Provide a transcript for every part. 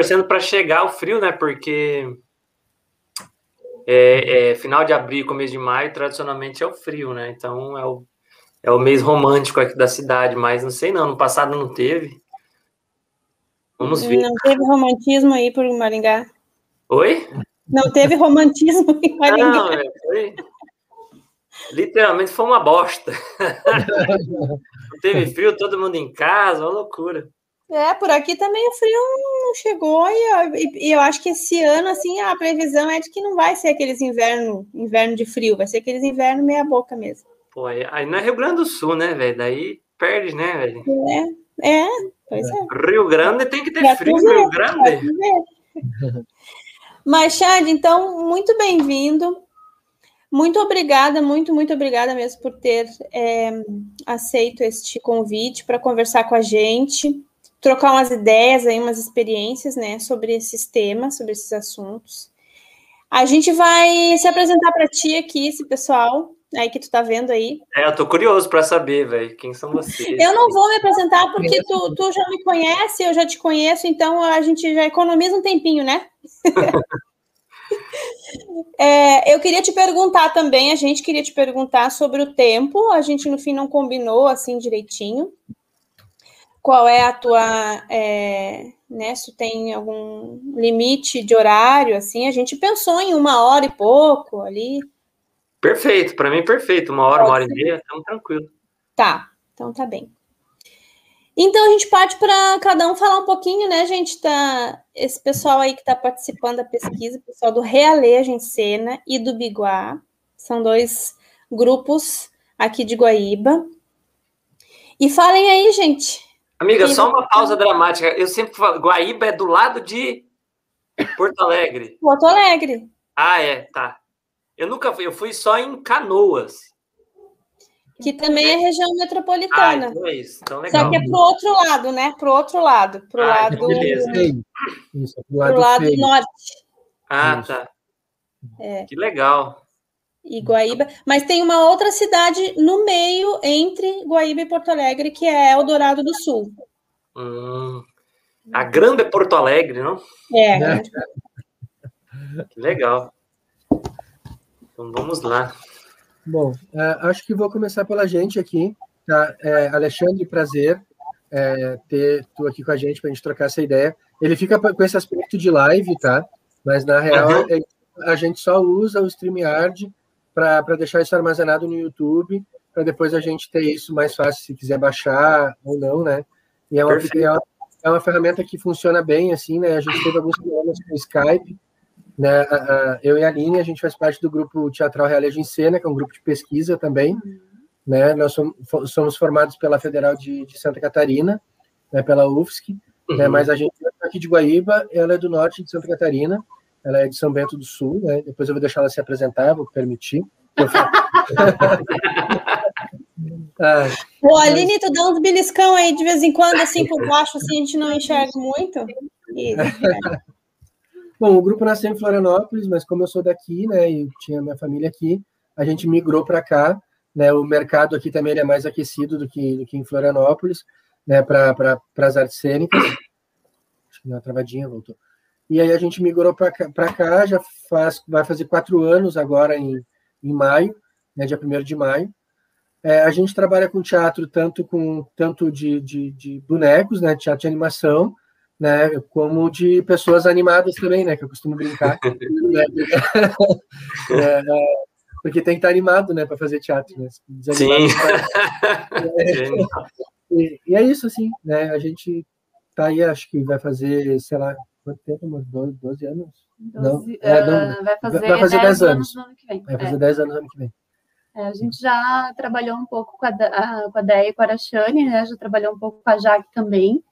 torcendo para chegar o frio, né? Porque é, é, final de abril, começo de maio, tradicionalmente é o frio, né? Então é o, é o mês romântico aqui da cidade, mas não sei não, no passado não teve. Vamos ver. Não teve romantismo aí por Maringá? Oi? Não teve romantismo em Maringá? Não, é, foi... Literalmente foi uma bosta. não teve frio, todo mundo em casa, uma loucura. É, por aqui também o frio não chegou e, e, eu acho que esse ano, assim, a previsão é de que não vai ser aqueles inverno, inverno de frio, vai ser aqueles inverno meia boca mesmo. Pô, aí não é Rio Grande do Sul, né, velho? Daí perde, né, velho? É, é, pois é. Rio Grande tem que ter pra frio, ver, Rio Grande. Mas, Chad, então, muito bem-vindo. Muito obrigada, muito, muito obrigada mesmo por ter é, aceito este convite para conversar com a gente trocar umas ideias aí, umas experiências, né, sobre esses temas, sobre esses assuntos. A gente vai se apresentar para ti aqui, esse pessoal aí que tu tá vendo aí. É, eu tô curioso para saber, velho, quem são vocês. Eu não vou me apresentar porque tu, tu já me conhece, eu já te conheço, então a gente já economiza um tempinho, né? é, eu queria te perguntar também, a gente queria te perguntar sobre o tempo, a gente no fim não combinou assim direitinho qual é a tua, é, né, se tem algum limite de horário, assim, a gente pensou em uma hora e pouco ali. Perfeito, para mim perfeito, uma hora, Pode uma hora ser. e meia, estamos tranquilo. Tá, então tá bem. Então a gente pode para cada um falar um pouquinho, né, gente, tá, esse pessoal aí que está participando da pesquisa, o pessoal do Realejo em Cena e do Biguá, são dois grupos aqui de Guaíba. E falem aí, gente, Amiga, só uma pausa dramática. Eu sempre falo, Guaíba é do lado de Porto Alegre. Porto Alegre. Ah, é, tá. Eu nunca fui, eu fui só em Canoas. Que também é região metropolitana. Ah, então é isso. Então, legal. Só que é pro outro lado, né? Pro outro lado. Pro ah, lado. Beleza. Isso, pro lado, pro lado norte. Ah, tá. É. Que legal e Guaíba, mas tem uma outra cidade no meio entre Guaíba e Porto Alegre, que é Eldorado do Sul. Hum, a grande Porto Alegre, não? É. é. Que legal. Então vamos lá. Bom, uh, acho que vou começar pela gente aqui. Tá? É, Alexandre, prazer é, ter tu aqui com a gente para a gente trocar essa ideia. Ele fica com esse aspecto de live, tá? Mas na real uhum. a gente só usa o StreamYard para deixar isso armazenado no YouTube, para depois a gente ter isso mais fácil se quiser baixar ou não, né? E é uma, é uma, é uma ferramenta que funciona bem, assim, né? A gente teve alguns problemas com o Skype, né? Eu e a Aline, a gente faz parte do grupo Teatral Realejo em Cena, que é um grupo de pesquisa também, né? Nós somos formados pela Federal de, de Santa Catarina, né? pela UFSC, né? uhum. né? Mas a gente é aqui de Guaíba, ela é do norte de Santa Catarina, ela é de São Bento do Sul, né? Depois eu vou deixar ela se apresentar, vou permitir. ah, Ô, Aline, tu dá uns beliscão aí de vez em quando, assim, por baixo, assim, a gente não enxerga muito. Bom, o grupo nasceu em Florianópolis, mas como eu sou daqui, né, e tinha minha família aqui, a gente migrou para cá, né, o mercado aqui também é mais aquecido do que, do que em Florianópolis, né, para pra, as artes cênicas. Acho que deu uma travadinha, voltou. E aí a gente migrou para cá, cá, já faz, vai fazer quatro anos agora em, em maio, né, dia 1 de maio. É, a gente trabalha com teatro tanto com tanto de, de, de, bonecos, né, teatro de animação, né, como de pessoas animadas também, né, que eu costumo brincar. né, é, é, porque tem que estar animado, né, para fazer teatro, né? Sim. e, e, é isso, assim, né? A gente tá aí, acho que vai fazer, sei lá, quanto tempo? Uns 12, 12 anos? 12, não, é, não, vai fazer, vai fazer 10, 10 anos. anos vai fazer é. 10 anos no ano que vem. É, a gente já trabalhou um pouco com a, a, com a Deia e com a Arachane, né? Já trabalhou um pouco com a Jaque também,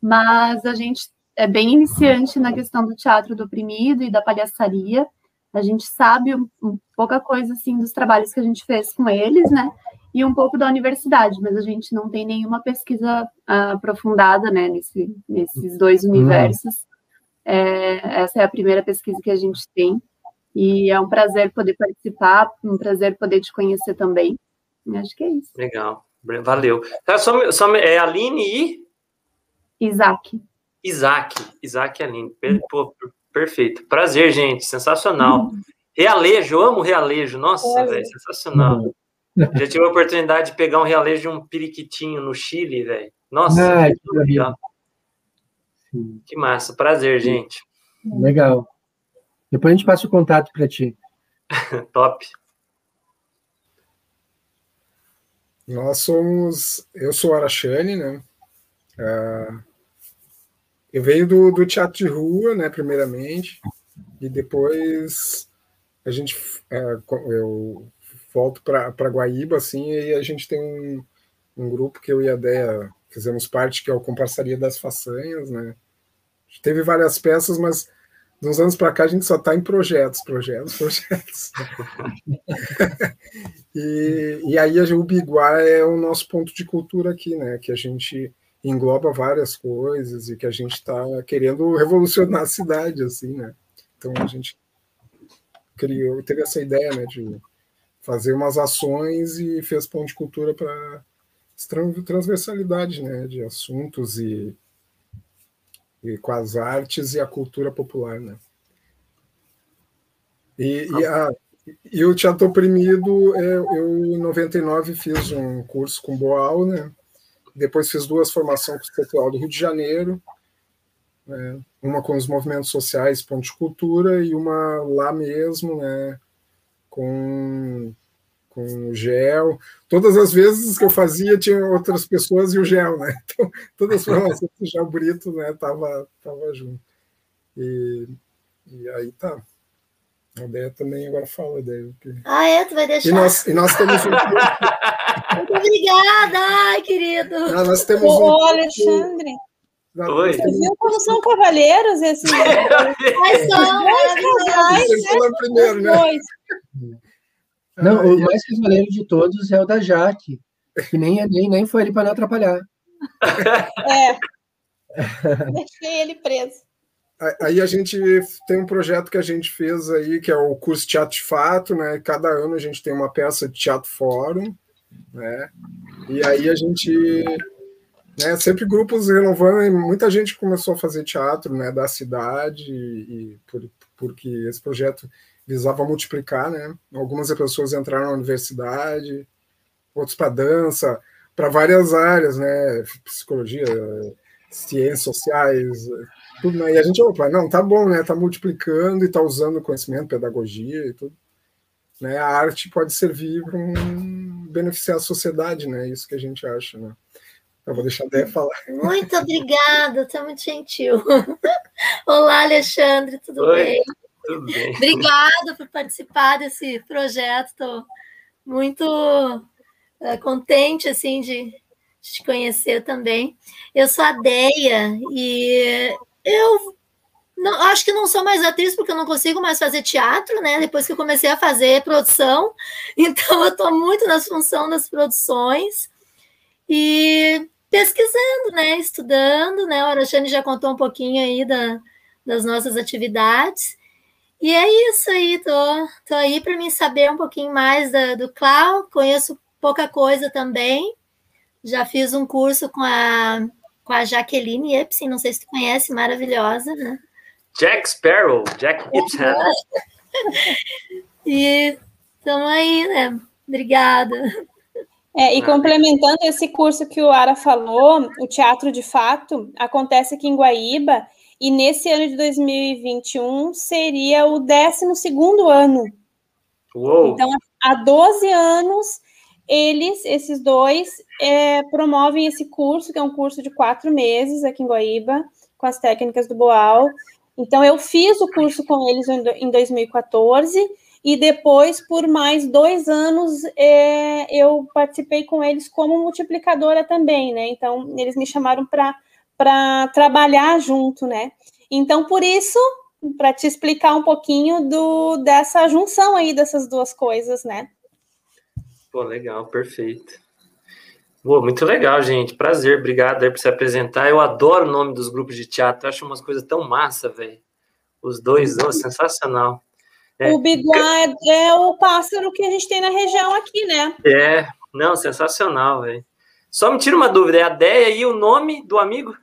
mas a gente é bem iniciante na questão do teatro do oprimido e da palhaçaria. A gente sabe um, um, pouca coisa assim dos trabalhos que a gente fez com eles, né? E um pouco da universidade, mas a gente não tem nenhuma pesquisa uh, aprofundada, né? Nesse, nesses dois universos. É, essa é a primeira pesquisa que a gente tem. E é um prazer poder participar, um prazer poder te conhecer também. Acho que é isso. Legal, valeu. Só, só, é Aline e? Isaac. Isaac. Isaac é lindo. Pô, perfeito. Prazer, gente. Sensacional. Realejo, amo realejo. Nossa, velho, sensacional. Uhum. Já tive a oportunidade de pegar um realejo de um periquitinho no Chile, velho. Nossa, ah, que, legal. Que massa. Prazer, gente. Legal. Depois a gente passa o contato para ti. Top. Nós somos. Eu sou Arachane, né? Uh, eu venho do, do teatro de rua, né, primeiramente, e depois a gente. Uh, eu volto para Guaíba, assim, e a gente tem um, um grupo que eu e a Deia fizemos parte, que é o Comparsaria das Façanhas, né? Teve várias peças, mas de uns anos para cá a gente só está em projetos, projetos, projetos. e, e aí o Biguá é o nosso ponto de cultura aqui, né? Que a gente engloba várias coisas e que a gente está querendo revolucionar a cidade, assim, né? Então a gente criou, teve essa ideia, né, de fazer umas ações e fez ponto de cultura para transversalidade, né, de assuntos e, e com as artes e a cultura popular, né? E, e, a, e o Teatro Oprimido, é, eu em 99 fiz um curso com Boal, né? Depois fiz duas formações com o Festival do Rio de Janeiro, né? uma com os movimentos sociais, ponto de cultura, e uma lá mesmo, né? Com com o gel. Todas as vezes que eu fazia, tinha outras pessoas e o gel, né? Então, todas as formações do gel Brito, né, tava, tava junto. E, e aí tá. A ideia também agora fala, ideia. Que... Ah, é? Tu vai deixar? E nós, e nós temos um... Muito obrigada, ai, querido. Não, nós temos Ô, um... Alexandre. Oi. Você viu como são cavalheiros esses? Mas são, Dois primeiro, né? Dois. Não, ah, o mais cavaleiro de todos é o da Jaque, que nem, nem, nem foi ele para não atrapalhar. É. Deixei ele preso. Aí a gente tem um projeto que a gente fez aí, que é o curso Teatro de Fato, né? Cada ano a gente tem uma peça de teatro fórum, né? E aí a gente, né, sempre grupos renovando, e muita gente começou a fazer teatro, né, da cidade, e, por, porque esse projeto visava multiplicar, né? Algumas pessoas entraram na universidade, outros para dança, para várias áreas, né? Psicologia, ciências sociais, tudo. Né? E a gente, opa, não, tá bom, né? Tá multiplicando e tá usando conhecimento, pedagogia e tudo. Né? A arte pode servir para um, beneficiar a sociedade, né? Isso que a gente acha, né? Eu vou deixar a Dé falar. Muito obrigada, você é muito gentil. Olá, Alexandre, tudo Oi. bem? Tudo bem. Obrigada por participar desse projeto. Estou muito é, contente assim de, te conhecer também. Eu sou a Deia e eu não, acho que não sou mais atriz porque eu não consigo mais fazer teatro, né? Depois que eu comecei a fazer produção, então eu estou muito na função das produções e pesquisando, né? Estudando, né? A Orachane já contou um pouquinho aí da, das nossas atividades. E é isso aí, tô, tô aí para me saber um pouquinho mais da, do Clau, conheço pouca coisa também. Já fiz um curso com a, com a Jaqueline Epstein, não sei se tu conhece, maravilhosa, né? Jack Sparrow, Jack Epstein. e estamos aí, né? Obrigada. É, e complementando esse curso que o Ara falou, o Teatro de Fato acontece aqui em Guaíba e nesse ano de 2021 seria o 12 ano. Uou. Então, há 12 anos, eles, esses dois, é, promovem esse curso, que é um curso de quatro meses aqui em Guaíba, com as técnicas do Boal. Então, eu fiz o curso com eles em 2014 e depois, por mais dois anos, é, eu participei com eles como multiplicadora também, né? Então, eles me chamaram para para trabalhar junto, né? Então, por isso, para te explicar um pouquinho do, dessa junção aí dessas duas coisas, né? Pô, legal, perfeito. Pô, muito legal, gente. Prazer, obrigado aí por se apresentar. Eu adoro o nome dos grupos de teatro, acho umas coisas tão massa, velho. Os dois, oh, sensacional. É. O biguá é, é, o pássaro que a gente tem na região aqui, né? É, não, sensacional, velho. Só me tira uma dúvida, é a Deia e o nome do amigo?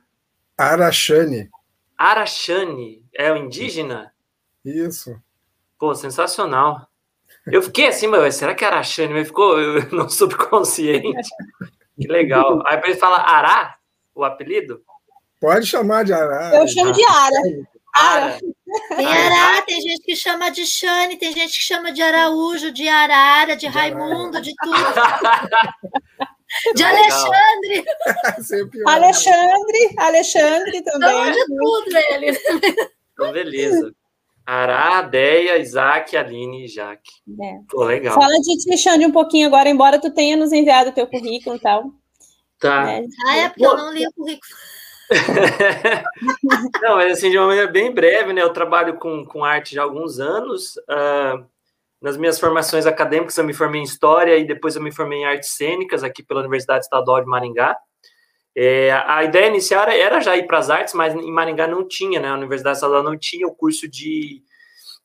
Araxane. Araxane, é o indígena? Isso. Pô, sensacional. Eu fiquei assim, mas será que é Araxane? Mas ficou no subconsciente. Que legal. Aí ele fala Ará, o apelido? Pode chamar de Ará. Eu chamo de Ara. Ara. Tem Ará, tem gente que chama de Xane, tem gente que chama de Araújo, de Arara, de Raimundo, de tudo. De Alexandre. Alexandre, Alexandre também. de tudo ele. Então, beleza. Ará, Deia, Isaac, Aline e Jaque. É. Pô, legal. Fala de ti, Xande, um pouquinho agora, embora tu tenha nos enviado o teu currículo e tal. Tá. É, ah, é porque eu não li o currículo. não, mas assim, de uma maneira bem breve, né? Eu trabalho com, com arte já há alguns anos. Uh, nas minhas formações acadêmicas, eu me formei em História e depois eu me formei em Artes Cênicas aqui pela Universidade Estadual de Maringá. É, a ideia inicial era já ir para as artes, mas em Maringá não tinha, né? A Universidade Estadual não tinha o curso de,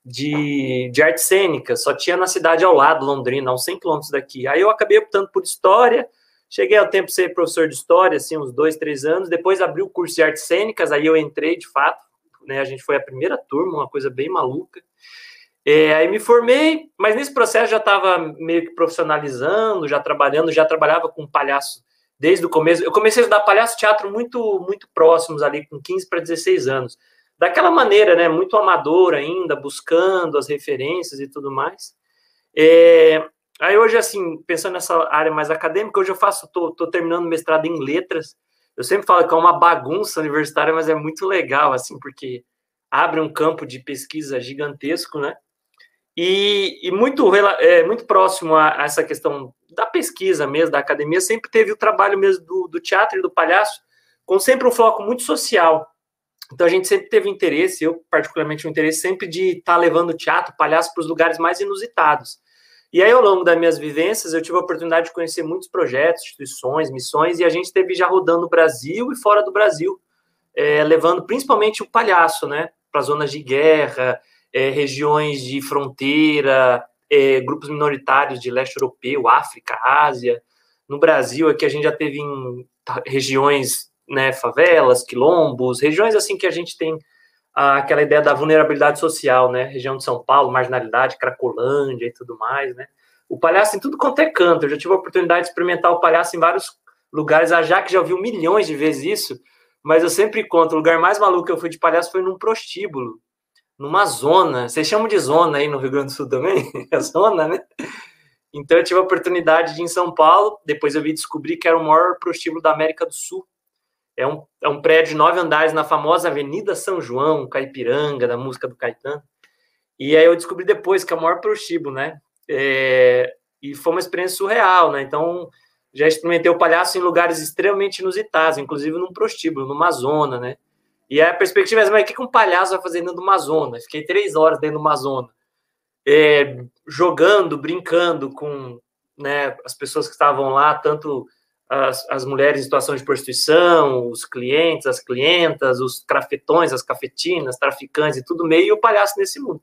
de, de artes cênicas, só tinha na cidade ao lado, Londrina, uns 100 quilômetros daqui. Aí eu acabei optando por História, cheguei ao tempo de ser professor de História, assim, uns dois, três anos, depois abri o curso de artes cênicas, aí eu entrei, de fato, né? A gente foi a primeira turma, uma coisa bem maluca. É, aí me formei, mas nesse processo já estava meio que profissionalizando, já trabalhando, já trabalhava com palhaço desde o começo. Eu comecei a estudar palhaço teatro muito, muito próximos ali, com 15 para 16 anos. Daquela maneira, né, muito amador ainda, buscando as referências e tudo mais. É, aí hoje, assim, pensando nessa área mais acadêmica, hoje eu faço, tô, tô terminando mestrado em letras. Eu sempre falo que é uma bagunça universitária, mas é muito legal, assim, porque abre um campo de pesquisa gigantesco, né? E, e muito, é, muito próximo a, a, essa questão da pesquisa mesmo, da academia, sempre teve o trabalho mesmo do, do teatro e do palhaço, com sempre um foco muito social. Então a gente sempre teve interesse, eu particularmente o um interesse sempre de estar tá levando o teatro, o palhaço para os lugares mais inusitados. E aí, ao longo das minhas vivências, eu tive a oportunidade de conhecer muitos projetos, instituições, missões, e a gente teve já rodando no Brasil e fora do Brasil, é, levando principalmente o palhaço, né, para zonas de guerra, é, regiões de fronteira, é, grupos minoritários de leste europeu, África, Ásia. No Brasil, aqui a gente já teve em regiões, né, favelas, quilombos, regiões assim que a gente tem ah, aquela ideia da vulnerabilidade social, né, região de São Paulo, marginalidade, Cracolândia e tudo mais, né. O palhaço em tudo quanto é canto. Eu já tive a oportunidade de experimentar o palhaço em vários lugares. A Jaque já ouviu milhões de vezes isso, mas eu sempre conto. O lugar mais maluco que eu fui de palhaço foi num prostíbulo numa zona. Vocês chamam de zona aí no Rio Grande do Sul também? É zona, né? Então eu tive a oportunidade de ir em São Paulo, depois eu vi descobrir que era o maior prostíbulo da América do Sul. É um, é um prédio de nove andares na famosa Avenida São João, Caipiranga, da música do Caetano. E aí eu descobri depois que é o maior prostíbulo, né? É, e foi uma experiência surreal, né? Então já experimentei o palhaço em lugares extremamente inusitados, inclusive num prostíbulo, numa zona, né? E a perspectiva é, mas o que um palhaço vai fazer dentro de uma zona? Fiquei três horas dentro de uma zona, é, jogando, brincando com né, as pessoas que estavam lá, tanto as, as mulheres em situação de prostituição, os clientes, as clientas, os crafetões, as cafetinas, traficantes e tudo meio, e o palhaço nesse mundo.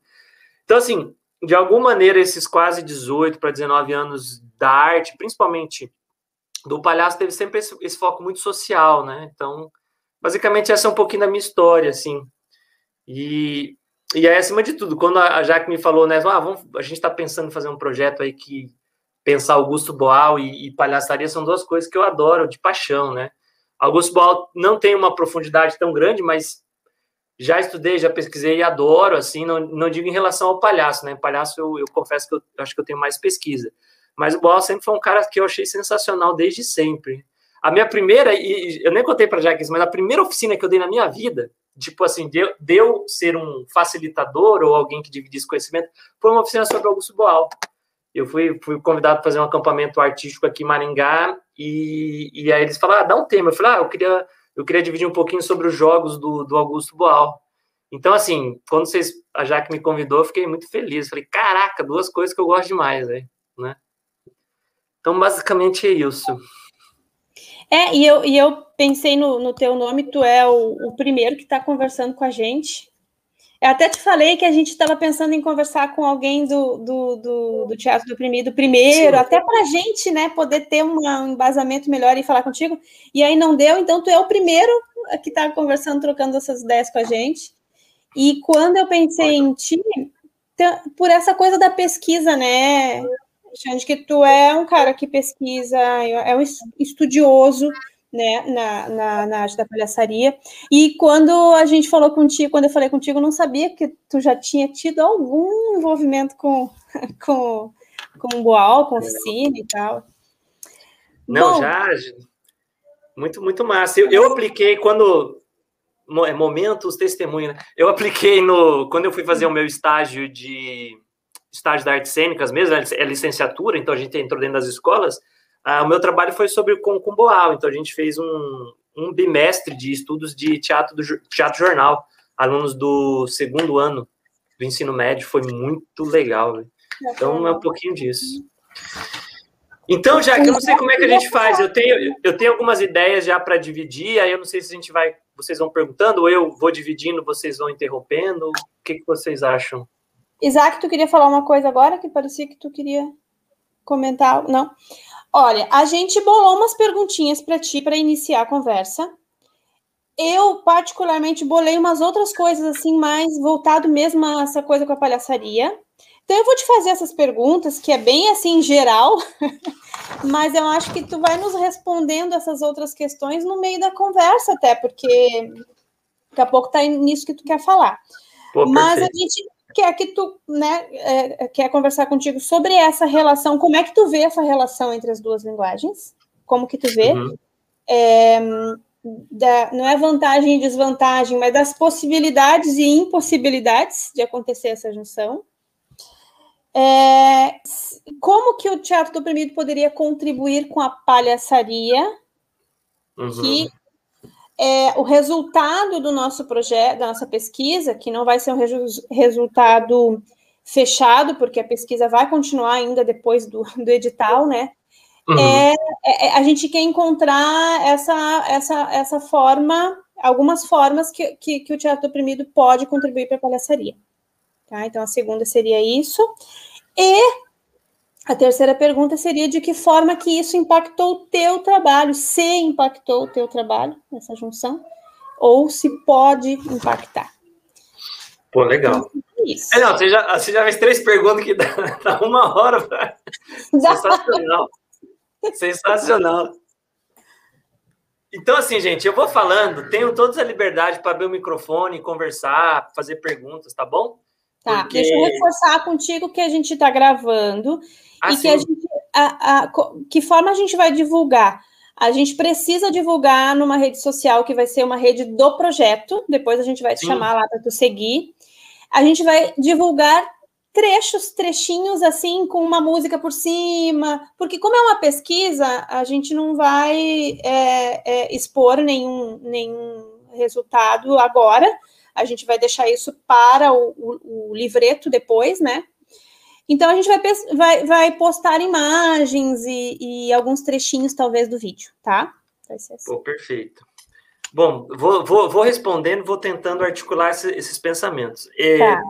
Então, assim, de alguma maneira, esses quase 18 para 19 anos da arte, principalmente do palhaço, teve sempre esse, esse foco muito social, né? Então, basicamente essa é um pouquinho da minha história, assim. E, e aí, acima de tudo, quando a Jaque me falou, né, ah, vamos, a gente está pensando em fazer um projeto aí que pensar Augusto Boal e, e, palhaçaria são duas coisas que eu adoro, de paixão, né? Augusto Boal não tem uma profundidade tão grande, mas já estudei, já pesquisei e adoro, assim, não, não digo em relação ao palhaço, né? Palhaço eu, eu confesso que eu, acho que eu tenho mais pesquisa. Mas o Boal sempre foi um cara que eu achei sensacional desde sempre. A minha primeira, e eu nem contei para Jaques, mas a primeira oficina que eu dei na minha vida, tipo assim, deu, ser um facilitador ou alguém que dividisse conhecimento, foi uma oficina sobre Augusto Boal. Eu fui, fui convidado para fazer um acampamento artístico aqui em Maringá, e, e aí eles falaram, ah, dá um tema. Eu falei, ah, eu queria, eu queria dividir um pouquinho sobre os jogos do, do Augusto Boal. Então, assim, quando vocês, a Jaque me convidou, eu fiquei muito feliz. Falei, caraca, duas coisas que eu gosto demais, né? Então, basicamente é isso. É, e eu, e eu pensei no, no teu nome, tu é o, o primeiro que está conversando com a gente. Eu até te falei que a gente estava pensando em conversar com alguém do, do, do, do Teatro do Oprimido primeiro, Sim. até para a gente né, poder ter uma, um embasamento melhor e falar contigo. E aí não deu, então tu é o primeiro que está conversando, trocando essas ideias com a gente. E quando eu pensei em ti, por essa coisa da pesquisa, né, Xande, que tu é um cara que pesquisa, é um estudioso, né, na, na, na, arte da palhaçaria. E quando a gente falou contigo, quando eu falei contigo, eu não sabia que tu já tinha tido algum envolvimento com, com, com o Boal, com oficina e tal. Não, Bom, já. Muito, muito massa. Eu, eu apliquei quando. É, momentos, testemunho, né? Eu apliquei no. Quando eu fui fazer o meu estágio de. Estágio da artes cênicas mesmo, é licenciatura, então a gente entrou dentro das escolas. Ah, o meu trabalho foi sobre com, com Boal, então a gente fez um, um bimestre de estudos de teatro do teatro jornal, alunos do segundo ano do ensino médio, foi muito legal. Então é um pouquinho disso. Então, já que eu não sei como é que a gente faz, eu tenho, eu tenho algumas ideias já para dividir, aí eu não sei se a gente vai, vocês vão perguntando, ou eu vou dividindo, vocês vão interrompendo. O que, que vocês acham? Isaac, tu queria falar uma coisa agora que parecia que tu queria comentar? Não? Olha, a gente bolou umas perguntinhas para ti para iniciar a conversa. Eu, particularmente, bolei umas outras coisas assim, mais voltado mesmo a essa coisa com a palhaçaria. Então, eu vou te fazer essas perguntas, que é bem assim, geral, mas eu acho que tu vai nos respondendo essas outras questões no meio da conversa, até, porque daqui a pouco tá nisso que tu quer falar. Pô, mas a gente, quer que tu, né, é, quer conversar contigo sobre essa relação, como é que tu vê essa relação entre as duas linguagens? Como que tu vê? Uhum. É, da, não é vantagem e desvantagem, mas das possibilidades e impossibilidades de acontecer essa junção. É, como que o teatro do oprimido poderia contribuir com a palhaçaria uhum. que é, o resultado do nosso projeto, da nossa pesquisa, que não vai ser um resultado fechado, porque a pesquisa vai continuar ainda depois do, do edital, né? Uhum. É, é, a gente quer encontrar essa, essa, essa forma, algumas formas que, que, que o teatro oprimido pode contribuir para a palhaçaria. Tá? Então, a segunda seria isso. E a terceira pergunta seria de que forma que isso impactou o teu trabalho, se impactou o teu trabalho, essa junção, ou se pode impactar. Pô, legal. Isso. É, não, você, já, você já fez três perguntas que dá, dá uma hora. Pra... Sensacional. Sensacional. Então, assim, gente, eu vou falando, tenho toda a liberdade para abrir o microfone, conversar, fazer perguntas, tá bom? Tá, Porque... deixa eu reforçar contigo que a gente está gravando ah, e que a gente. A, a, que forma a gente vai divulgar? A gente precisa divulgar numa rede social que vai ser uma rede do projeto. Depois a gente vai te sim. chamar lá para tu seguir. A gente vai divulgar trechos, trechinhos assim, com uma música por cima, porque como é uma pesquisa, a gente não vai é, é, expor nenhum, nenhum resultado agora. A gente vai deixar isso para o, o, o livreto depois, né? Então a gente vai, vai, vai postar imagens e, e, alguns trechinhos, talvez, do vídeo, tá? Vai ser assim. Pô, perfeito. Bom, vou, vou, vou respondendo, vou tentando articular esse, esses pensamentos. É, tá.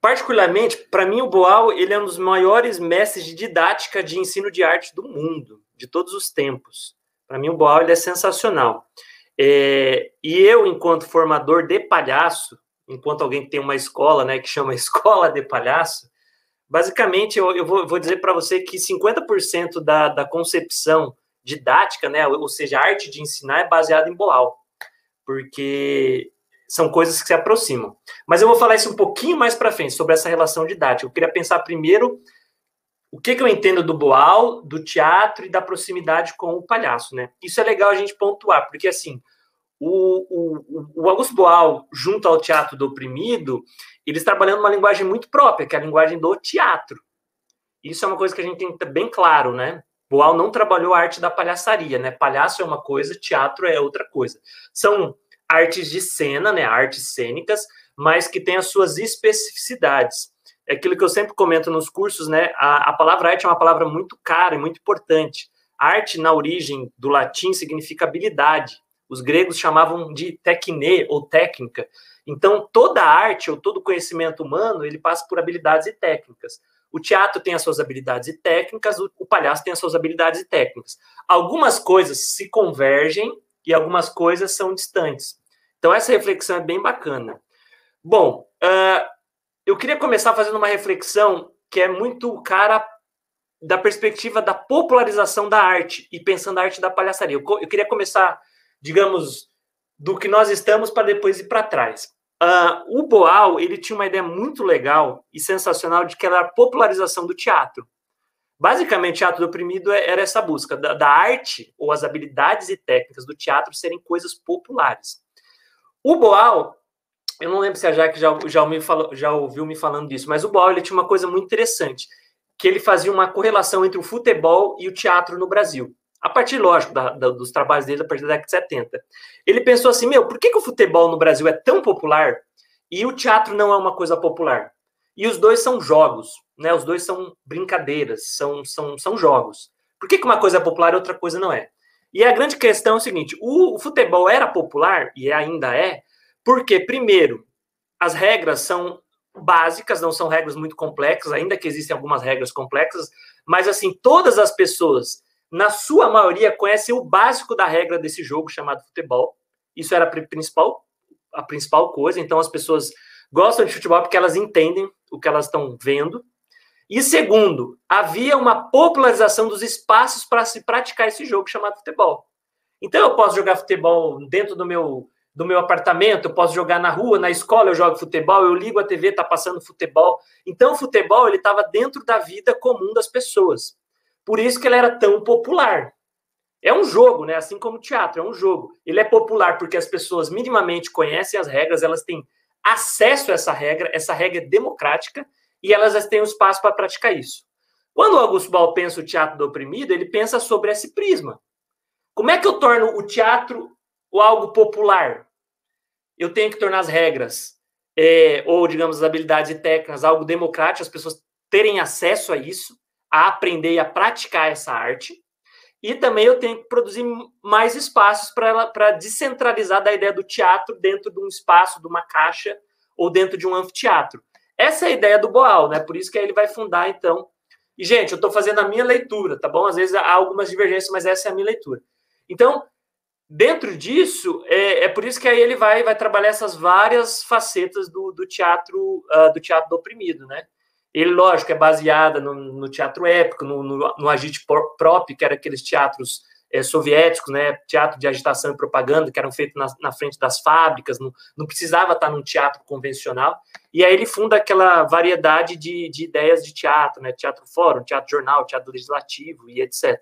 Particularmente, para mim, o Boal ele é um dos maiores mestres de didática de ensino de arte do mundo, de todos os tempos. Para mim, o Boal ele é sensacional. É, e eu, enquanto formador de palhaço, enquanto alguém que tem uma escola, né, que chama Escola de Palhaço, basicamente eu, eu vou, vou, dizer para você que 50% da, da concepção didática, né, ou seja, a arte de ensinar é baseada em Boal, porque são coisas que se aproximam. Mas eu vou falar isso um pouquinho mais para frente, sobre essa relação didática. Eu queria pensar primeiro o que, que, eu entendo do Boal, do teatro e da proximidade com o palhaço, né? Isso é legal a gente pontuar, porque assim, o, o, o Augusto Boal, junto ao teatro do oprimido, eles trabalhando uma linguagem muito própria, que é a linguagem do teatro. Isso é uma coisa que a gente tem que ter bem claro, né? Boal não trabalhou a arte da palhaçaria, né? Palhaço é uma coisa, teatro é outra coisa. São artes de cena, né? Artes cênicas, mas que têm as suas especificidades. É aquilo que eu sempre comento nos cursos, né? A, a palavra arte é uma palavra muito cara e muito importante. Arte, na origem do latim, significa habilidade Os gregos chamavam de tecne ou técnica. Então, toda arte ou todo conhecimento humano, ele passa por habilidades e técnicas. O teatro tem as suas habilidades e técnicas, o, o palhaço tem as suas habilidades e técnicas. Algumas coisas se convergem e algumas coisas são distantes. Então, essa reflexão é bem bacana. Bom, uh, eu queria começar fazendo uma reflexão que é muito cara da perspectiva da popularização da arte e pensando a arte da palhaçaria. Eu, eu queria começar, digamos, do que nós estamos para depois ir para trás. Uh, o Boal ele tinha uma ideia muito legal e sensacional de que era a popularização do teatro. Basicamente, teatro do oprimido é, era essa busca da, da, arte ou as habilidades e técnicas do teatro serem coisas populares. O Boal, eu não lembro se a Jaque já, já, já ouviu me falando disso, mas o ele tinha uma coisa muito interessante, que ele fazia uma correlação entre o futebol e o teatro no Brasil a partir, lógico, da, da, dos trabalhos dele a partir da década de 70. Ele pensou assim, meu, por que, que o futebol no Brasil é tão popular e o teatro não é uma coisa popular? E os dois são jogos, né? Os dois são brincadeiras, são, são, são jogos. Por que, que uma coisa é popular e outra coisa não é? E a grande questão é o seguinte, o, o futebol era popular, e ainda é, porque, primeiro, as regras são básicas, não são regras muito complexas, ainda que existem algumas regras complexas, mas, assim, todas as pessoas na sua maioria, conhecem o básico da regra desse jogo chamado futebol. Isso era a principal, a principal coisa. Então, as pessoas gostam de futebol porque elas entendem o que elas estão vendo. E segundo, havia uma popularização dos espaços para se praticar esse jogo chamado futebol. Então, eu posso jogar futebol dentro do meu do meu apartamento, eu posso jogar na rua, na escola eu jogo futebol, eu ligo a TV, tá passando futebol. Então, o futebol ele estava dentro da vida comum das pessoas. Por isso que ele era tão popular. É um jogo, né? Assim como o teatro, é um jogo. Ele é popular porque as pessoas minimamente conhecem as regras, elas têm acesso a essa regra, essa regra é democrática e elas têm o espaço para praticar isso. Quando Augusto Bal pensa o teatro do oprimido, ele pensa sobre esse prisma. Como é que eu torno o teatro algo popular? Eu tenho que tornar as regras, é, ou digamos, as habilidades e técnicas, algo democrático, as pessoas terem acesso a isso a aprender e a praticar essa arte. E também eu tenho que produzir mais espaços para descentralizar da ideia do teatro dentro de um espaço, de uma caixa ou dentro de um anfiteatro. Essa é a ideia do Boal, né? Por isso que ele vai fundar, então. E, gente, eu estou fazendo a minha leitura, tá bom? Às vezes há algumas divergências, mas essa é a minha leitura. Então, dentro disso, é, é por isso que aí ele vai, vai trabalhar essas várias facetas do, do teatro uh, do teatro do oprimido, né? Ele, lógico, é baseada no, no teatro épico, no, no, no agite prop, que era aqueles teatros é, soviéticos, né, teatro de agitação e propaganda, que eram feitos na, na frente das fábricas, não, não, precisava estar num teatro convencional. E aí ele funda aquela variedade de, de ideias de teatro, né, teatro fórum, teatro jornal, teatro legislativo e etc.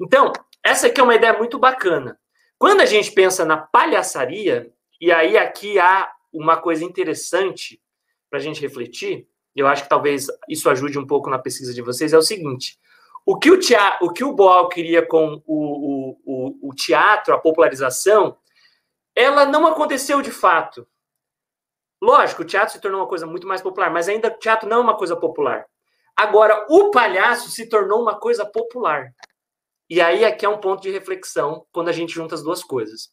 Então, essa aqui é uma ideia muito bacana. Quando a gente pensa na palhaçaria, e aí aqui há uma coisa interessante para a gente refletir, eu acho que talvez isso ajude um pouco na pesquisa de vocês, é o seguinte: o que o, teatro, o, que o Boal queria com o, o, o teatro, a popularização, ela não aconteceu de fato. Lógico, o teatro se tornou uma coisa muito mais popular, mas ainda o teatro não é uma coisa popular. Agora, o palhaço se tornou uma coisa popular. E aí aqui é um ponto de reflexão quando a gente junta as duas coisas.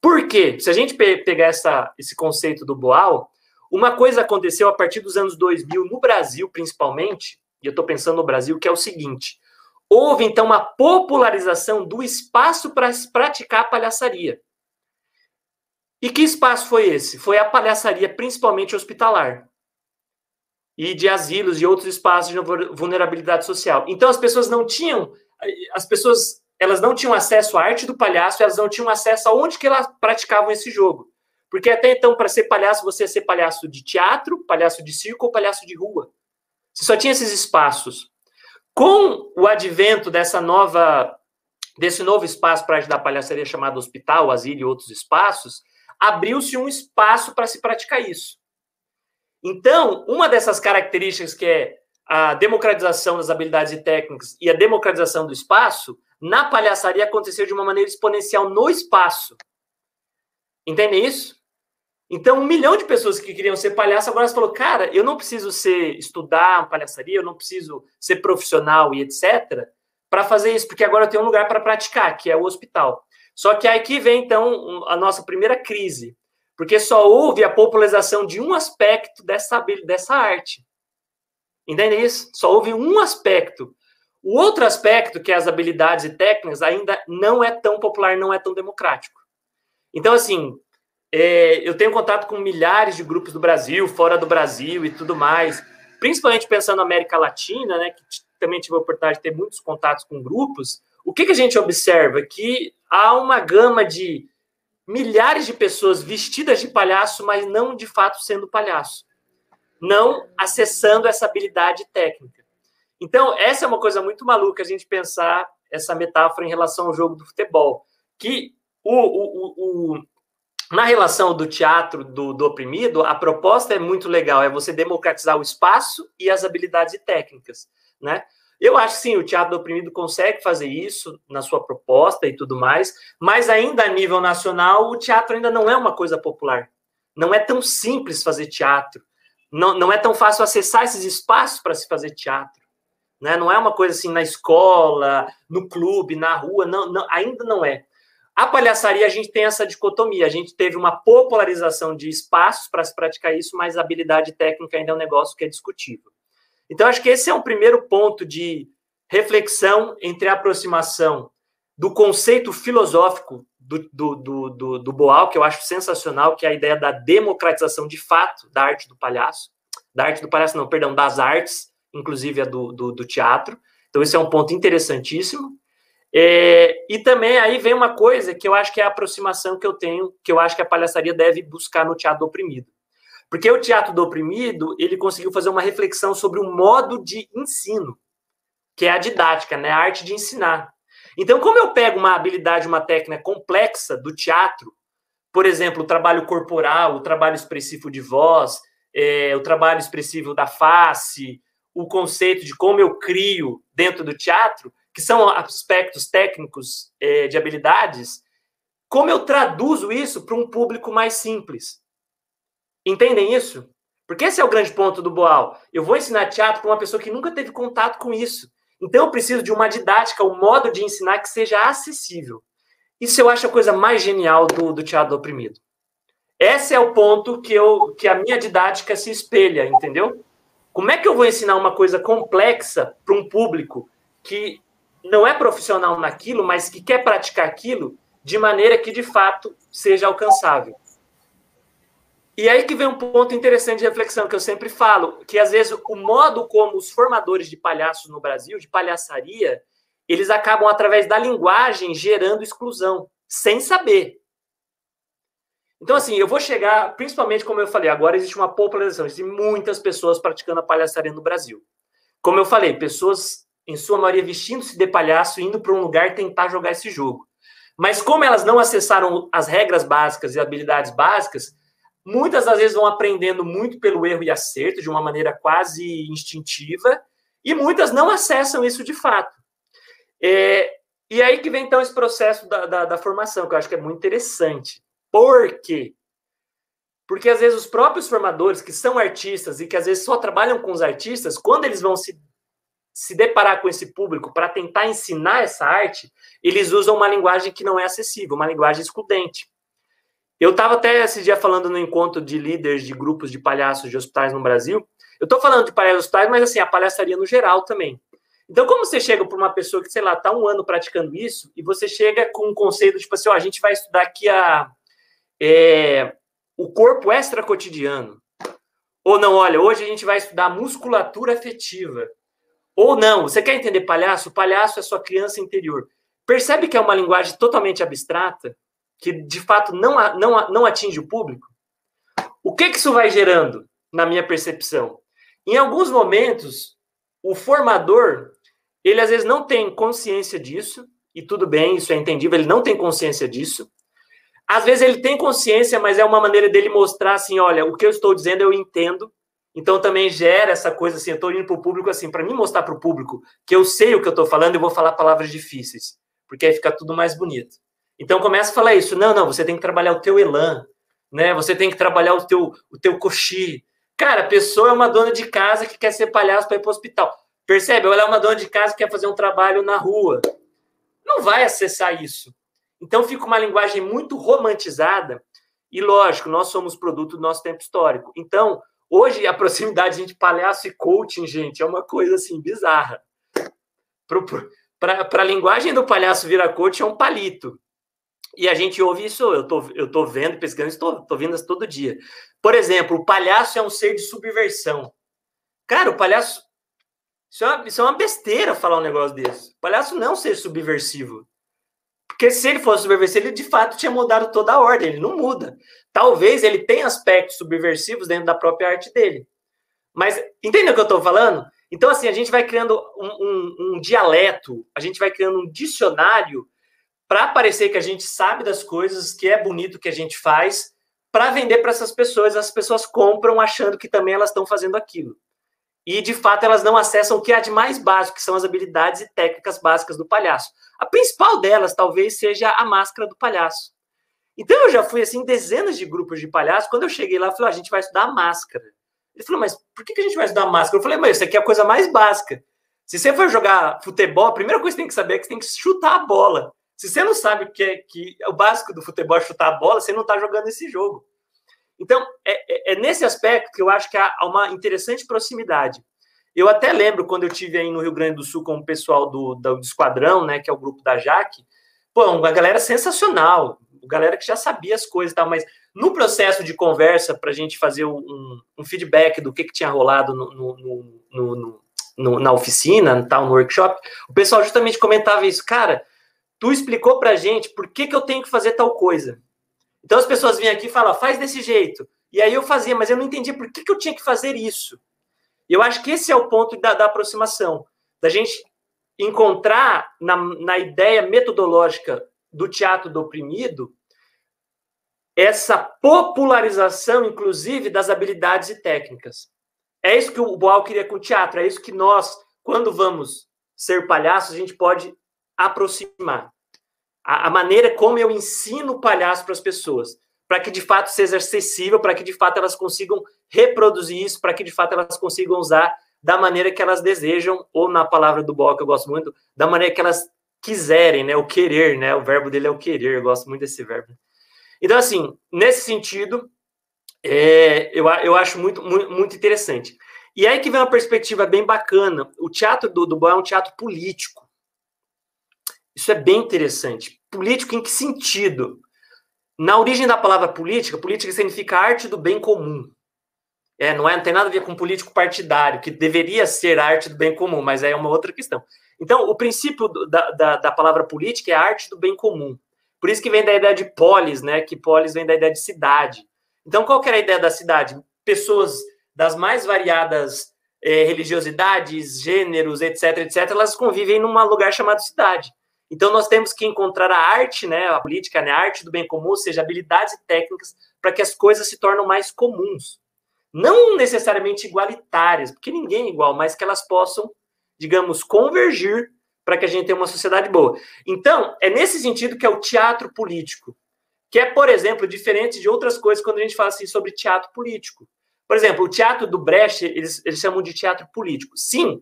Por quê? Se a gente pegar essa, esse conceito do Boal, uma coisa aconteceu a partir dos anos 2000, no Brasil principalmente, e eu estou pensando no Brasil, que é o seguinte: houve então uma popularização do espaço para praticar palhaçaria. E que espaço foi esse? Foi a palhaçaria principalmente hospitalar. E de asilos e outros espaços de vulnerabilidade social. Então as pessoas não tinham, as pessoas, elas não tinham acesso à arte do palhaço, elas não tinham acesso a onde que elas praticavam esse jogo. Porque até então, para ser palhaço, você ia ser palhaço de teatro, palhaço de circo ou palhaço de rua. Você só tinha esses espaços. Com o advento dessa nova, desse novo espaço para ajudar a palhaçaria chamado hospital, asilo e outros espaços, abriu-se um espaço para se praticar isso. Então, uma dessas características que é a democratização das habilidades e técnicas e a democratização do espaço, na palhaçaria aconteceu de uma maneira exponencial no espaço. Entendem isso? Então, um milhão de pessoas que queriam ser palhaço agora falou, cara, eu não preciso ser estudar palhaçaria, eu não preciso ser profissional e etc. para fazer isso, porque agora eu tenho um lugar para praticar, que é o hospital. Só que aqui vem, então, a nossa primeira crise, porque só houve a popularização de um aspecto dessa, dessa arte. Entende isso? Só houve um aspecto. O outro aspecto, que é as habilidades e técnicas, ainda não é tão popular, não é tão democrático. Então, assim, é, eu tenho contato com milhares de grupos do Brasil, fora do Brasil e tudo mais, principalmente pensando na América Latina, né, que também tive a oportunidade de ter muitos contatos com grupos. O que, que a gente observa? Que há uma gama de milhares de pessoas vestidas de palhaço, mas não de fato sendo palhaço, não acessando essa habilidade técnica. Então, essa é uma coisa muito maluca a gente pensar essa metáfora em relação ao jogo do futebol, que o, o, o, na relação do teatro do, do, oprimido, a proposta é muito legal, é você democratizar o espaço e as habilidades técnicas, né? Eu acho sim, o teatro do oprimido consegue fazer isso na sua proposta e tudo mais, mas ainda a nível nacional, o teatro ainda não é uma coisa popular. Não é tão simples fazer teatro. Não, não é tão fácil acessar esses espaços para se fazer teatro. Né? Não é uma coisa assim na escola, no clube, na rua, não, não, ainda não é. A palhaçaria, a gente tem essa dicotomia. A gente teve uma popularização de espaços para se praticar isso, mas a habilidade técnica ainda é um negócio que é discutível. Então, acho que esse é um primeiro ponto de reflexão entre a aproximação do conceito filosófico do, do, do, do, do Boal, que eu acho sensacional, que é a ideia da democratização de fato da arte do palhaço, da arte do palhaço, não, perdão, das artes, inclusive a do, do, do teatro. Então, esse é um ponto interessantíssimo. É, e também aí vem uma coisa que eu acho que é a aproximação que eu tenho, que eu acho que a palhaçaria deve buscar no teatro do oprimido. Porque o teatro do oprimido, ele conseguiu fazer uma reflexão sobre o modo de ensino, que é a didática, né? a arte de ensinar. Então, como eu pego uma habilidade, uma técnica complexa do teatro, por exemplo, o trabalho corporal, o trabalho expressivo de voz, é, o trabalho expressivo da face, o conceito de como eu crio dentro do teatro, que são aspectos técnicos é, de habilidades, como eu traduzo isso para um público mais simples? Entendem isso? Porque esse é o grande ponto do Boal. Eu vou ensinar teatro para uma pessoa que nunca teve contato com isso. Então eu preciso de uma didática, um modo de ensinar que seja acessível. Isso eu acho a coisa mais genial do, do teatro do oprimido. Esse é o ponto que, eu, que a minha didática se espelha, entendeu? Como é que eu vou ensinar uma coisa complexa para um público que não é profissional naquilo, mas que quer praticar aquilo de maneira que de fato seja alcançável? E aí que vem um ponto interessante de reflexão que eu sempre falo, que às vezes o modo como os formadores de palhaços no Brasil, de palhaçaria, eles acabam através da linguagem gerando exclusão, sem saber. Então, assim, eu vou chegar, principalmente como eu falei, agora existe uma popularização, existem muitas pessoas praticando a palhaçaria no Brasil. Como eu falei, pessoas, em sua maioria, vestindo-se de palhaço, indo para um lugar tentar jogar esse jogo. Mas como elas não acessaram as regras básicas e habilidades básicas, muitas das vezes vão aprendendo muito pelo erro e acerto, de uma maneira quase instintiva, e muitas não acessam isso de fato. É, e aí que vem então esse processo da, da, da, formação, que eu acho que é muito interessante. Por quê? Porque às vezes os próprios formadores, que são artistas e que às vezes só trabalham com os artistas, quando eles vão se, se deparar com esse público para tentar ensinar essa arte, eles usam uma linguagem que não é acessível, uma linguagem excludente. Eu estava até esse dia falando no encontro de líderes de grupos de palhaços de hospitais no Brasil. Eu estou falando de palhaços hospitais, mas assim, a palhaçaria no geral também. Então, como você chega para uma pessoa que, sei lá, está um ano praticando isso, e você chega com um conceito tipo assim, ó, a gente vai estudar aqui a, é, o corpo extra-cotidiano. Ou não, olha, hoje a gente vai estudar musculatura afetiva. Ou não, você quer entender palhaço? O palhaço é sua criança interior. Percebe que é uma linguagem totalmente abstrata? Que de fato não, não, não atinge o público, o que, que isso vai gerando, na minha percepção? Em alguns momentos, o formador, ele às vezes não tem consciência disso, e tudo bem, isso é entendível, ele não tem consciência disso. Às vezes ele tem consciência, mas é uma maneira dele mostrar assim, olha, o que eu estou dizendo eu entendo. Então também gera essa coisa assim, eu estou indo para o público assim, para mim mostrar para o público que eu sei o que eu estou falando, eu vou falar palavras difíceis, porque aí fica tudo mais bonito. Então começa a falar isso. Não, não, você tem que trabalhar o teu elan, né? Você tem que trabalhar o teu, o teu coxi. Cara, a pessoa é uma dona de casa que quer ser palhaço para ir para o hospital. Percebe? Ela é uma dona de casa que quer fazer um trabalho na rua. Não vai acessar isso. Então fica uma linguagem muito romantizada. E lógico, nós somos produto do nosso tempo histórico. Então, hoje a proximidade entre palhaço e coaching, gente, é uma coisa assim bizarra. Para a linguagem do palhaço virar coach é um palito. E a gente ouve isso, eu tô, eu tô vendo, pesquisando, estou tô vendo isso todo dia. Por exemplo, o palhaço é um ser de subversão. Cara, o palhaço. Isso é, uma, isso é uma besteira falar um negócio desse. O palhaço não é um ser subversivo. Porque se ele fosse subversivo, ele de fato tinha mudado toda a ordem, ele não muda. Talvez ele tenha aspectos subversivos dentro da própria arte dele. Mas entendeu o que eu estou falando? Então, assim, a gente vai criando um, um, um dialeto, a gente vai criando um dicionário para parecer que a gente sabe das coisas, que é bonito que a gente faz, para vender para essas pessoas. As pessoas compram achando que também elas estão fazendo aquilo. E, de fato, elas não acessam o que há de mais básico, que são as habilidades e técnicas básicas do palhaço. A principal delas, talvez, seja a máscara do palhaço. Então, eu já fui, assim, dezenas de grupos de palhaços. Quando eu cheguei lá, eu falei, ah, a gente vai estudar máscara. Ele falou, mas por que a gente vai estudar máscara? Eu falei, mas isso aqui é a coisa mais básica. Se você for jogar futebol, a primeira coisa que você tem que saber é que você tem que chutar a bola. Se você não sabe o que é que o básico do futebol é chutar a bola, você não está jogando esse jogo. Então, é, é, é, nesse aspecto que eu acho que há uma interessante proximidade. Eu até lembro quando eu tive aí no Rio Grande do Sul com o pessoal do, do Esquadrão, né, que é o grupo da Jaque, pô, uma galera sensacional, galera que já sabia as coisas e tal, mas no processo de conversa, para a gente fazer um, um, feedback do que, que tinha rolado no, no, no, no, na oficina, tal, no workshop, o pessoal justamente comentava isso, cara, tu explicou pra gente por que, que eu tenho que fazer tal coisa. Então as pessoas vinham aqui e falam, faz desse jeito. E aí eu fazia, mas eu não entendi por que, que eu tinha que fazer isso. E eu acho que esse é o ponto da, da aproximação, da gente encontrar na, na ideia metodológica do teatro do oprimido essa popularização, inclusive, das habilidades e técnicas. É isso que o Boal queria com o teatro, é isso que nós, quando vamos ser palhaços, a gente pode aproximar. A, a maneira como eu ensino o palhaço para as pessoas, para que de fato seja acessível, para que de fato elas consigam reproduzir isso, para que de fato elas consigam usar da maneira que elas desejam, ou na palavra do que eu gosto muito, da maneira que elas quiserem, né? O querer, né? O verbo dele é o querer, eu gosto muito desse verbo. Então, assim, nesse sentido, é, eu, eu acho muito, muito, muito interessante. E aí que vem uma perspectiva bem bacana. O teatro do, do é um teatro político. Isso é bem interessante. Político em que sentido? Na origem da palavra política, política significa arte do bem comum. É, não, é, não tem nada a ver com político partidário, que deveria ser arte do bem comum, mas aí é uma outra questão. Então, o princípio da, da, da palavra política é arte do bem comum. Por isso que vem da ideia de polis, né? Que polis vem da ideia de cidade. Então, qual que era a ideia da cidade? Pessoas das mais variadas eh, religiosidades, gêneros, etc., etc., elas convivem num lugar chamado cidade. Então, nós temos que encontrar a arte, né, a política, né, a arte do bem comum, ou seja, habilidades e técnicas para que as coisas se tornem mais comuns. Não necessariamente igualitárias, porque ninguém é igual, mas que elas possam, digamos, convergir para que a gente tenha uma sociedade boa. Então, é nesse sentido que é o teatro político, que é, por exemplo, diferente de outras coisas quando a gente fala assim sobre teatro político. Por exemplo, o teatro do Brecht, eles, eles chamam de teatro político. Sim,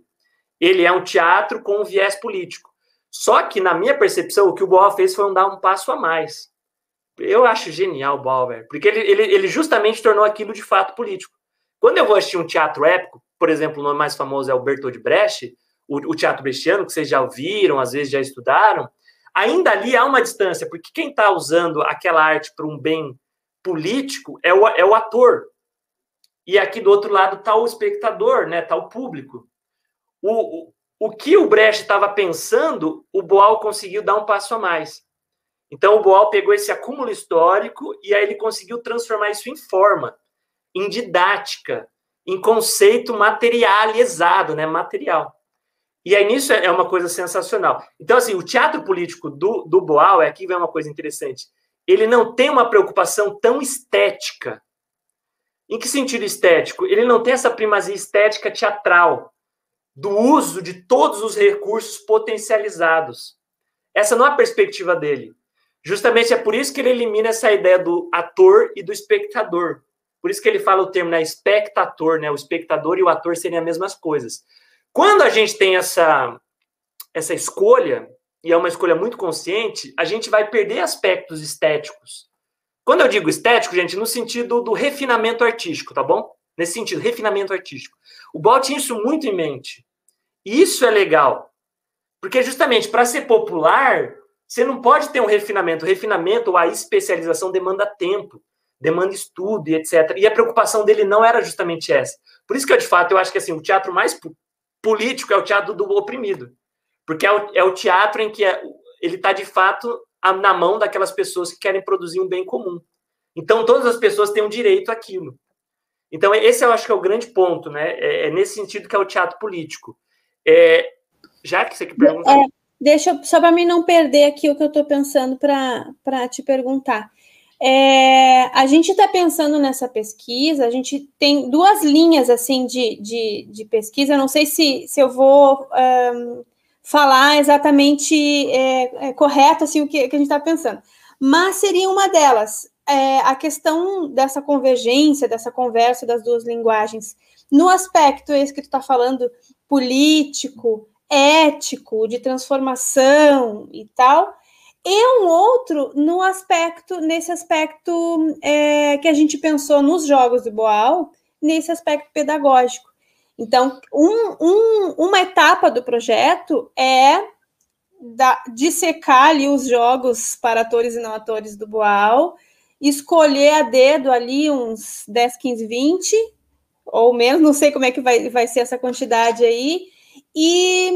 ele é um teatro com um viés político. Só que, na minha percepção, o que o Boal fez foi um dar um passo a mais. Eu acho genial o Boal, velho, porque ele, ele, ele justamente tornou aquilo de fato político. Quando eu vou assistir um teatro épico, por exemplo, o nome mais famoso é o Bertold Brecht, o, o teatro brechtiano, que vocês já ouviram, às vezes já estudaram, ainda ali há uma distância, porque quem está usando aquela arte para um bem político é o, é o ator. E aqui do outro lado está o espectador, né? Está o público. O, o, o que o Brecht estava pensando, o Boal conseguiu dar um passo a mais. Então o Boal pegou esse acúmulo histórico e aí ele conseguiu transformar isso em forma, em didática, em conceito materializado, né? Material. E aí nisso é uma coisa sensacional. Então, assim, o teatro político do, do Boal, é aqui vem uma coisa interessante. Ele não tem uma preocupação tão estética. Em que sentido estético? Ele não tem essa primazia estética teatral, do uso de todos os recursos potencializados. Essa não é a perspectiva dele. Justamente é por isso que ele elimina essa ideia do ator e do espectador. Por isso que ele fala o termo né, espectador, né? O espectador e o ator seriam as mesmas coisas. Quando a gente tem essa, essa escolha, e é uma escolha muito consciente, a gente vai perder aspectos estéticos. Quando eu digo estético, gente, no sentido do refinamento artístico, tá bom? Nesse sentido, refinamento artístico. O Ball tinha isso muito em mente. Isso é legal. Porque justamente para ser popular, você não pode ter um refinamento. O refinamento ou a especialização demanda tempo, demanda estudo e etc. E a preocupação dele não era justamente essa. Por isso que eu, de fato, eu acho que assim, o teatro mais político é o teatro do oprimido. Porque é o, é o teatro em que é, ele está, de fato, na mão daquelas pessoas que querem produzir um bem comum. Então, todas as pessoas têm um direito àquilo. Então, esse eu acho que é o grande ponto, né? É, é nesse sentido que é o teatro político. É, já que você pergunta. É, deixa só para mim não perder aqui o que eu estou pensando para te perguntar. É, a gente está pensando nessa pesquisa, a gente tem duas linhas assim de, de, de pesquisa, não sei se, se eu vou um, falar exatamente é, é, correto assim, o que, que a gente está pensando. Mas seria uma delas, é, a questão dessa convergência, dessa conversa das duas linguagens, no aspecto esse que tu está falando, político, ético, de transformação e tal, e um outro no aspecto, nesse aspecto é, que a gente pensou nos jogos do Boal, nesse aspecto pedagógico. Então, um, um, uma etapa do projeto é da, dissecar ali os jogos para atores e não atores do Boal, escolher a dedo ali uns 10, 15, 20, ou menos, não sei como é que vai, vai ser essa quantidade aí, e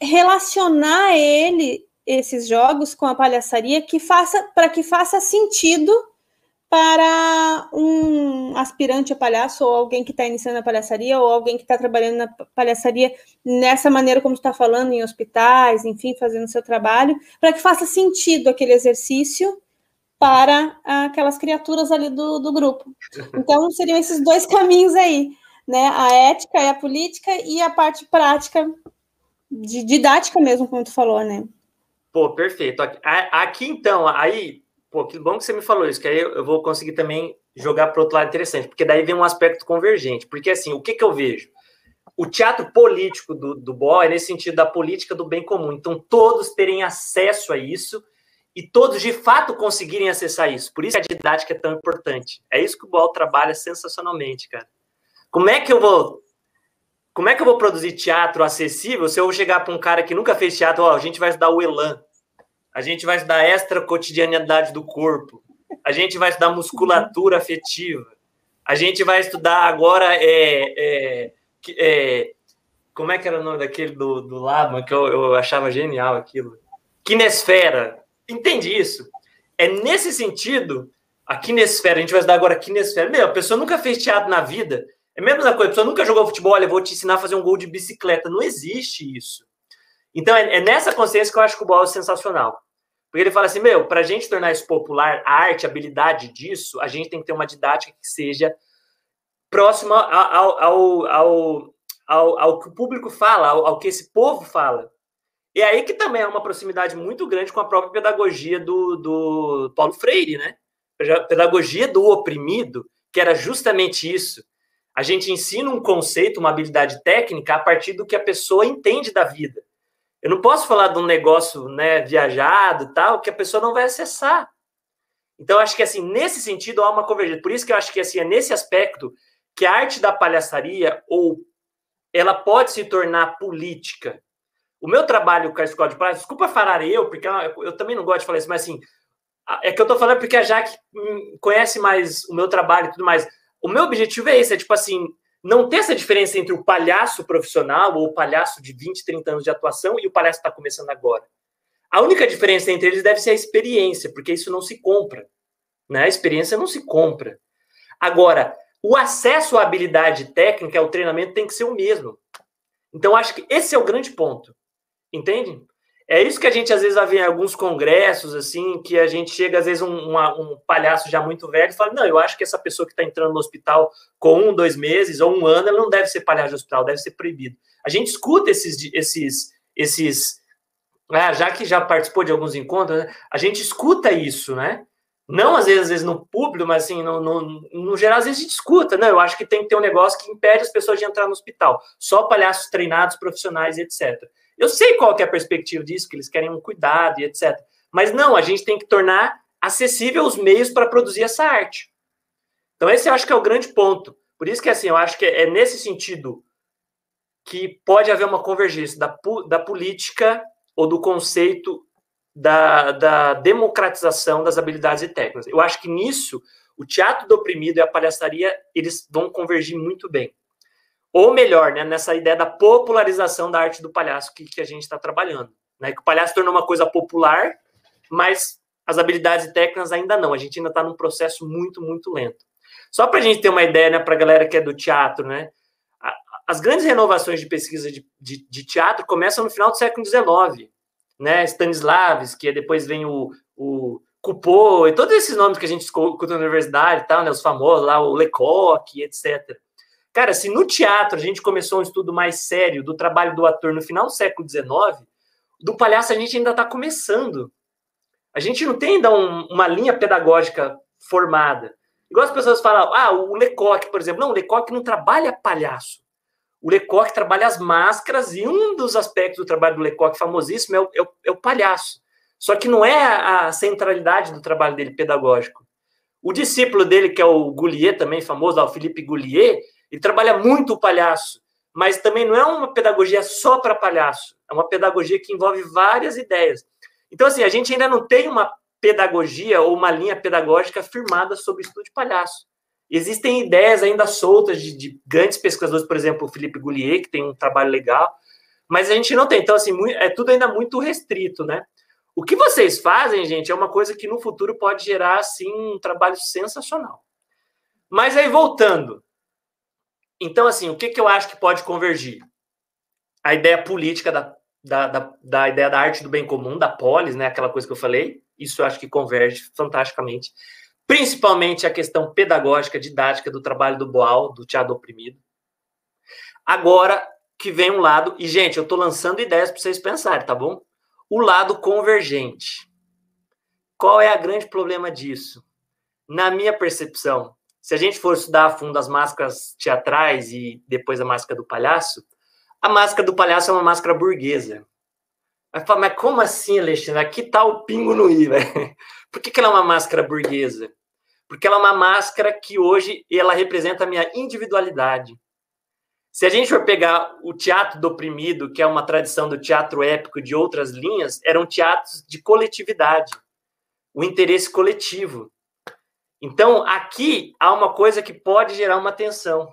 relacionar ele, esses jogos, com a palhaçaria que faça para que faça sentido para um aspirante a palhaço, ou alguém que está iniciando a palhaçaria, ou alguém que está trabalhando na palhaçaria nessa maneira como está falando, em hospitais, enfim, fazendo seu trabalho, para que faça sentido aquele exercício para aquelas criaturas ali do, do grupo. Então, seriam esses dois caminhos aí, né? A ética e a política e a parte prática, de didática mesmo, como tu falou, né? Pô, perfeito. Aqui, então, aí Pô, que bom que você me falou isso, que aí eu vou conseguir também jogar para outro lado interessante, porque daí vem um aspecto convergente. Porque, assim, o que, que eu vejo? O teatro político do, do BO é nesse sentido da política do bem comum. Então, todos terem acesso a isso e todos, de fato, conseguirem acessar isso. Por isso que a didática é tão importante. É isso que o BOL trabalha sensacionalmente, cara. Como é que eu vou como é que eu vou produzir teatro acessível se eu chegar para um cara que nunca fez teatro, ó, a gente vai estudar o Elan, a gente vai estudar extra cotidianidade do corpo, a gente vai estudar musculatura afetiva, a gente vai estudar agora é, é, é como é que era o nome daquele do, do Lama, que eu, eu achava genial aquilo? Kinesfera. Entende isso? É nesse sentido, a kinesfera, a gente vai estudar agora a kinesfera. Meu, a pessoa nunca fez teatro na vida. É a mesma coisa, a pessoa nunca jogou futebol, olha, vou te ensinar a fazer um gol de bicicleta. Não existe isso. Então, é, é nessa consciência que eu acho que o Ball é sensacional. Porque ele fala assim, meu, para a gente tornar isso popular, a arte, a habilidade disso, a gente tem que ter uma didática que seja próxima ao, ao, ao, ao, ao que o público fala, ao, ao que esse povo fala. E aí que também é uma proximidade muito grande com a própria pedagogia do, do Paulo Freire, né? Pedagogia do oprimido, que era justamente isso. A gente ensina um conceito, uma habilidade técnica a partir do que a pessoa entende da vida. Eu não posso falar de um negócio né, viajado tal, que a pessoa não vai acessar. Então, acho que assim, nesse sentido, há uma convergência. Por isso que eu acho que assim, é nesse aspecto que a arte da palhaçaria, ou ela pode se tornar política. O meu trabalho com a escola de palhaço, desculpa falar eu, porque eu, eu também não gosto de falar isso, mas assim, é que eu tô falando porque a Jaque conhece mais o meu trabalho e tudo mais. O meu objetivo é esse, é tipo assim, não ter essa diferença entre o palhaço profissional ou o palhaço de 20, 30 anos de atuação e o palhaço que está começando agora. A única diferença entre eles deve ser a experiência, porque isso não se compra. Né? A experiência não se compra. Agora, o acesso à habilidade técnica, ao treinamento, tem que ser o mesmo. Então, acho que esse é o grande ponto. Entende? É isso que a gente às vezes vê em alguns congressos, assim, que a gente chega, às vezes, um, um, palhaço já muito velho e fala: Não, eu acho que essa pessoa que está entrando no hospital com um, dois meses ou um ano, ela não deve ser palhaço de hospital, deve ser proibido. A gente escuta esses, esses, esses ah, já que já participou de alguns encontros, né, a gente escuta isso, né? Não às vezes, às vezes no público, mas assim, no, no, no, geral, às vezes a gente escuta, não, eu acho que tem que ter um negócio que impede as pessoas de entrar no hospital, só palhaços treinados, profissionais, etc. Eu sei qual que é a perspectiva disso, que eles querem um cuidado e etc. Mas não, a gente tem que tornar acessível os meios para produzir essa arte. Então, esse eu acho que é o grande ponto. Por isso que, assim, eu acho que é nesse sentido que pode haver uma convergência da, da política ou do conceito da, da democratização das habilidades e técnicas. Eu acho que nisso, o teatro do oprimido e a palhaçaria, eles vão convergir muito bem. Ou melhor, né, nessa ideia da popularização da arte do palhaço que, que a gente está trabalhando. Né, que o palhaço tornou uma coisa popular, mas as habilidades e técnicas ainda não. A gente ainda está num processo muito, muito lento. Só para a gente ter uma ideia, né, para a galera que é do teatro, né? As grandes renovações de pesquisa de, de, de teatro começam no final do século XIX, né? Stanislavski, depois vem o, o Coupeau, e todos esses nomes que a gente escuta na universidade tal, né? Os famosos lá, o Lecoq, etc. Cara, se no teatro a gente começou um estudo mais sério do trabalho do ator no final do século XIX, do palhaço a gente ainda está começando. A gente não tem ainda um, uma linha pedagógica formada. Igual as pessoas falam, ah, o Lecoq, por exemplo. Não, o Lecoq não trabalha palhaço. O Lecoq trabalha as máscaras e um dos aspectos do trabalho do Lecoq famosíssimo é o, é o, é o palhaço. Só que não é a centralidade do trabalho dele pedagógico. O discípulo dele, que é o Goulier, também famoso, o Philippe Goulier, ele trabalha muito o palhaço, mas também não é uma pedagogia só para palhaço, é uma pedagogia que envolve várias ideias. Então, assim, a gente ainda não tem uma pedagogia ou uma linha pedagógica firmada sobre o estudo de palhaço. Existem ideias ainda soltas de, de, grandes pesquisadores, por exemplo, o Felipe Goulier, que tem um trabalho legal, mas a gente não tem. Então, assim, é tudo ainda muito restrito, né? O que vocês fazem, gente, é uma coisa que no futuro pode gerar, assim, um trabalho sensacional. Mas aí, voltando. Então, assim, o que, que eu acho que pode convergir? A ideia política da, da, da, da ideia da arte do bem comum, da polis, né? Aquela coisa que eu falei isso eu acho que converge fantasticamente. Principalmente a questão pedagógica, didática do trabalho do Boal, do teatro oprimido. Agora que vem um lado, e gente, eu estou lançando ideias para vocês pensarem, tá bom? O lado convergente. Qual é o grande problema disso? Na minha percepção, se a gente for estudar a fundo as máscaras teatrais e depois a máscara do palhaço, a máscara do palhaço é uma máscara burguesa. Falar, mas como assim, Alexandre? Aqui tá o pingo no i, velho. Por que, que ela é uma máscara burguesa? Porque ela é uma máscara que hoje ela representa a minha individualidade. Se a gente for pegar o teatro do oprimido, que é uma tradição do teatro épico de outras linhas, eram teatros de coletividade, o interesse coletivo. Então, aqui há uma coisa que pode gerar uma tensão.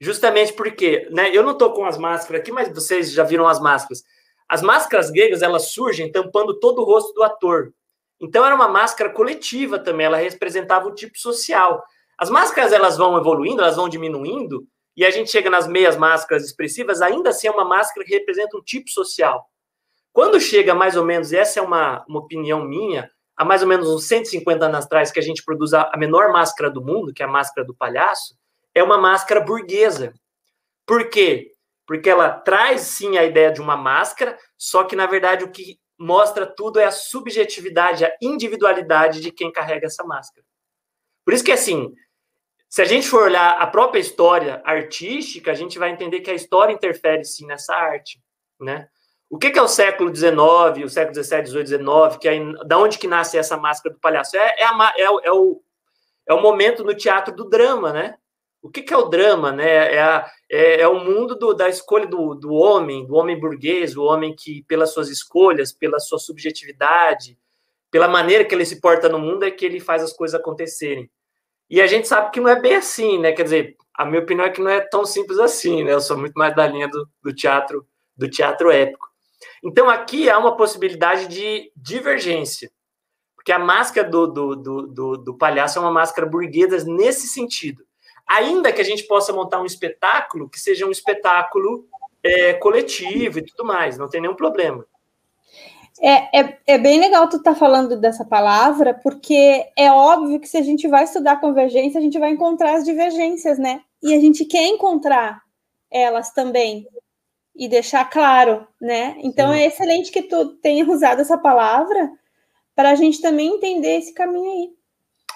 Justamente porque, né, eu não estou com as máscaras aqui, mas vocês já viram as máscaras. As máscaras gregas, elas surgem tampando todo o rosto do ator. Então era uma máscara coletiva também, ela representava o tipo social. As máscaras elas vão evoluindo, elas vão diminuindo, e a gente chega nas meias máscaras expressivas, ainda assim é uma máscara que representa um tipo social. Quando chega mais ou menos, essa é uma, uma opinião minha, há mais ou menos uns 150 anos atrás, que a gente produz a, menor máscara do mundo, que é a máscara do palhaço, é uma máscara burguesa. Por quê? porque ela traz sim a ideia de uma máscara, só que na verdade o que mostra tudo é a subjetividade, a individualidade de quem carrega essa máscara. Por isso que assim, se a gente for olhar a própria história artística, a gente vai entender que a história interfere sim nessa arte, né? O que, que é o século XIX, o século XVII, XVIII, XIX, que é, da onde que nasce essa máscara do palhaço? É, é, a, é, é, o, é o momento no teatro do drama, né? O que, que é o drama, né? É, a, é, é o mundo do, da escolha do, do homem, do homem burguês, o homem que, pelas suas escolhas, pela sua subjetividade, pela maneira que ele se porta no mundo, é que ele faz as coisas acontecerem. E a gente sabe que não é bem assim, né? Quer dizer, a minha opinião é que não é tão simples assim, né? Eu sou muito mais da linha do, do teatro, do teatro épico. Então aqui há uma possibilidade de divergência, porque a máscara do, do, do, do, do palhaço é uma máscara burguesa nesse sentido ainda que a gente possa montar um espetáculo que seja um espetáculo é, coletivo e tudo mais, não tem nenhum problema. É, é, é, bem legal tu estar tá falando dessa palavra, porque é óbvio que se a gente vai estudar convergência, a gente vai encontrar as divergências, né? E a gente quer encontrar elas também e deixar claro, né? Então Sim. é excelente que tu tenha usado essa palavra para a gente também entender esse caminho aí.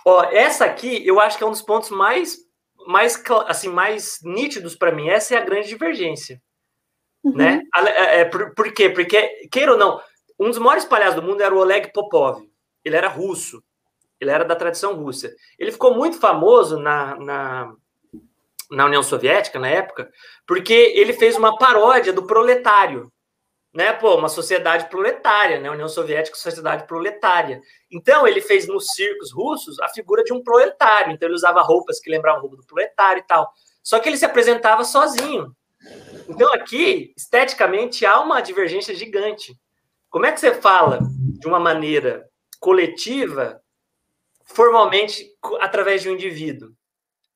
Ó, essa aqui eu acho que é um dos pontos mais mais assim mais nítidos para mim. Essa é a grande divergência. uhum. né? É, é, por, por quê? Porque, queira ou não, um dos maiores palhaços do mundo era o Oleg Popov. Ele era russo. Ele era da tradição russa. Ele ficou muito famoso na, na, na União Soviética, na época, porque ele fez uma paródia do proletário. Né, pô, uma sociedade proletária, né? União Soviética, sociedade proletária. Então, ele fez nos circos russos a figura de um proletário. Então, ele usava roupas que lembravam roupa do proletário e tal. Só que ele se apresentava sozinho. Então, aqui, esteticamente, há uma divergência gigante. Como é que você fala de uma maneira coletiva, formalmente, através de um indivíduo?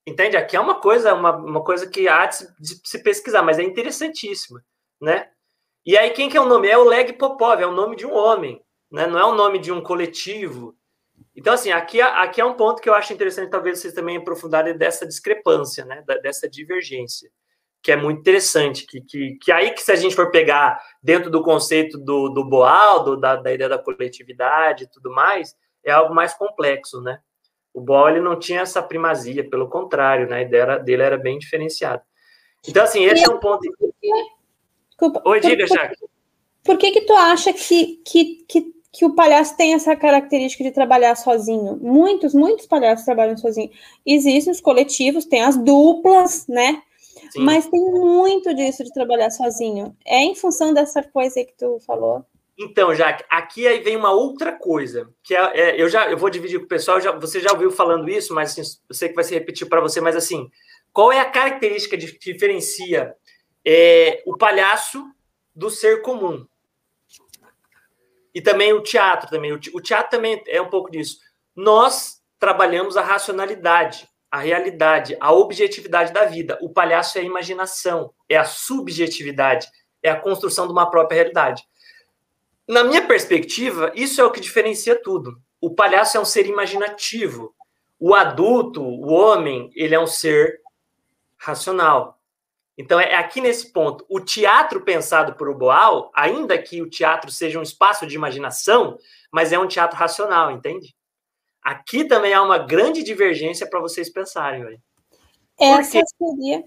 Entende? Aqui é uma coisa, uma, uma coisa que há de se, de se pesquisar, mas é interessantíssima, né? E aí, quem que é o nome? É o Leg Popov, é o nome de um homem, né? não é o nome de um coletivo. Então, assim, aqui, aqui é um ponto que eu acho interessante, talvez vocês também aprofundarem dessa discrepância, né? dessa divergência, que é muito interessante. Que, que, que aí, que se a gente for pegar dentro do conceito do, do Boal, do, da, da ideia da coletividade e tudo mais, é algo mais complexo, né? O Boal, ele não tinha essa primazia, pelo contrário, né? A ideia dele era bem diferenciada. Então, assim, esse é um ponto... Desculpa. Oi, diga, Jaque. Por que que tu acha que, que, que, que o palhaço tem essa característica de trabalhar sozinho? Muitos, muitos palhaços trabalham sozinho. Existem os coletivos, tem as duplas, né? Sim. Mas tem muito disso de trabalhar sozinho. É em função dessa coisa aí que tu falou? Então, Jaque, aqui aí vem uma outra coisa, que é, é, eu já eu vou dividir com o pessoal, já, você já ouviu falando isso, mas assim, eu sei que vai se repetir para você, mas assim, qual é a característica que diferencia é, o palhaço do ser comum. E também o teatro também. O teatro também é um pouco disso. Nós trabalhamos a racionalidade, a realidade, a objetividade da vida. O palhaço é a imaginação, é a subjetividade, é a construção de uma própria realidade. Na minha perspectiva, isso é o que diferencia tudo. O palhaço é um ser imaginativo. O adulto, o homem, ele é um ser racional. Então, é aqui nesse ponto. O teatro pensado por Boal, ainda que o teatro seja um espaço de imaginação, mas é um teatro racional, entende? Aqui também há uma grande divergência para vocês pensarem. Véio. Essa seria,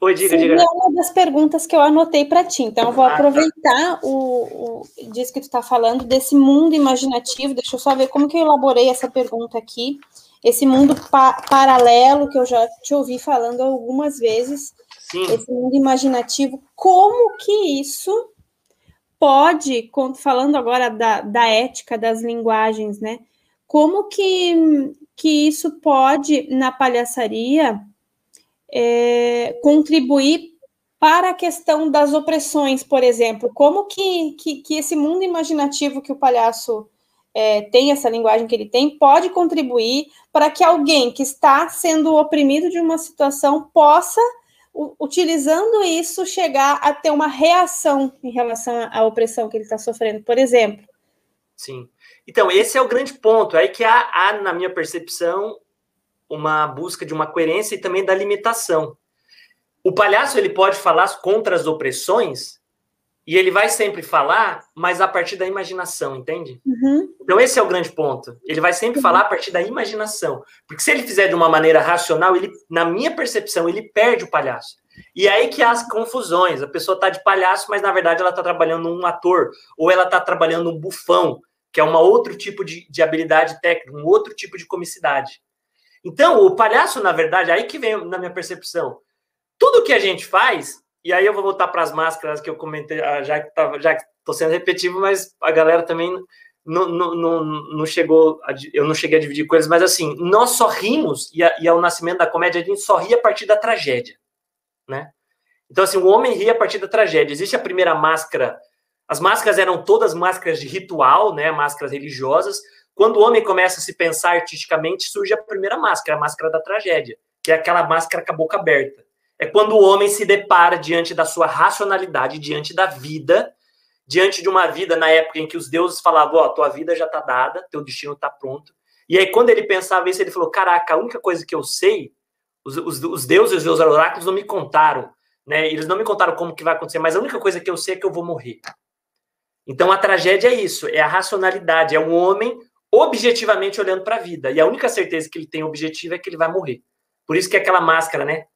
Oi, diga, seria diga. uma das perguntas que eu anotei para ti. Então, eu vou ah, tá. aproveitar tá. o, o disso que tu está falando, desse mundo imaginativo. Deixa eu só ver como que eu elaborei essa pergunta aqui. Esse mundo pa paralelo que eu já te ouvi falando algumas vezes Sim. esse mundo imaginativo, como que isso pode, falando agora da, da ética das linguagens, né? Como que, que isso pode, na palhaçaria, é, contribuir para a questão das opressões, por exemplo? Como que, que, que esse mundo imaginativo que o palhaço é, tem, essa linguagem que ele tem, pode contribuir para que alguém que está sendo oprimido de uma situação possa utilizando isso, chegar a ter uma reação em relação à opressão que ele está sofrendo, por exemplo. Sim. Então, esse é o grande ponto. É aí que há, há, na minha percepção, uma busca de uma coerência e também da limitação. O palhaço ele pode falar contra as opressões e ele vai sempre falar, mas a partir da imaginação, entende? Uhum. Então, esse é o grande ponto. Ele vai sempre uhum. falar a partir da imaginação. Porque se ele fizer de uma maneira racional, ele, na minha percepção, ele perde o palhaço. E aí que há as confusões. A pessoa está de palhaço, mas na verdade ela está trabalhando um ator, ou ela está trabalhando um bufão, que é um outro tipo de, de habilidade técnica, um outro tipo de comicidade. Então, o palhaço, na verdade, aí que vem na minha percepção. Tudo que a gente faz e aí eu vou voltar para as máscaras que eu comentei, ah, já que tava, já estou sendo repetitivo, mas a galera também não, não, não, não, chegou, a, eu não cheguei a dividir coisas, mas assim, nós só rimos, e, a, e ao nascimento da comédia, a gente só ri a partir da tragédia, né? Então, assim, o homem ri a partir da tragédia. Existe a primeira máscara, as máscaras eram todas máscaras de ritual, né, máscaras religiosas. Quando o homem começa a se pensar artisticamente, surge a primeira máscara, a máscara da tragédia, que é aquela máscara com a boca aberta é quando o homem se depara diante da sua racionalidade, diante da vida, diante de uma vida na época em que os deuses falavam: Ó, oh, tua vida já está dada, teu destino está pronto. E aí, quando ele pensava isso, ele falou: Caraca, a única coisa que eu sei, os, os, os deuses e os oráculos não me contaram, né? Eles não me contaram como que vai acontecer, mas a única coisa que eu sei é que eu vou morrer. Então a tragédia é isso, é a racionalidade, é um homem objetivamente olhando para a vida. E a única certeza que ele tem objetivo é que ele vai morrer. Por isso que é aquela máscara, né?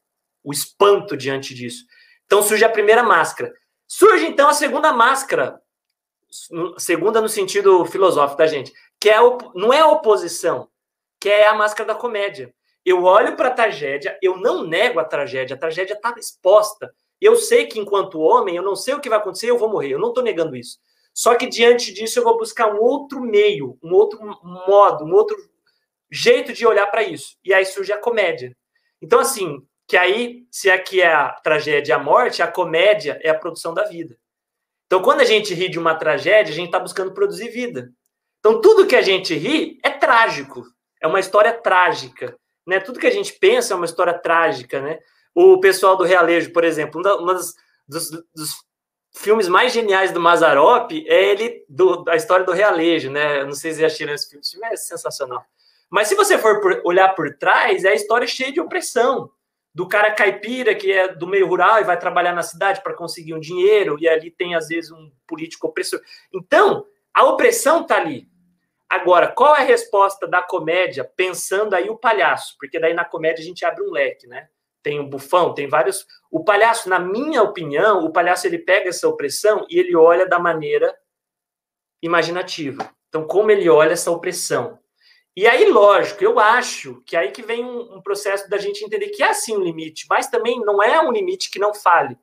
o espanto diante disso. Então surge a primeira máscara. Surge então a segunda máscara, segunda no sentido filosófico da gente, que é não é a oposição, que é a máscara da comédia. Eu olho para a tragédia, eu não nego a tragédia, a tragédia está exposta. Eu sei que enquanto homem, eu não sei o que vai acontecer, eu vou morrer. Eu não estou negando isso. Só que diante disso eu vou buscar um outro meio, um outro modo, um outro jeito de olhar para isso. E aí surge a comédia. Então, assim, que aí, se aqui é a tragédia e a morte, a comédia é a produção da vida. Então, quando a gente ri de uma tragédia, a gente está buscando produzir vida. Então, tudo que a gente ri é trágico, é uma história trágica. Né? Tudo que a gente pensa é uma história trágica. Né? O pessoal do Realejo, por exemplo, um dos, dos, dos filmes mais geniais do Mazarop é ele, do, a história do Realejo. Né? não sei se já assistiram esse filme é sensacional. Mas se você for por, olhar por trás, é a história cheia de opressão. Do cara caipira, que é do meio rural e vai trabalhar na cidade para conseguir um dinheiro, e ali tem, às vezes, um político opressor. Então, a opressão está ali. Agora, qual é a resposta da comédia, pensando aí o palhaço? Porque daí na comédia a gente abre um leque, né? Tem o bufão, tem vários. O palhaço, na minha opinião, o palhaço ele pega essa opressão e ele olha da maneira imaginativa. Então, como ele olha essa opressão? E aí, lógico, eu acho que aí que vem um, um, processo da gente entender que é sim um limite, mas também não é um limite que não fale.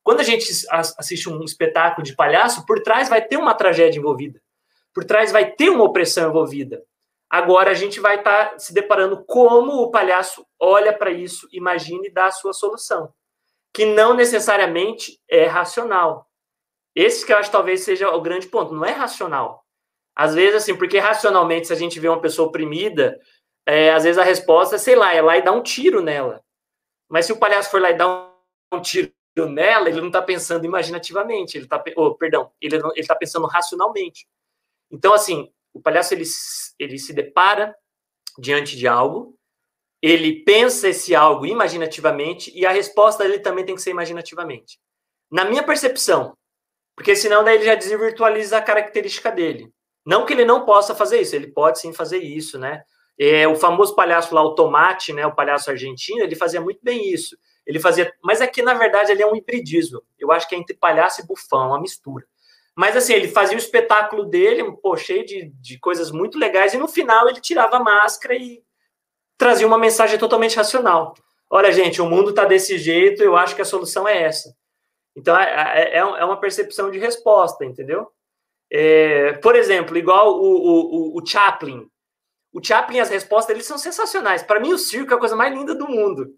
Quando a gente assiste um espetáculo de palhaço, por trás vai ter uma tragédia envolvida. Por trás vai ter uma opressão envolvida. Agora a gente vai estar tá se deparando como o palhaço olha para isso, imagina e dá a sua solução, que não necessariamente é racional. Esse que eu acho talvez seja o grande ponto, não é racional. Às vezes, assim, porque racionalmente, se a gente vê uma pessoa oprimida, é, às vezes a resposta sei lá, é lá e dar um tiro nela. Mas se o palhaço for lá e dar um, um tiro nela, ele não está pensando imaginativamente, ele está, oh, perdão, ele está pensando racionalmente. Então, assim, o palhaço ele, ele se depara diante de algo, ele pensa esse algo imaginativamente e a resposta dele também tem que ser imaginativamente. Na minha percepção, porque senão daí ele já desvirtualiza a característica dele. Não que ele não possa fazer isso, ele pode sim fazer isso, né? É, o famoso palhaço lá, o Tomate, né, o palhaço argentino, ele fazia muito bem isso. Ele fazia, mas aqui na verdade ele é um hibridismo. Eu acho que é entre palhaço e bufão, uma mistura. Mas assim, ele fazia o espetáculo dele, pô, cheio de, de coisas muito legais, e no final ele tirava a máscara e trazia uma mensagem totalmente racional. Olha, gente, o mundo está desse jeito, eu acho que a solução é essa. Então é, é, é uma percepção de resposta, entendeu? É, por exemplo, igual o, o, o, Chaplin. O Chaplin, as respostas eles são sensacionais. Para mim, o circo é a coisa mais linda do mundo.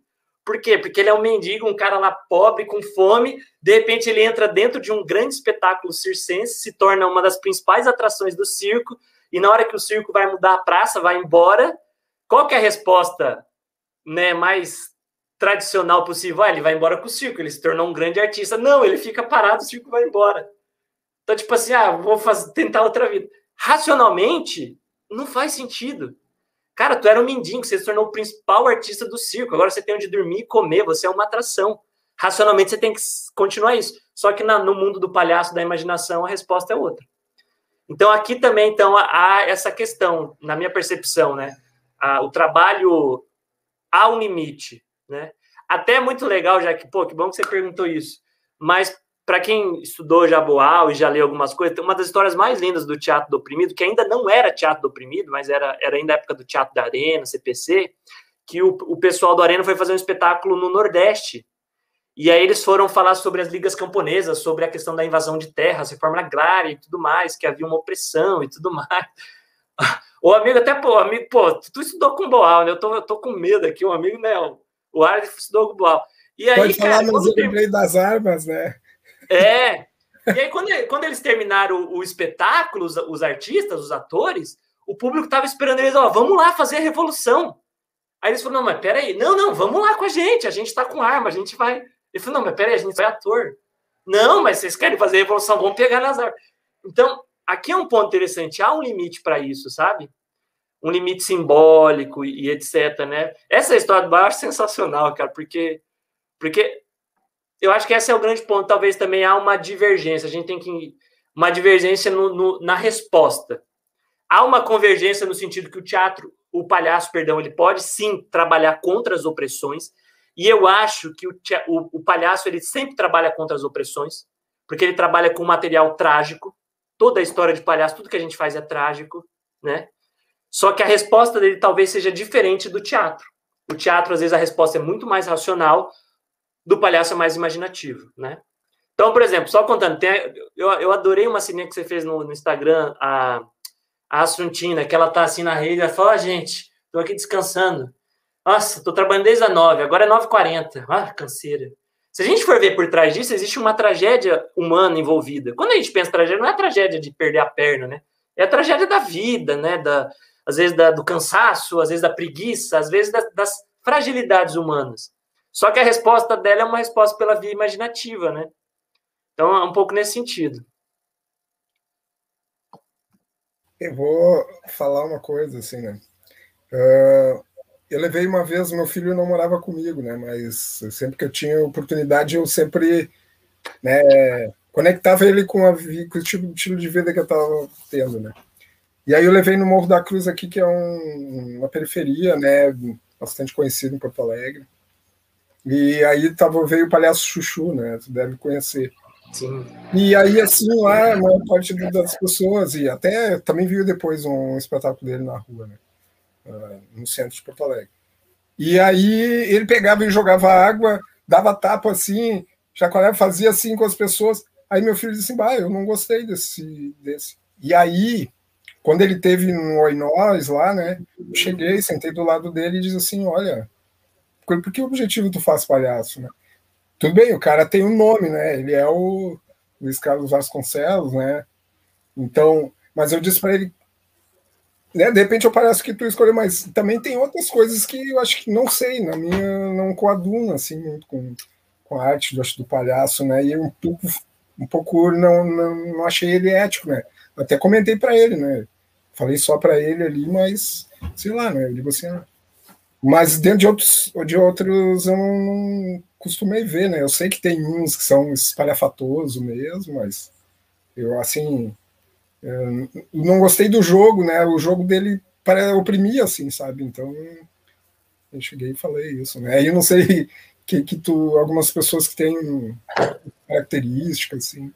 Por quê? Porque ele é um mendigo, um cara lá pobre, com fome. De repente, ele entra dentro de um grande espetáculo circense, se torna uma das principais atrações do circo. E na hora que o circo vai mudar a praça, vai embora, qual é a resposta né, mais tradicional possível? Ah, ele vai embora com o circo, ele se tornou um grande artista. Não, ele fica parado, o circo vai embora. Então, tipo assim, ah, vou fazer, tentar outra vida. Racionalmente, não faz sentido. Cara, tu era um mendigo, você se tornou o principal artista do circo. Agora você tem onde dormir e comer, você é uma atração. Racionalmente você tem que continuar isso. Só que na, no mundo do palhaço da imaginação a resposta é outra. Então aqui também então há essa questão, na minha percepção, né? o trabalho há um limite, né? Até é muito legal, já que, pô, que bom que você perguntou isso. Mas para quem estudou Jaboal e já leu algumas coisas, uma das histórias mais lindas do Teatro do Oprimido, que ainda não era Teatro do Oprimido, mas era, era ainda a época do Teatro da Arena, CPC, que o, o pessoal do Arena foi fazer um espetáculo no Nordeste. E aí eles foram falar sobre as ligas camponesas, sobre a questão da invasão de terras, reforma agrária e tudo mais, que havia uma opressão e tudo mais. O amigo até, pô, amigo, pô, tu estudou com Boal, né? Eu tô, eu tô com medo aqui, o amigo, né? O Ars estudou com Boal. E aí, Pode falar, cara, mas eu lembrei das armas, né? É. E aí, quando, quando eles terminaram o, o espetáculo, os, os, artistas, os atores, o público estava esperando eles, ó, vamos lá fazer a revolução. Aí eles falaram, não, mas peraí, não, não, vamos lá com a gente, a gente está com arma, a gente vai. Ele falou, não, mas peraí, a gente vai ator. Não, mas vocês querem fazer a revolução, vamos pegar nas armas. Então, aqui é um ponto interessante, há um limite para isso, sabe? Um limite simbólico e, e, etc, né? Essa história do bar é sensacional, cara, porque, porque eu acho que esse é o grande ponto. Talvez também há uma divergência. A gente tem que. Uma divergência no, no, na resposta. Há uma convergência no sentido que o teatro, o palhaço, perdão, ele pode sim trabalhar contra as opressões. E eu acho que o, o, o palhaço ele sempre trabalha contra as opressões, porque ele trabalha com material trágico. Toda a história de palhaço, tudo que a gente faz é trágico, né? Só que a resposta dele talvez seja diferente do teatro. O teatro, às vezes, a resposta é muito mais racional, do palhaço mais imaginativo, né? Então, por exemplo, só contando, tem, eu, eu adorei uma cena que você fez no, no Instagram, a, a Assuntina, que ela tá assim na rede, ela fala, gente, tô aqui descansando. Nossa, tô trabalhando desde a 9, agora é 9h40. Ah, canseira. Se a gente for ver por trás disso, existe uma tragédia humana envolvida. Quando a gente pensa em tragédia, não é a tragédia de perder a perna, né? É a tragédia da vida, né? Da, às vezes da, do cansaço, às vezes da preguiça, às vezes das, das fragilidades humanas. Só que a resposta dela é uma resposta pela via imaginativa, né? Então, é um pouco nesse sentido. Eu vou falar uma coisa, assim, né? Uh, eu levei uma vez, meu filho não morava comigo, né? Mas sempre que eu tinha oportunidade, eu sempre né, conectava ele com, a, com o tipo, estilo de vida que eu estava tendo, né? E aí eu levei no Morro da Cruz aqui, que é um, uma periferia, né, bastante conhecido em Porto Alegre. E aí tava, veio o Palhaço Chuchu, né, tu deve conhecer. Sim. E aí, assim, lá, a maior parte das pessoas, e até também viu depois um espetáculo dele na rua, né, uh, no centro de Porto Alegre. E aí ele pegava e jogava água, dava tapa assim, Jacaré fazia assim com as pessoas. Aí meu filho disse assim, bah, eu não gostei desse, desse. E aí quando ele teve no Oi Nós lá, né? Eu cheguei, sentei do lado dele e disse assim: Olha, por que objetivo tu faz palhaço, né? Tudo bem, o cara tem um nome, né? Ele é o Luiz Carlos Vasconcelos, né? Então, mas eu disse para ele, né? De repente eu pareço que tu escolheu, mas também tem outras coisas que eu acho que não sei, na minha não coaduna assim muito com, com a arte do, do palhaço, né? E um pouco, um pouco não, não, não achei ele ético, né? Até comentei para ele, né? Falei só para ele ali, mas sei lá, né? Eu digo assim, ah. Mas dentro de outros, de outros eu não, costumei ver, né? Eu sei que tem uns que são espalhafatosos mesmo, mas eu assim eu não gostei do jogo, né? O jogo dele para oprimir assim, sabe? Então eu cheguei e falei isso, né? Aí eu não sei que, que tu algumas pessoas que têm características assim.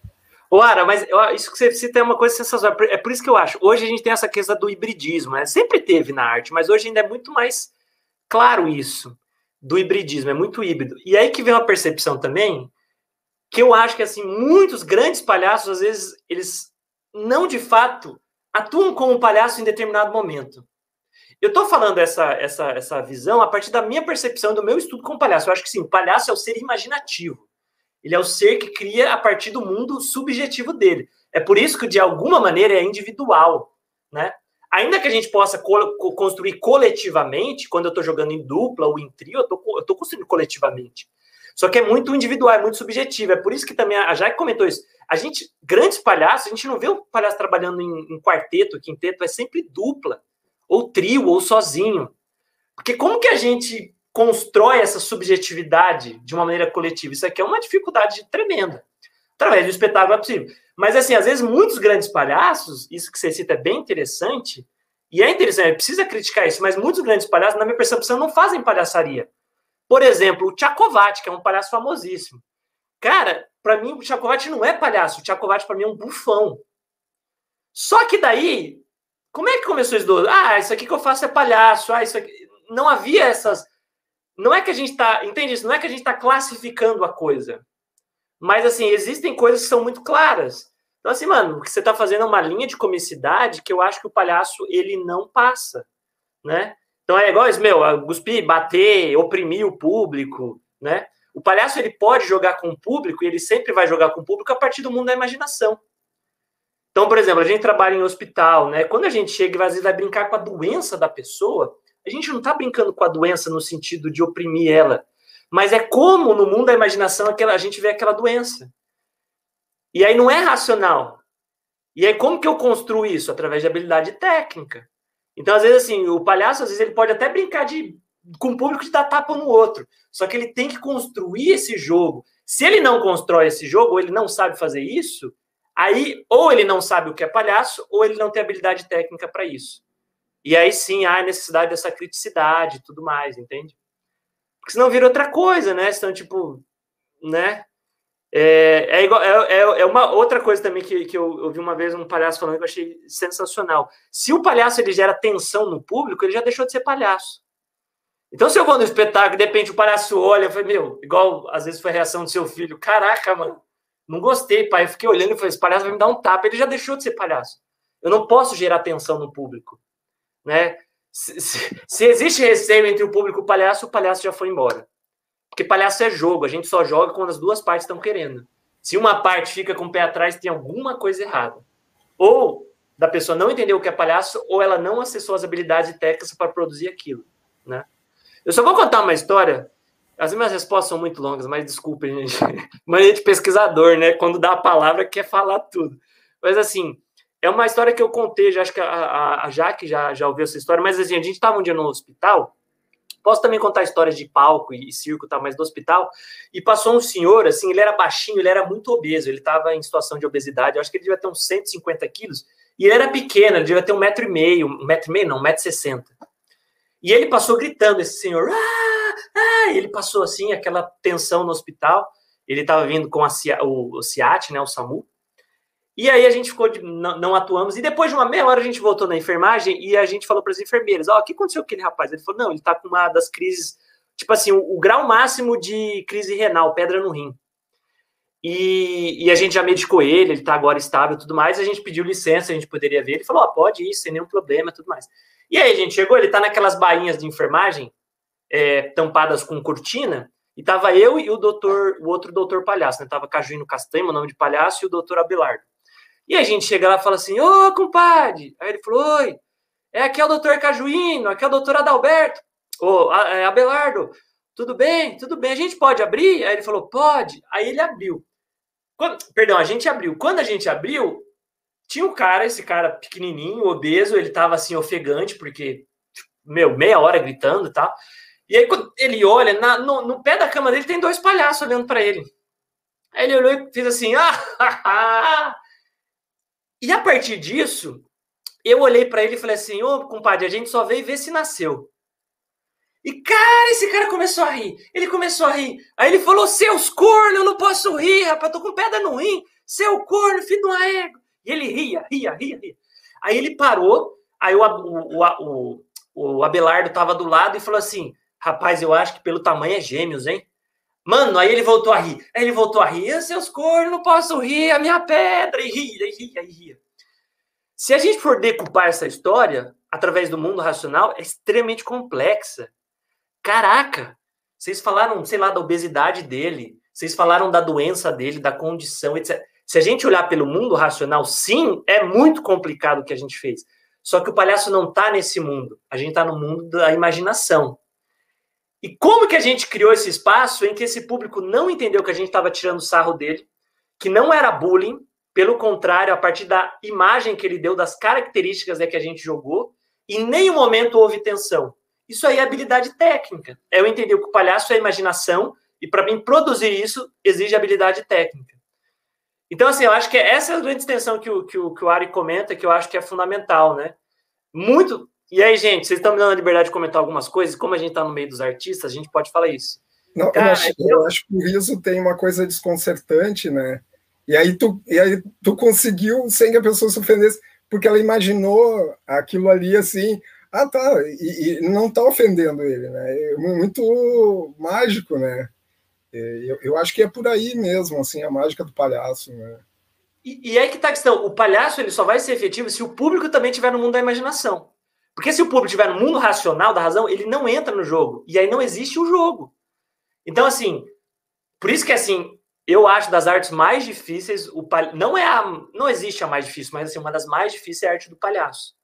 Ô, Ara, mas isso que você cita é uma coisa sensacional. É por isso que eu acho. Hoje a gente tem essa questão do hibridismo, né? Sempre teve na arte, mas hoje ainda é muito mais claro isso, do hibridismo, é muito híbrido. E aí que vem uma percepção também, que eu acho que, assim, muitos grandes palhaços, às vezes, eles não, de fato, atuam como palhaço em determinado momento. Eu estou falando essa, essa, essa visão a partir da minha percepção, do meu estudo com palhaço. Eu acho que, sim, palhaço é o ser imaginativo. Ele é o ser que cria a partir do mundo subjetivo dele. É por isso que, de alguma maneira, é individual, né? Ainda que a gente possa co construir coletivamente, quando eu estou jogando em dupla ou em trio, eu estou construindo coletivamente. Só que é muito individual, é muito subjetivo. É por isso que também a Jaque comentou isso. A gente, grandes palhaços, a gente não vê o palhaço trabalhando em, em quarteto, quinteto, é sempre dupla, ou trio, ou sozinho. Porque como que a gente constrói essa subjetividade de uma maneira coletiva. Isso aqui é uma dificuldade tremenda. Através do espetáculo é possível. Mas, assim, às vezes, muitos grandes palhaços, isso que você cita é bem interessante, e é interessante, precisa criticar isso, mas muitos grandes palhaços, na minha percepção, não fazem palhaçaria. Por exemplo, o Tchakovati, que é um palhaço famosíssimo. Cara, para mim, o Tchakovati não é palhaço, o Tchakovati, para mim, é um bufão. Só que daí, como é que começou isso? Ah, isso aqui que eu faço é palhaço, ah, isso aqui. Não havia essas não é que a gente está, entende isso? Não é que a gente está classificando a coisa. Mas, assim, existem coisas que são muito claras. Então, assim, mano, o que você está fazendo é uma linha de comicidade que eu acho que o palhaço, ele não passa, né? Então, é igual isso, meu, cuspir, bater, oprimir o público, né? O palhaço, ele pode jogar com o público e ele sempre vai jogar com o público a partir do mundo da imaginação. Então, por exemplo, a gente trabalha em hospital, né? Quando a gente chega e vai brincar com a doença da pessoa, a gente não está brincando com a doença no sentido de oprimir ela, mas é como no mundo da imaginação aquela, a gente vê aquela doença. E aí não é racional. E aí como que eu construo isso? Através de habilidade técnica. Então, às vezes, assim, o palhaço, às vezes, ele pode até brincar de, com o público de dar tapa no outro. Só que ele tem que construir esse jogo. Se ele não constrói esse jogo, ou ele não sabe fazer isso, aí ou ele não sabe o que é palhaço, ou ele não tem habilidade técnica para isso. E aí sim há a necessidade dessa criticidade e tudo mais, entende? Porque senão vira outra coisa, né? Senão, tipo, né? É, é, igual, é, é, é, uma outra coisa também que, que eu, eu vi uma vez um palhaço falando que eu achei sensacional. Se o palhaço ele gera tensão no público, ele já deixou de ser palhaço. Então, se eu vou no espetáculo de repente o palhaço olha, eu falei, meu, igual às vezes foi a reação do seu filho, caraca, mano, não gostei, pai. Eu fiquei olhando e falei, esse palhaço vai me dar um tapa. Ele já deixou de ser palhaço. Eu não posso gerar tensão no público. Né? Se, se, se existe receio entre o público e o palhaço, o palhaço já foi embora. Porque palhaço é jogo, a gente só joga quando as duas partes estão querendo. Se uma parte fica com o pé atrás, tem alguma coisa errada. Ou da pessoa não entender o que é palhaço, ou ela não acessou as habilidades técnicas para produzir aquilo, né? Eu só vou contar uma história. As minhas respostas são muito longas, mas desculpem, gente. Mania de pesquisador, né? Quando dá a palavra, quer falar tudo. Mas assim, é uma história que eu contei, já acho que a, a, a Jaque já, já ouviu essa história, mas assim, a gente estava um dia no hospital Posso também contar histórias de palco e circo, tá, mas do hospital. E passou um senhor, assim, ele era baixinho, ele era muito obeso, ele estava em situação de obesidade, eu acho que ele devia ter uns 150 quilos, e ele era pequeno, ele devia ter um metro e meio, um metro e meio, não, um metro e sessenta. E ele passou gritando, esse senhor, ah, ah, ele passou assim, aquela tensão no hospital, ele estava vindo com a, o, o CIAT, né, o SAMU, e aí a gente ficou de, não, não, atuamos. E depois de uma meia hora a gente voltou na enfermagem e a gente falou para as enfermeiras: Ó, oh, o que aconteceu com aquele rapaz? Ele falou: não, ele está com uma das crises, tipo assim, o, o, grau máximo de crise renal, pedra no rim. E, e a gente já medicou ele, ele está agora estável tudo mais. A gente pediu licença, a gente poderia ver. Ele falou: Ó, oh, pode ir, sem nenhum problema tudo mais. E aí a gente chegou, ele está naquelas bainhas de enfermagem, é, tampadas com cortina. E tava eu e o doutor, o outro doutor palhaço, né? Tava Cajuíno Castanho, o nome de palhaço, e o doutor Abelardo. E a gente chega lá e fala assim: Ô, compadre! Aí ele falou: Oi, é aqui é o doutor Cajuíno, aqui é o doutor Adalberto. Ô, é, Abelardo, tudo bem? Tudo bem, a gente pode abrir? Aí ele falou: Pode. Aí ele abriu. Quando, perdão, a gente abriu. Quando a gente abriu, tinha um cara, esse cara pequenininho, obeso, ele tava assim, ofegante, porque, meu, meia hora gritando e tal. E aí, quando ele olha, na, no, no, pé da cama dele tem dois palhaços olhando para ele. Aí ele olhou e fez assim: Ah, e a partir disso, eu olhei para ele e falei assim: Ô, compadre, a gente só veio ver se nasceu. E, cara, esse cara começou a rir. Ele começou a rir. Aí ele falou: Seus cornos, eu não posso rir, rapaz, tô com pedra no rim. Seu corno, filho de uma égua. E ele ria, ria, ria, ria. Aí ele parou. Aí o, o, o, o Abelardo tava do lado e falou assim: Rapaz, eu acho que pelo tamanho é gêmeos, hein? Mano, aí ele voltou a rir. Aí ele voltou a rir. Seus cornos, não posso rir, a minha pedra. E ria, e ria, e ria. Se a gente for decupar essa história através do mundo racional, é extremamente complexa. Caraca! Vocês falaram, sei lá, da obesidade dele. Vocês falaram da doença dele, da condição, etc. Se a gente olhar pelo mundo racional, sim, é muito complicado o que a gente fez. Só que o palhaço não está nesse mundo. A gente está no mundo da imaginação. E como que a gente criou esse espaço em que esse público não entendeu que a gente estava tirando sarro dele, que não era bullying, pelo contrário, a partir da imagem que ele deu, das características né, que a gente jogou, em nenhum momento houve tensão. Isso aí é habilidade técnica. É eu entender que o palhaço é imaginação, e para mim produzir isso exige habilidade técnica. Então, assim, eu acho que essa é a grande extensão que o, que o, que o Ari comenta, que eu acho que é fundamental, né? Muito, e aí, gente, vocês estão me dando a liberdade de comentar algumas coisas? Como a gente está no meio dos artistas, a gente pode falar isso. Não, Cara, eu, acho, eu... acho que o riso tem uma coisa desconcertante, né? E aí tu, e aí tu conseguiu sem que a pessoa se ofendesse, porque ela imaginou aquilo ali assim, ah tá, e, e não tá ofendendo ele, né? É muito mágico, né? É, eu, eu acho que é por aí mesmo, assim, a mágica do palhaço, né? E, e aí que tá a questão, o palhaço ele só vai ser efetivo se o público também estiver no mundo da imaginação. Porque se o público estiver no mundo racional da razão, ele não entra no jogo. E aí não existe o jogo. Então, assim, por isso que, assim, eu acho das artes mais difíceis, o pal... não é a... não existe a mais difícil, mas, assim, uma das mais difíceis é a arte do palhaço.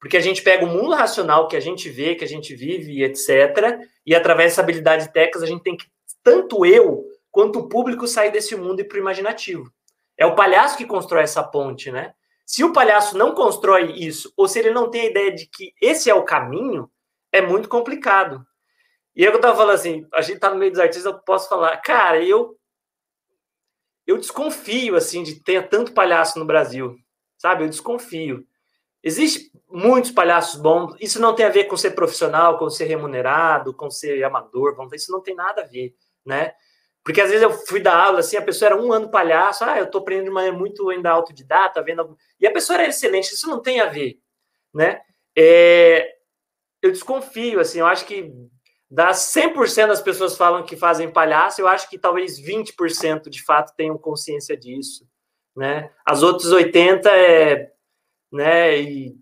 Porque a gente pega o mundo racional que a gente vê, que a gente vive, etc., e através dessa habilidade técnica, a gente tem que, tanto eu quanto o público, sair desse mundo e para o imaginativo. É o palhaço que constrói essa ponte, né? Se o palhaço não constrói isso, ou se ele não tem a ideia de que esse é o caminho, é muito complicado. E eu tava falando assim, a gente tá no meio dos artistas, eu posso falar, cara, eu eu desconfio assim de ter tanto palhaço no Brasil, sabe? Eu desconfio. Existem muitos palhaços bons. Isso não tem a ver com ser profissional, com ser remunerado, com ser amador, isso não tem nada a ver, né? Porque às vezes eu fui dar aula, assim, a pessoa era um ano palhaço, ah, eu estou aprendendo de maneira muito ainda autodidata, vendo. E a pessoa era excelente, isso não tem a ver, né? É, eu desconfio, assim, eu acho que das 100% das pessoas falam que fazem palhaço, eu acho que talvez 20% de fato tenham consciência disso, né? As outras 80 é, né, e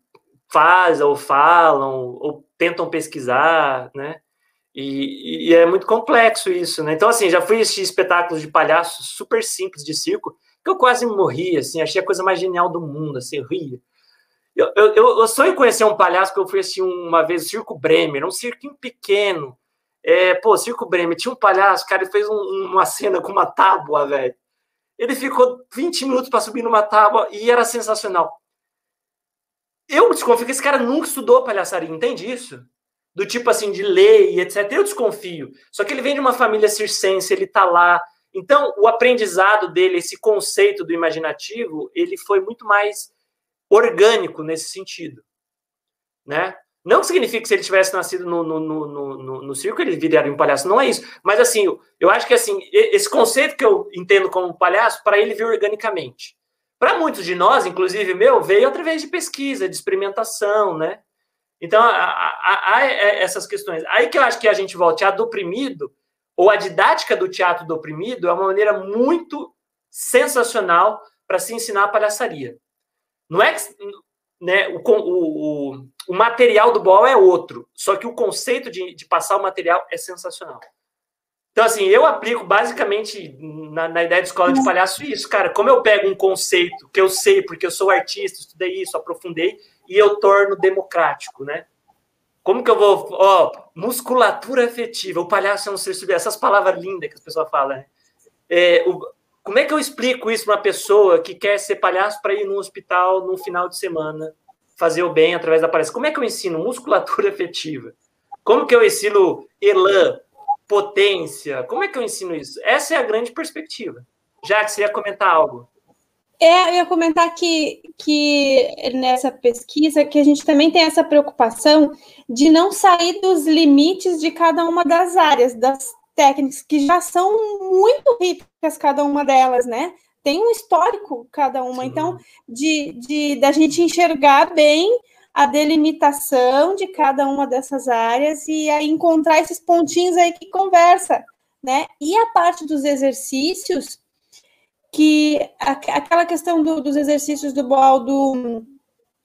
faz ou falam ou tentam pesquisar, né? E, e, é muito complexo isso, né? Então, assim, já fui assistir espetáculos de palhaços super simples de circo, que eu quase morri, assim, achei a coisa mais genial do mundo, assim, eu ria. Eu, eu, eu sonho conhecer um palhaço que eu fui assistir uma vez, o Circo Bremer, um cirquinho pequeno. É, pô, Circo Bremer, tinha um palhaço, cara, ele fez um, uma cena com uma tábua, velho. Ele ficou 20 minutos para subir numa tábua e era sensacional. Eu desconfio que esse cara nunca estudou palhaçaria, entende isso? Do tipo assim, de lei, etc. Eu desconfio. Só que ele vem de uma família circense, ele está lá. Então, o aprendizado dele, esse conceito do imaginativo, ele foi muito mais orgânico nesse sentido. Né? Não que que se ele tivesse nascido no, no, no, no, no circo, ele viraria um palhaço. Não é isso. Mas, assim, eu acho que assim esse conceito que eu entendo como palhaço, para ele veio organicamente. Para muitos de nós, inclusive meu, veio através de pesquisa, de experimentação, né? Então, há, é, essas questões. Aí que eu acho que a gente volta. Teatro do oprimido, ou a didática do teatro do oprimido, é uma maneira muito sensacional para se ensinar a palhaçaria. Não é que né, o, o, o, material do Boal é outro, só que o conceito de, de passar o material é sensacional. Então, assim, eu aplico basicamente na, na, ideia de escola de palhaço isso, cara. Como eu pego um conceito que eu sei, porque eu sou artista, estudei isso, aprofundei, e eu torno democrático, né? Como que eu vou. Ó, musculatura afetiva. O palhaço é um ser sublime. Essas palavras lindas que as pessoas falam, né? É, o, como é que eu explico isso para uma pessoa que quer ser palhaço para ir no hospital no final de semana, fazer o bem através da palestra? Como é que eu ensino musculatura afetiva? Como que eu ensino elan, potência? Como é que eu ensino isso? Essa é a grande perspectiva. Já que você ia comentar algo. É, eu ia comentar que, que nessa pesquisa que a gente também tem essa preocupação de não sair dos limites de cada uma das áreas, das técnicas, que já são muito ricas cada uma delas, né? Tem um histórico cada uma, Sim. então, de, de da gente enxergar bem a delimitação de cada uma dessas áreas e aí encontrar esses pontinhos aí que conversa, né? E a parte dos exercícios, que aquela questão do, dos exercícios do Baldo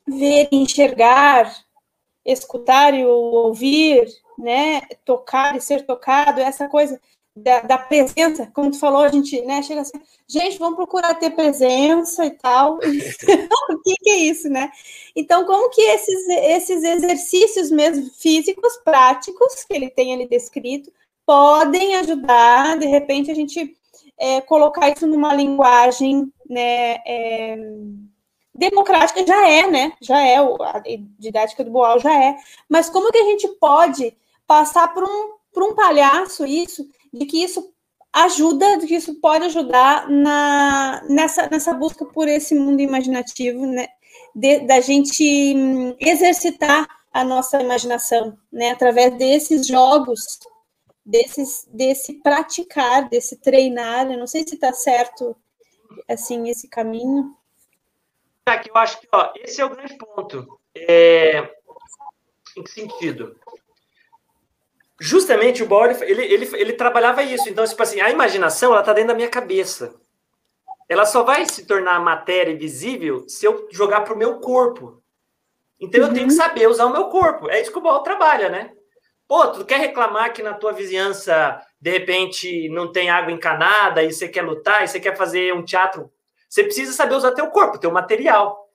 ver, enxergar, escutar e ouvir, né, tocar e ser tocado, essa coisa da, da, presença, como tu falou, a gente, né, chega assim, gente, vamos procurar ter presença e tal. o que, que, é isso, né? Então, como que esses, esses exercícios mesmo físicos, práticos, que ele tem ali descrito, podem ajudar, de repente, a gente é, colocar isso numa linguagem né, é, democrática, já é, né? Já é, a didática do Boal já é. Mas como que a gente pode passar por um, por um palhaço isso, de que isso ajuda, de que isso pode ajudar na, nessa, nessa busca por esse mundo imaginativo, né? De, da gente hum, exercitar a nossa imaginação, né? Através desses jogos desses, desse praticar, desse treinar. Eu não sei se está certo assim esse caminho. Aqui eu acho que ó, esse é o grande ponto. É... Em que sentido? Justamente o Bauer, ele, ele, ele trabalhava isso. Então, tipo assim, a imaginação, ela tá dentro da minha cabeça. Ela só vai se tornar matéria visível se eu jogar para o meu corpo. Então, uhum. eu tenho que uhum. saber usar o meu corpo. É isso que o Bauer trabalha, né? Pô, tu quer reclamar que na tua vizinhança, de repente, não tem água encanada e você quer lutar e você quer fazer um teatro? Você precisa saber usar teu corpo, teu material.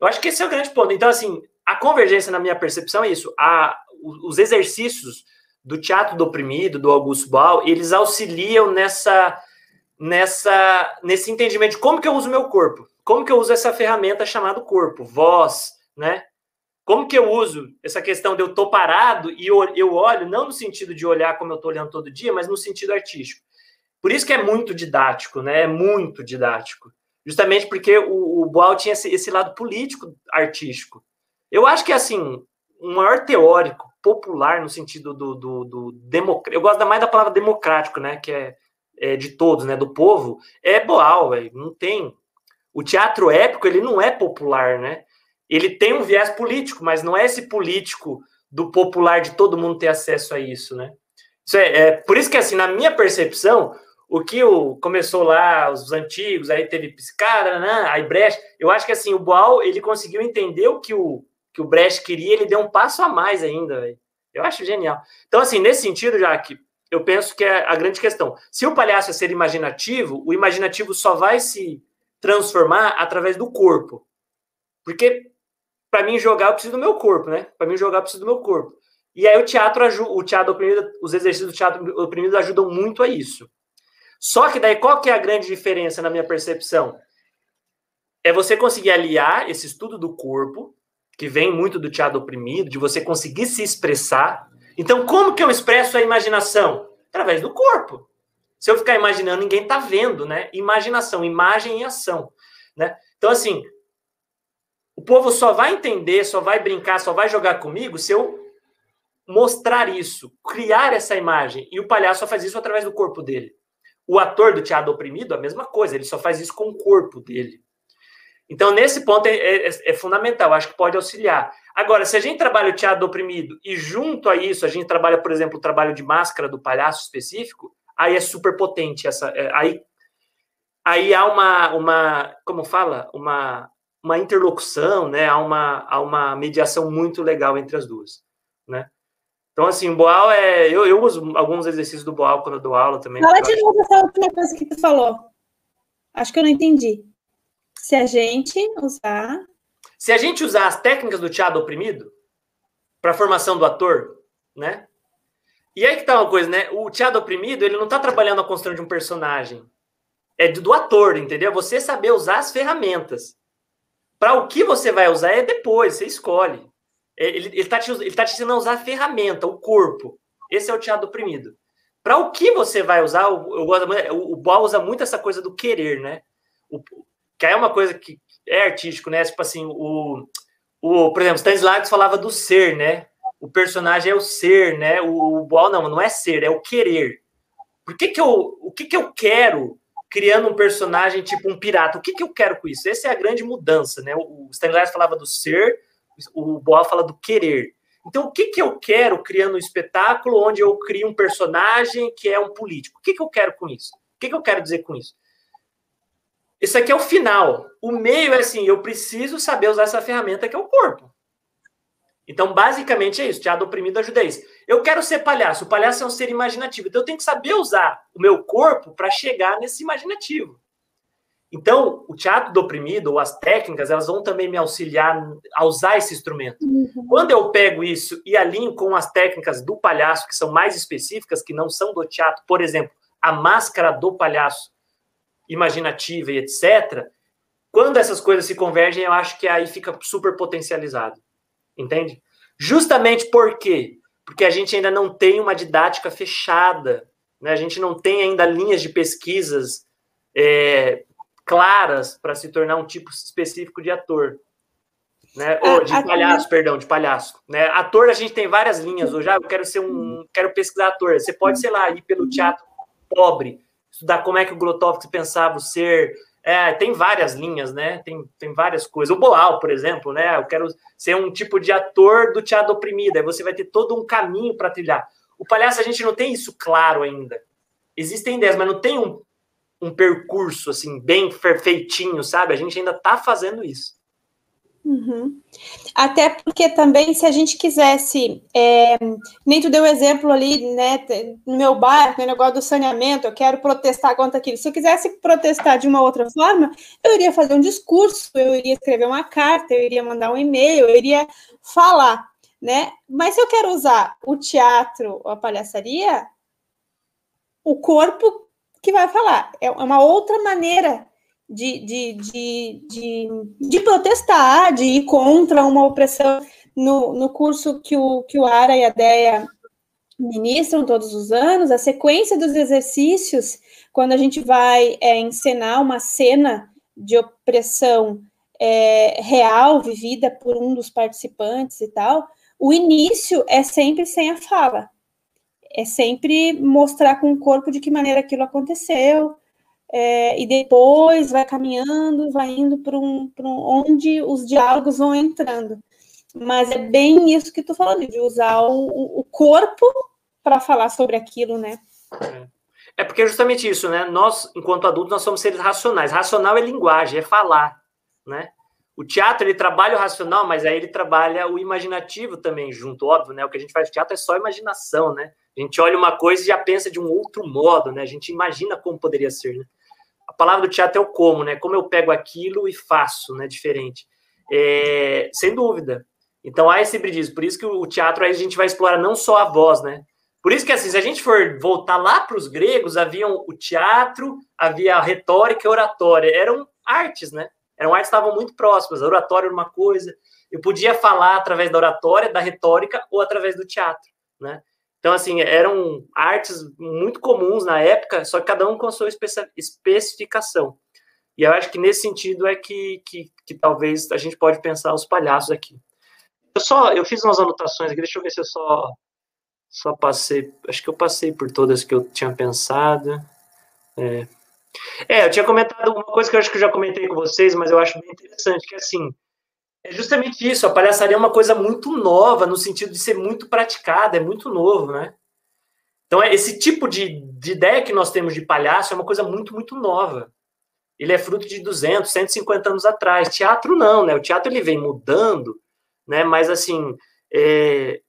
Eu acho que esse é o grande ponto. Então, assim, a convergência, na minha percepção, é isso. A, os exercícios do teatro do oprimido, do Augusto Bal, eles auxiliam nessa, nessa, nesse entendimento de como que eu uso meu corpo. Como que eu uso essa ferramenta chamada corpo, voz, né? Como que eu uso essa questão de eu tô parado e eu, olho, não no sentido de olhar como eu tô olhando todo dia, mas no sentido artístico. Por isso que é muito didático, né? É muito didático. Justamente porque o, o Boal tinha esse, esse lado político artístico. Eu acho que, assim, o maior teórico popular no sentido do, do, do democrático. Eu gosto mais da palavra democrático, né? Que é é, de todos, né, do povo, é Boal, véio, não tem. O teatro épico, ele não é popular, né? Ele tem um viés político, mas não é esse político do popular de todo mundo ter acesso a isso, né? Isso é, é por isso que, assim, na minha percepção, o que o, começou lá, os antigos, aí teve Piscada, né? aí Brecht, eu acho que, assim, o Boal, ele conseguiu entender o que o, que o Brecht queria, ele deu um passo a mais ainda, véio. Eu acho genial. Então, assim, nesse sentido, já que eu penso que é a grande questão. Se o palhaço é ser imaginativo, o imaginativo só vai se transformar através do corpo. Porque para mim jogar eu preciso do meu corpo, né? Para mim jogar eu preciso do meu corpo. E aí o teatro o teatro oprimido, os exercícios do teatro oprimido ajudam muito a isso. Só que daí qual que é a grande diferença na minha percepção? É você conseguir aliar esse estudo do corpo, que vem muito do teatro oprimido, de você conseguir se expressar. Então, como que eu expresso a imaginação? Através do corpo. Se eu ficar imaginando, ninguém está vendo, né? Imaginação, imagem e ação, né? Então, assim, povo só vai entender, só vai brincar, só vai jogar comigo se eu mostrar isso, criar essa imagem. E o palhaço só faz isso através do corpo dele. O ator do teatro oprimido, a mesma coisa, ele só faz isso com o corpo dele. Então, nesse ponto, é, é, é, fundamental, acho que pode auxiliar. Agora, se a gente trabalha o teatro oprimido e junto a isso a gente trabalha, por exemplo, o trabalho de máscara do palhaço específico, aí é super potente essa. É, aí, aí há uma, uma, como fala, uma, uma interlocução, né? Há uma, há uma mediação muito legal entre as duas, né? Então, assim, o Boal é. Eu, eu uso alguns exercícios do Boal quando eu dou aula também. Fala de novo essa última coisa que tu falou. Acho que eu não entendi. Se a gente usar. Se a gente usar as técnicas do teatro oprimido para a formação do ator, né? E aí que tá uma coisa, né? O teatro oprimido, ele não tá trabalhando a construção de um personagem. É do ator, entendeu? Você saber usar as ferramentas. Para o que você vai usar é depois, você escolhe. É, ele está te, ele tá te ensinando a usar a ferramenta, o corpo. Esse é o teatro oprimido. Para o que você vai usar, eu, gosto, o, o Boal usa muito essa coisa do querer, né? O, que é uma coisa que é artístico, né? Tipo assim, o, o por exemplo, Stanislavski falava do ser, né? o personagem é o ser, né? O, o não, não é ser, é o querer. Por que que eu, o que que eu quero criando um personagem tipo um pirata? O que que eu quero com isso? Essa é a grande mudança, né? O Stanislavski falava do ser, o Boal fala do querer. Então, o que que eu quero criando um espetáculo onde eu crio um personagem que é um político? O que que eu quero com isso? O que que eu quero dizer com isso? Isso aqui é o final. O meio é assim, eu preciso saber usar essa ferramenta que é o corpo. Então, basicamente é isso. Teatro oprimido ajuda isso. Eu quero ser palhaço. O palhaço é um ser imaginativo. Então, eu tenho que saber usar o meu corpo para chegar nesse imaginativo. Então, o teatro do oprimido, ou as técnicas, elas vão também me auxiliar a usar esse instrumento. Uhum. Quando eu pego isso e alinho com as técnicas do palhaço, que são mais específicas, que não são do teatro, por exemplo, a máscara do palhaço imaginativa e etc., quando essas coisas se convergem, eu acho que aí fica super potencializado entende? Justamente por quê? Porque a gente ainda não tem uma didática fechada, né? a gente não tem ainda linhas de pesquisas é, claras para se tornar um tipo específico de ator. Né? Ou de palhaço, perdão, de palhaço. Né? Ator, a gente tem várias linhas hoje. Ah, eu quero ser um. quero pesquisar ator. Você pode, sei lá, ir pelo teatro pobre, estudar como é que o Grotowski pensava o ser, é, tem várias linhas, né? Tem, tem várias coisas. O Boal, por exemplo, né? Eu quero ser um tipo de ator do teatro oprimido. Aí você vai ter todo um caminho para trilhar. O palhaço, a gente não tem isso claro ainda. Existem ideias, mas não tem um, um percurso, assim, bem perfeitinho, sabe? A gente ainda está fazendo isso. Uhum. Até porque também, se a gente quisesse, é, nem tu deu exemplo ali, né, no meu bairro, no negócio do saneamento, eu quero protestar contra aquilo. Se eu quisesse protestar de uma outra forma, eu iria fazer um discurso, eu iria escrever uma carta, eu iria mandar um e-mail, eu iria falar, né? Mas se eu quero usar o teatro, a palhaçaria, o corpo que vai falar. É uma outra maneira de, de, de, de, de protestar, de ir contra uma opressão. No, no curso que o, que o Ara e a Deia ministram todos os anos, a sequência dos exercícios, quando a gente vai é, encenar uma cena de opressão é, real, vivida por um dos participantes e tal, o início é sempre sem a fala. é sempre mostrar com o corpo de que maneira aquilo aconteceu, é, e depois vai caminhando, vai indo para um, um, onde os diálogos vão entrando. Mas é bem isso que tu falando, de usar o, o corpo para falar sobre aquilo, né? É porque é justamente isso, né? Nós, enquanto adultos, nós somos seres racionais. Racional é linguagem, é falar, né? O teatro, ele trabalha o racional, mas aí ele trabalha o imaginativo também junto, óbvio, né? O que a gente faz no teatro é só imaginação, né? A gente olha uma coisa e já pensa de um outro modo, né? A gente imagina como poderia ser, né? A palavra do teatro é o como, né? Como eu pego aquilo e faço, né? Diferente. É, sem dúvida. Então há esse bridismo. Por isso que o teatro a gente vai explorar não só a voz, né? Por isso que assim, se a gente for voltar lá para os gregos, haviam o teatro, havia a retórica e a oratória. Eram artes, né? Eram artes que estavam muito próximas. A oratória era uma coisa. Eu podia falar através da oratória, da retórica ou através do teatro, né? Então, assim, eram artes muito comuns na época, só que cada um com a sua especificação. E eu acho que nesse sentido é que, que, que talvez a gente pode pensar os palhaços aqui. Eu só, eu fiz umas anotações aqui, deixa eu ver se eu só, só passei, acho que eu passei por todas que eu tinha pensado. É. é, eu tinha comentado uma coisa que eu acho que eu já comentei com vocês, mas eu acho bem interessante, que é assim, é justamente isso, a palhaçaria é uma coisa muito nova, no sentido de ser muito praticada, é muito novo, né? Então, é, esse tipo de, de ideia que nós temos de palhaço é uma coisa muito, muito nova. Ele é fruto de 200, 150 anos atrás. Teatro não, né? O teatro ele vem mudando, né? Mas, assim, é...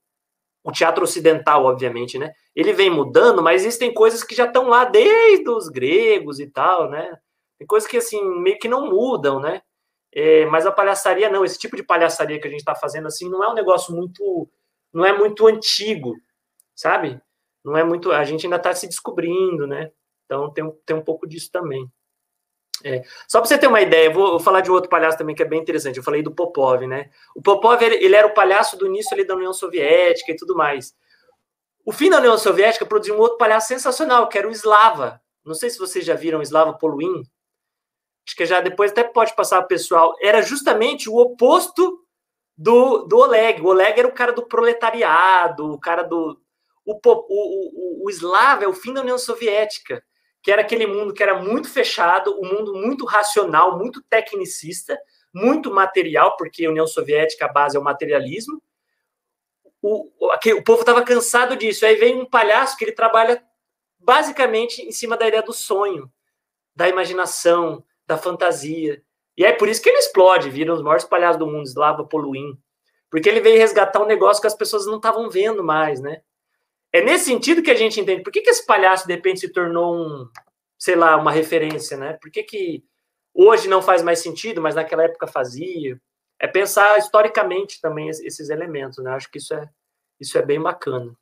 o teatro ocidental, obviamente, né? Ele vem mudando, mas existem coisas que já estão lá desde os gregos e tal, né? Tem coisas que, assim, meio que não mudam, né? É, mas a palhaçaria não, esse tipo de palhaçaria que a gente está fazendo assim não é um negócio muito, não é muito antigo, sabe? Não é muito, a gente ainda está se descobrindo, né? Então tem, tem um pouco disso também. É. Só para você ter uma ideia, vou, vou, falar de outro palhaço também que é bem interessante. Eu falei do Popov, né? O Popov ele, ele era o palhaço do início ali da União Soviética e tudo mais. O fim da União Soviética produziu um outro palhaço sensacional, que era o Slava. Não sei se vocês já viram o Slava Poluin acho que já depois até pode passar para pessoal, era justamente o oposto do, do Oleg. O Oleg era o cara do proletariado, o cara do. O, o, o, o eslavo é o fim da União Soviética, que era aquele mundo que era muito fechado, um mundo muito racional, muito tecnicista, muito material, porque a União Soviética, a base é o materialismo. O, o, o povo estava cansado disso. Aí vem um palhaço que ele trabalha basicamente em cima da ideia do sonho, da imaginação, da fantasia. E é por isso que ele explode, vira os maiores palhaços do mundo, Slava Poluim. Porque ele veio resgatar um negócio que as pessoas não estavam vendo mais, né? É nesse sentido que a gente entende. Por que, que esse palhaço, de repente, se tornou um, sei lá, uma referência, né? Por que, que hoje não faz mais sentido, mas naquela época fazia? É pensar historicamente também esses elementos, né? Acho que isso é, isso é bem bacana.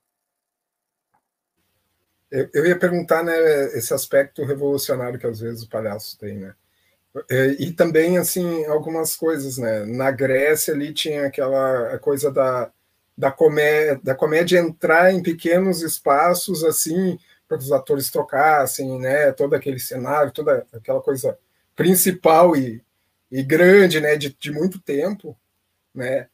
Eu, eu ia perguntar, né, esse aspecto revolucionário que às vezes o palhaço tem, né? É, e também, assim, algumas coisas, né? Na Grécia ali tinha aquela coisa da, da, comé da comédia entrar em pequenos espaços, assim, para que os atores trocassem, né? Todo aquele cenário, toda aquela coisa principal e, e grande, né? De, de muito tempo, né?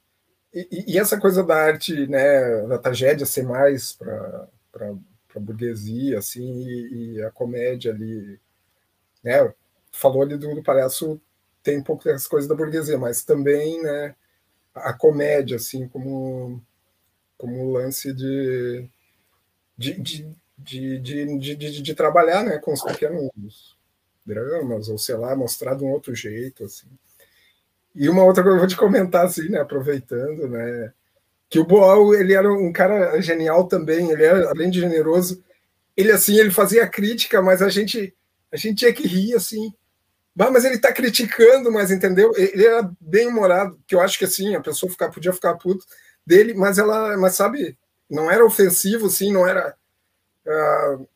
E, e, essa coisa da arte, né? Da tragédia ser mais para a burguesia, assim, e, e a comédia ali, né? Falou ali do, do palhaço tem um pouco das coisas da burguesia, mas também né, a comédia, assim, como, como lance de, de, de, de, de, de, de trabalhar né, com os pequenos dramas, ou sei lá, mostrar de um outro jeito, assim. E uma outra coisa que eu vou te comentar, assim, né, aproveitando, né, que o Boal, ele era um cara genial também, ele era, além de generoso, ele, assim, ele fazia crítica, mas a gente, a gente tinha que rir, assim, Bah, mas ele está criticando, mas entendeu? Ele era bem humorado, que eu acho que assim, a pessoa podia ficar puto dele, mas ela, mas sabe, não era ofensivo, assim, não era uh,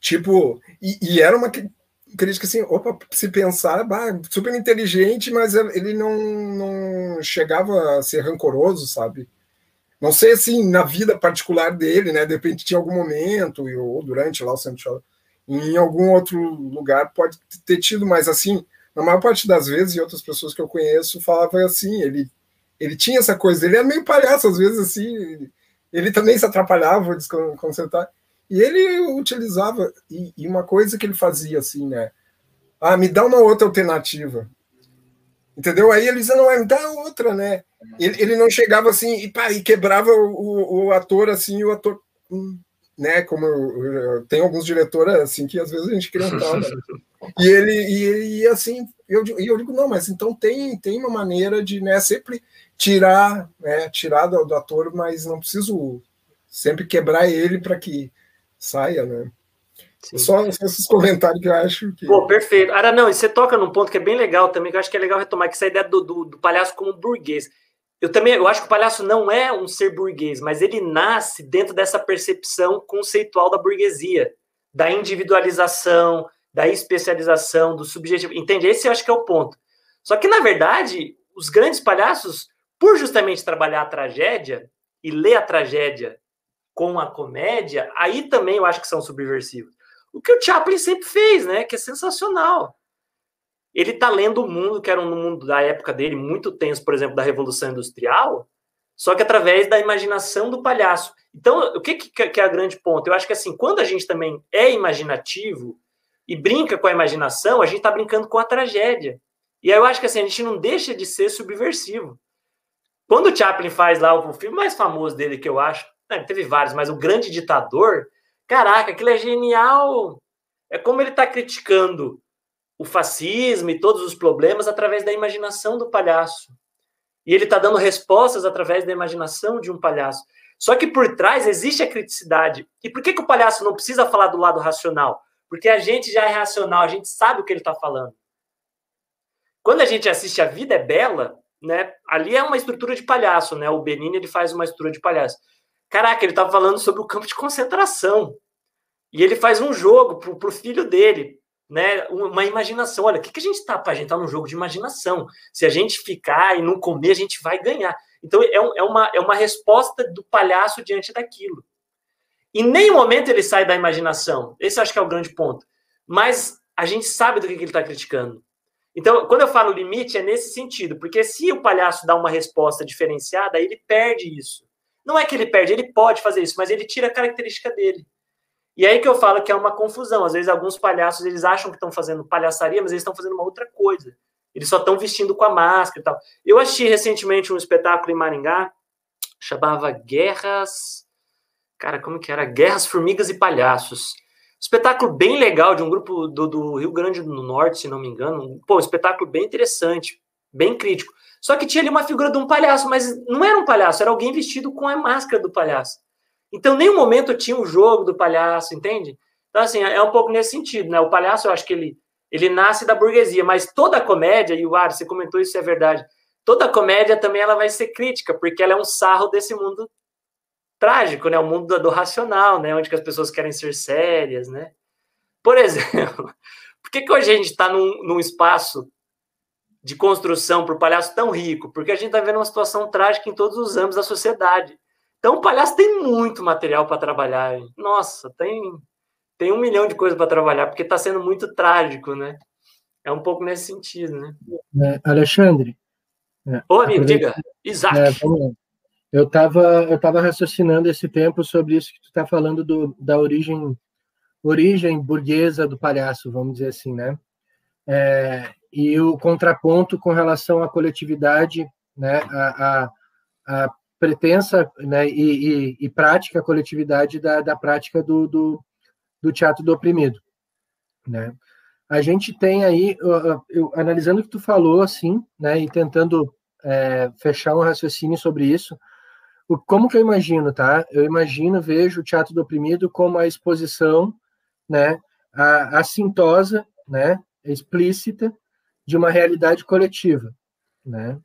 tipo, e, e, era uma crítica assim, opa, se pensar, bah, super inteligente, mas ele não, não chegava a ser rancoroso, sabe? Não sei assim, na vida particular dele, né? De repente tinha algum momento, ou durante lá o Centro em algum outro lugar pode ter tido, mas assim, na maior parte das vezes, e outras pessoas que eu conheço falavam assim, ele, ele tinha essa coisa, ele era meio palhaço às vezes, assim, ele também se atrapalhava, desconcertar. E ele utilizava, e, e, uma coisa que ele fazia assim, né? Ah, me dá uma outra alternativa. Entendeu? Aí ele dizia, não, é, me dá outra, né? Ele, ele não chegava assim e, pá, e quebrava o, o ator assim, e o ator. Hum, né? Como tem alguns diretores assim que às vezes a gente cria um tal, né? E ele, e, e assim, eu, eu digo, não, mas então tem, tem uma maneira de né, sempre tirar, né, tirar do, do ator, mas não preciso sempre quebrar ele para que saia, né? Só, só, esses comentários que eu acho que. Pô, perfeito. Ara, não, e você toca num ponto que é bem legal também, que eu acho que é legal retomar, que essa ideia do, do, do palhaço como burguês. Eu também eu acho que o palhaço não é um ser burguês, mas ele nasce dentro dessa percepção conceitual da burguesia, da individualização, da especialização, do subjetivo. Entende? Esse eu acho que é o ponto. Só que, na verdade, os grandes palhaços, por justamente trabalhar a tragédia e ler a tragédia com a comédia, aí também eu acho que são subversivos. O que o Chaplin sempre fez, né? Que é sensacional. Ele está lendo o mundo, que era um mundo da época dele, muito tenso, por exemplo, da Revolução Industrial, só que através da imaginação do palhaço. Então, o que, que é a grande ponto? Eu acho que assim, quando a gente também é imaginativo e brinca com a imaginação, a gente está brincando com a tragédia. E aí eu acho que assim, a gente não deixa de ser subversivo. Quando o Chaplin faz lá o filme mais famoso dele, que eu acho, né, teve vários, mas o Grande Ditador, caraca, aquilo é genial. É como ele está criticando o fascismo e todos os problemas através da imaginação do palhaço. E ele está dando respostas através da imaginação de um palhaço. Só que por trás existe a criticidade. E por que, que o palhaço não precisa falar do lado racional? Porque a gente já é racional, a gente sabe o que ele está falando. Quando a gente assiste A Vida é Bela, né, ali é uma estrutura de palhaço, né? O Benini ele faz uma estrutura de palhaço. Caraca, ele estava falando sobre o campo de concentração. E ele faz um jogo para o filho dele né, uma imaginação. Olha, o que, que a gente está para a gente estar tá num jogo de imaginação? Se a gente ficar e não comer, a gente vai ganhar. Então é, um, é, uma, é uma resposta do palhaço diante daquilo. Em nenhum momento ele sai da imaginação. Esse acho que é o grande ponto. Mas a gente sabe do que, que ele está criticando. Então, quando eu falo limite, é nesse sentido, porque se o palhaço dá uma resposta diferenciada, ele perde isso. Não é que ele perde, ele pode fazer isso, mas ele tira a característica dele. E aí que eu falo que é uma confusão. Às vezes alguns palhaços eles acham que estão fazendo palhaçaria, mas eles estão fazendo uma outra coisa. Eles só estão vestindo com a máscara e tal. Eu assisti recentemente um espetáculo em Maringá, chamava Guerras. Cara, como que era? Guerras, Formigas e Palhaços. Espetáculo bem legal de um grupo do, do Rio Grande do Norte, se não me engano. Pô, um espetáculo bem interessante, bem crítico. Só que tinha ali uma figura de um palhaço, mas não era um palhaço, era alguém vestido com a máscara do palhaço. Então, nenhum momento tinha o jogo do palhaço, entende? Então, assim, é um pouco nesse sentido, né? O palhaço, eu acho que ele, ele nasce da burguesia, mas toda comédia, e o Ar, você comentou isso, é verdade, toda comédia também ela vai ser crítica, porque ela é um sarro desse mundo trágico, né? O mundo do, do racional, né? Onde as pessoas querem ser sérias, né? Por exemplo, por que, que hoje a gente está num, num espaço de construção para o palhaço tão rico? Porque a gente está vendo uma situação trágica em todos os âmbitos da sociedade. Então, o palhaço tem muito material para trabalhar. Nossa, tem, tem um milhão de coisas para trabalhar, porque está sendo muito trágico, né? É um pouco nesse sentido, né? É, Alexandre. É, Ô, amigo, diga. Isaac. É, eu estava eu tava raciocinando esse tempo sobre isso que tu está falando do, da origem origem burguesa do palhaço, vamos dizer assim, né? É, e o contraponto com relação à coletividade, né? A, a, a pretensa né, e, e, e, prática coletividade da, da prática do, do, do, teatro do oprimido. Né? A gente tem aí, eu, eu, analisando o que tu falou, assim, né, e tentando é, fechar um raciocínio sobre isso, o, como que eu imagino, tá? Eu imagino, vejo o teatro do oprimido como a exposição, né, a, assintosa, né, explícita de uma realidade coletiva, né?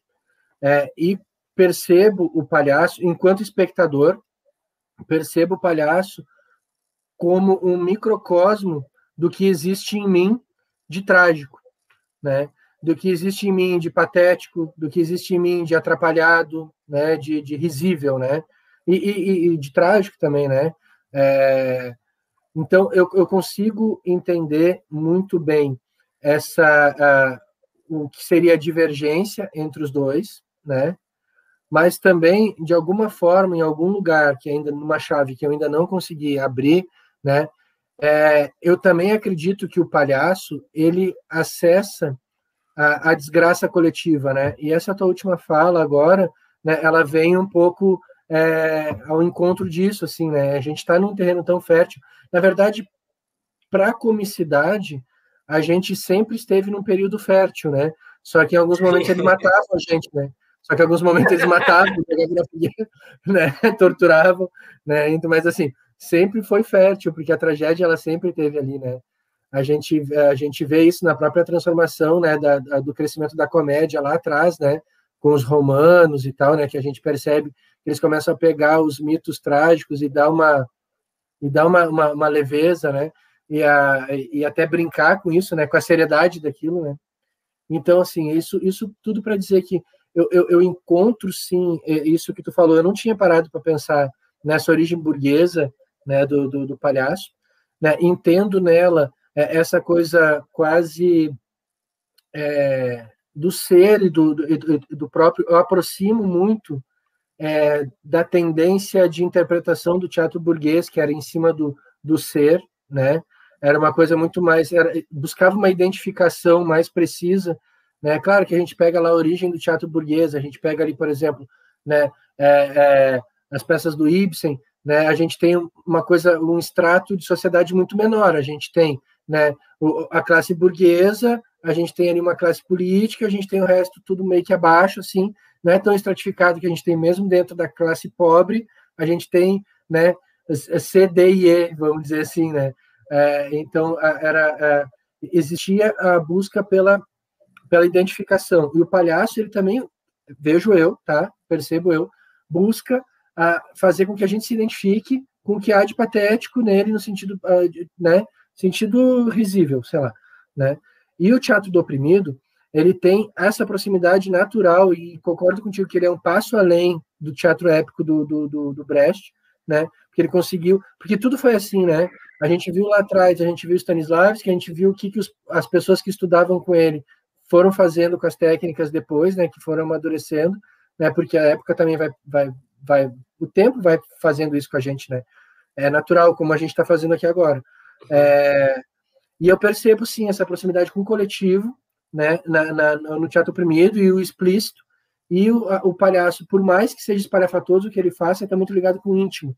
É, e percebo o palhaço, enquanto espectador, percebo o palhaço como um microcosmo do que existe em mim de trágico, né? Do que existe em mim de patético, do que existe em mim de atrapalhado, né? De, de risível, né? E, e, e de trágico também, né? É... Então eu, eu consigo entender muito bem essa o que seria a divergência entre os dois, né? Mas também, de alguma forma, em algum lugar, que ainda, numa chave que eu ainda não consegui abrir, né, é, eu também acredito que o palhaço, ele acessa a, a, desgraça coletiva, né, e essa tua última fala agora, né, ela vem um pouco é, ao encontro disso, assim, né, a gente está num terreno tão fértil, na verdade, para a comicidade, a gente sempre esteve num período fértil, né? Só que em alguns momentos eles matavam a gente, né? Só que em alguns momentos eles matavam, né? torturavam, né? Então, mas assim, sempre foi fértil, porque a tragédia ela sempre teve ali, né? A gente, a gente vê isso na própria transformação, né, da, da, do crescimento da comédia lá atrás, né, com os romanos e tal, né, que a gente percebe que eles começam a pegar os mitos trágicos e dar uma e dar uma, uma, uma leveza, né, e, a, e até brincar com isso, né, com a seriedade daquilo, né. Então, assim, isso, isso tudo para dizer que eu, eu, eu, encontro, sim, isso que tu falou, eu não tinha parado para pensar nessa origem burguesa, né, do, do, do palhaço, né, entendo nela é, essa coisa quase é, do ser e do, do, do, próprio, eu aproximo muito é, da tendência de interpretação do teatro burguês, que era em cima do, do ser, né, era uma coisa muito mais, era, buscava uma identificação mais precisa, né? Claro que a gente pega lá a origem do teatro burguês, a gente pega ali, por exemplo, né, é, é, as peças do Ibsen, né? A gente tem uma coisa, um extrato de sociedade muito menor. A gente tem, né, a classe burguesa, a gente tem ali uma classe política, a gente tem o resto tudo meio que abaixo, assim, não é tão estratificado que a gente tem mesmo dentro da classe pobre, a gente tem, né, C, D e E, vamos dizer assim, né? É, então, era, é, existia a busca pela, pela identificação. E o palhaço, ele também, vejo eu, tá? Percebo eu, busca a fazer com que a gente se identifique com o que há de patético nele, no sentido, né? Sentido risível, sei lá, né? E o teatro do oprimido, ele tem essa proximidade natural, e concordo contigo que ele é um passo além do teatro épico do, do, do, do Brecht, né? Porque ele conseguiu, porque tudo foi assim, né? A gente viu lá atrás, a gente viu Stanislavski, a gente viu o que, que os, as pessoas que estudavam com ele foram fazendo com as técnicas depois, né? Que foram amadurecendo, né? Porque a época também vai, vai, vai, o tempo vai fazendo isso com a gente, né? É natural, como a gente está fazendo aqui agora. É, e eu percebo sim essa proximidade com o coletivo, né? Na, na, no teatro oprimido e o explícito e o, o palhaço, por mais que seja espalhafatoso o que ele faça, está muito ligado com o íntimo,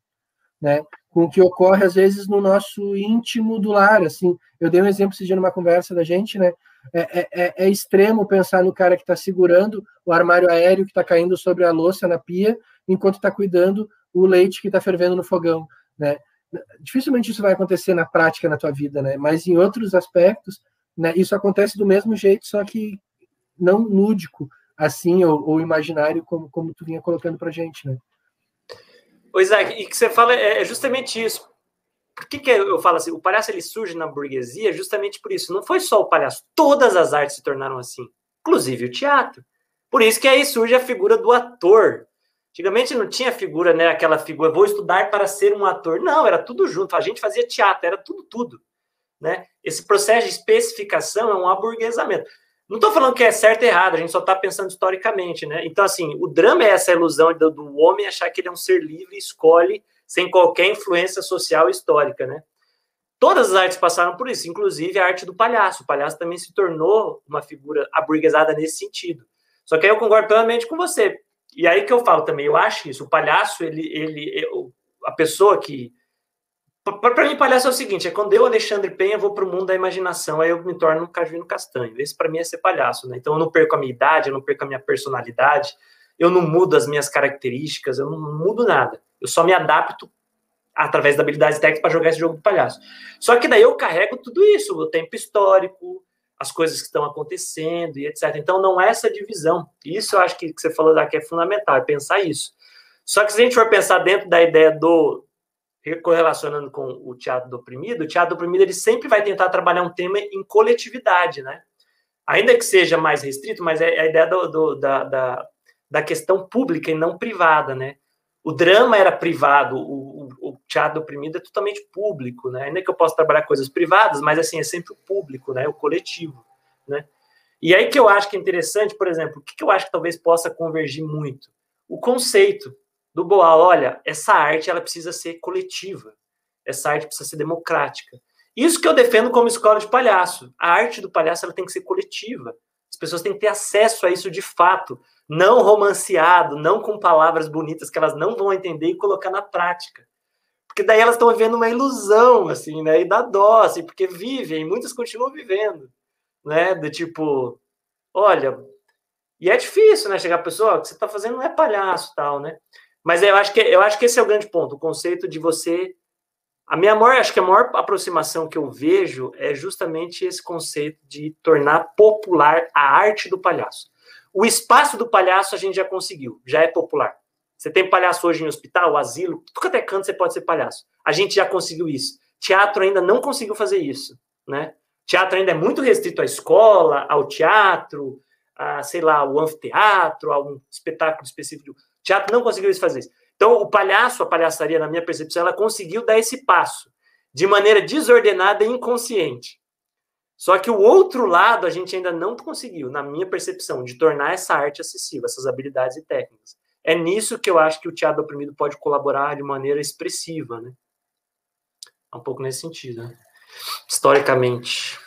né? Com o que ocorre às vezes no nosso íntimo do lar, assim. Eu dei um exemplo esse dia numa conversa da gente, né? É, é, é, é extremo pensar no cara que está segurando o armário aéreo que está caindo sobre a louça na pia, enquanto está cuidando o leite que está fervendo no fogão, né? Dificilmente isso vai acontecer na prática na tua vida, né? Mas em outros aspectos, né? Isso acontece do mesmo jeito, só que não lúdico, assim, ou, ou imaginário, como, como tu vinha colocando para gente, né? O Isaac, e que você fala é, é justamente isso. Por que, que eu falo assim? O palhaço ele surge na burguesia justamente por isso. Não foi só o palhaço, todas as artes se tornaram assim, inclusive o teatro. Por isso que aí surge a figura do ator. Antigamente não tinha figura, né? Aquela figura, vou estudar para ser um ator. Não, era tudo junto. A gente fazia teatro, era tudo, tudo. Né? Esse processo de especificação é um aburguesamento. Não estou falando que é certo e errado, a gente só está pensando historicamente, né? Então, assim, o drama é essa ilusão do, do, homem achar que ele é um ser livre e escolhe sem qualquer influência social histórica, né? Todas as artes passaram por isso, inclusive a arte do palhaço. O palhaço também se tornou uma figura aburguesada nesse sentido. Só que aí eu concordo plenamente com você. E aí que eu falo também, eu acho isso. O palhaço, ele, ele, a pessoa que para mim, palhaço é o seguinte: é quando eu, Alexandre Penha, vou para o mundo da imaginação, aí eu me torno um cavino castanho. Esse para mim é ser palhaço, né? Então eu não perco a minha idade, eu não perco a minha personalidade, eu não mudo as minhas características, eu não mudo nada. Eu só me adapto através da habilidade técnica para jogar esse jogo do palhaço. Só que daí eu carrego tudo isso, o tempo histórico, as coisas que estão acontecendo e etc. Então não é essa divisão. Isso eu acho que, que você falou daqui é fundamental, é pensar isso. Só que se a gente for pensar dentro da ideia do, correlacionando com o teatro do oprimido, o teatro do oprimido ele sempre vai tentar trabalhar um tema em coletividade, né? Ainda que seja mais restrito, mas é a ideia do, do, da, da, da, questão pública e não privada, né? O drama era privado, o, o, o, teatro do oprimido é totalmente público, né? Ainda que eu possa trabalhar coisas privadas, mas assim, é sempre o público, né? O coletivo, né? E aí que eu acho que é interessante, por exemplo, o que, que eu acho que talvez possa convergir muito? o conceito do Boal. Olha, essa arte ela precisa ser coletiva, essa arte precisa ser democrática. Isso que eu defendo como escola de palhaço. A arte do palhaço ela tem que ser coletiva. As pessoas têm que ter acesso a isso de fato, não romanceado, não com palavras bonitas que elas não vão entender e colocar na prática. Porque daí elas estão vivendo uma ilusão, assim, né? E dá dó, assim, porque vivem, muitas continuam vivendo, né? Do tipo, olha, e é difícil, né? Chegar a pessoa, o que você está fazendo não é palhaço, tal, né? Mas eu acho que eu acho que esse é o grande ponto, o conceito de você a minha maior, acho que a maior aproximação que eu vejo é justamente esse conceito de tornar popular a arte do palhaço. O espaço do palhaço a gente já conseguiu, já é popular. Você tem palhaço hoje em hospital, asilo, tudo até canto você pode ser palhaço. A gente já conseguiu isso. Teatro ainda não conseguiu fazer isso, né? Teatro ainda é muito restrito à escola, ao teatro, a, sei lá, ao anfiteatro, a um espetáculo específico. Teatro não conseguiu fazer isso. Então, o palhaço, a palhaçaria, na minha percepção, ela conseguiu dar esse passo de maneira desordenada e inconsciente. Só que o outro lado a gente ainda não conseguiu, na minha percepção, de tornar essa arte acessível, essas habilidades e técnicas. É nisso que eu acho que o teatro oprimido pode colaborar de maneira expressiva, né? É um pouco nesse sentido, né? historicamente.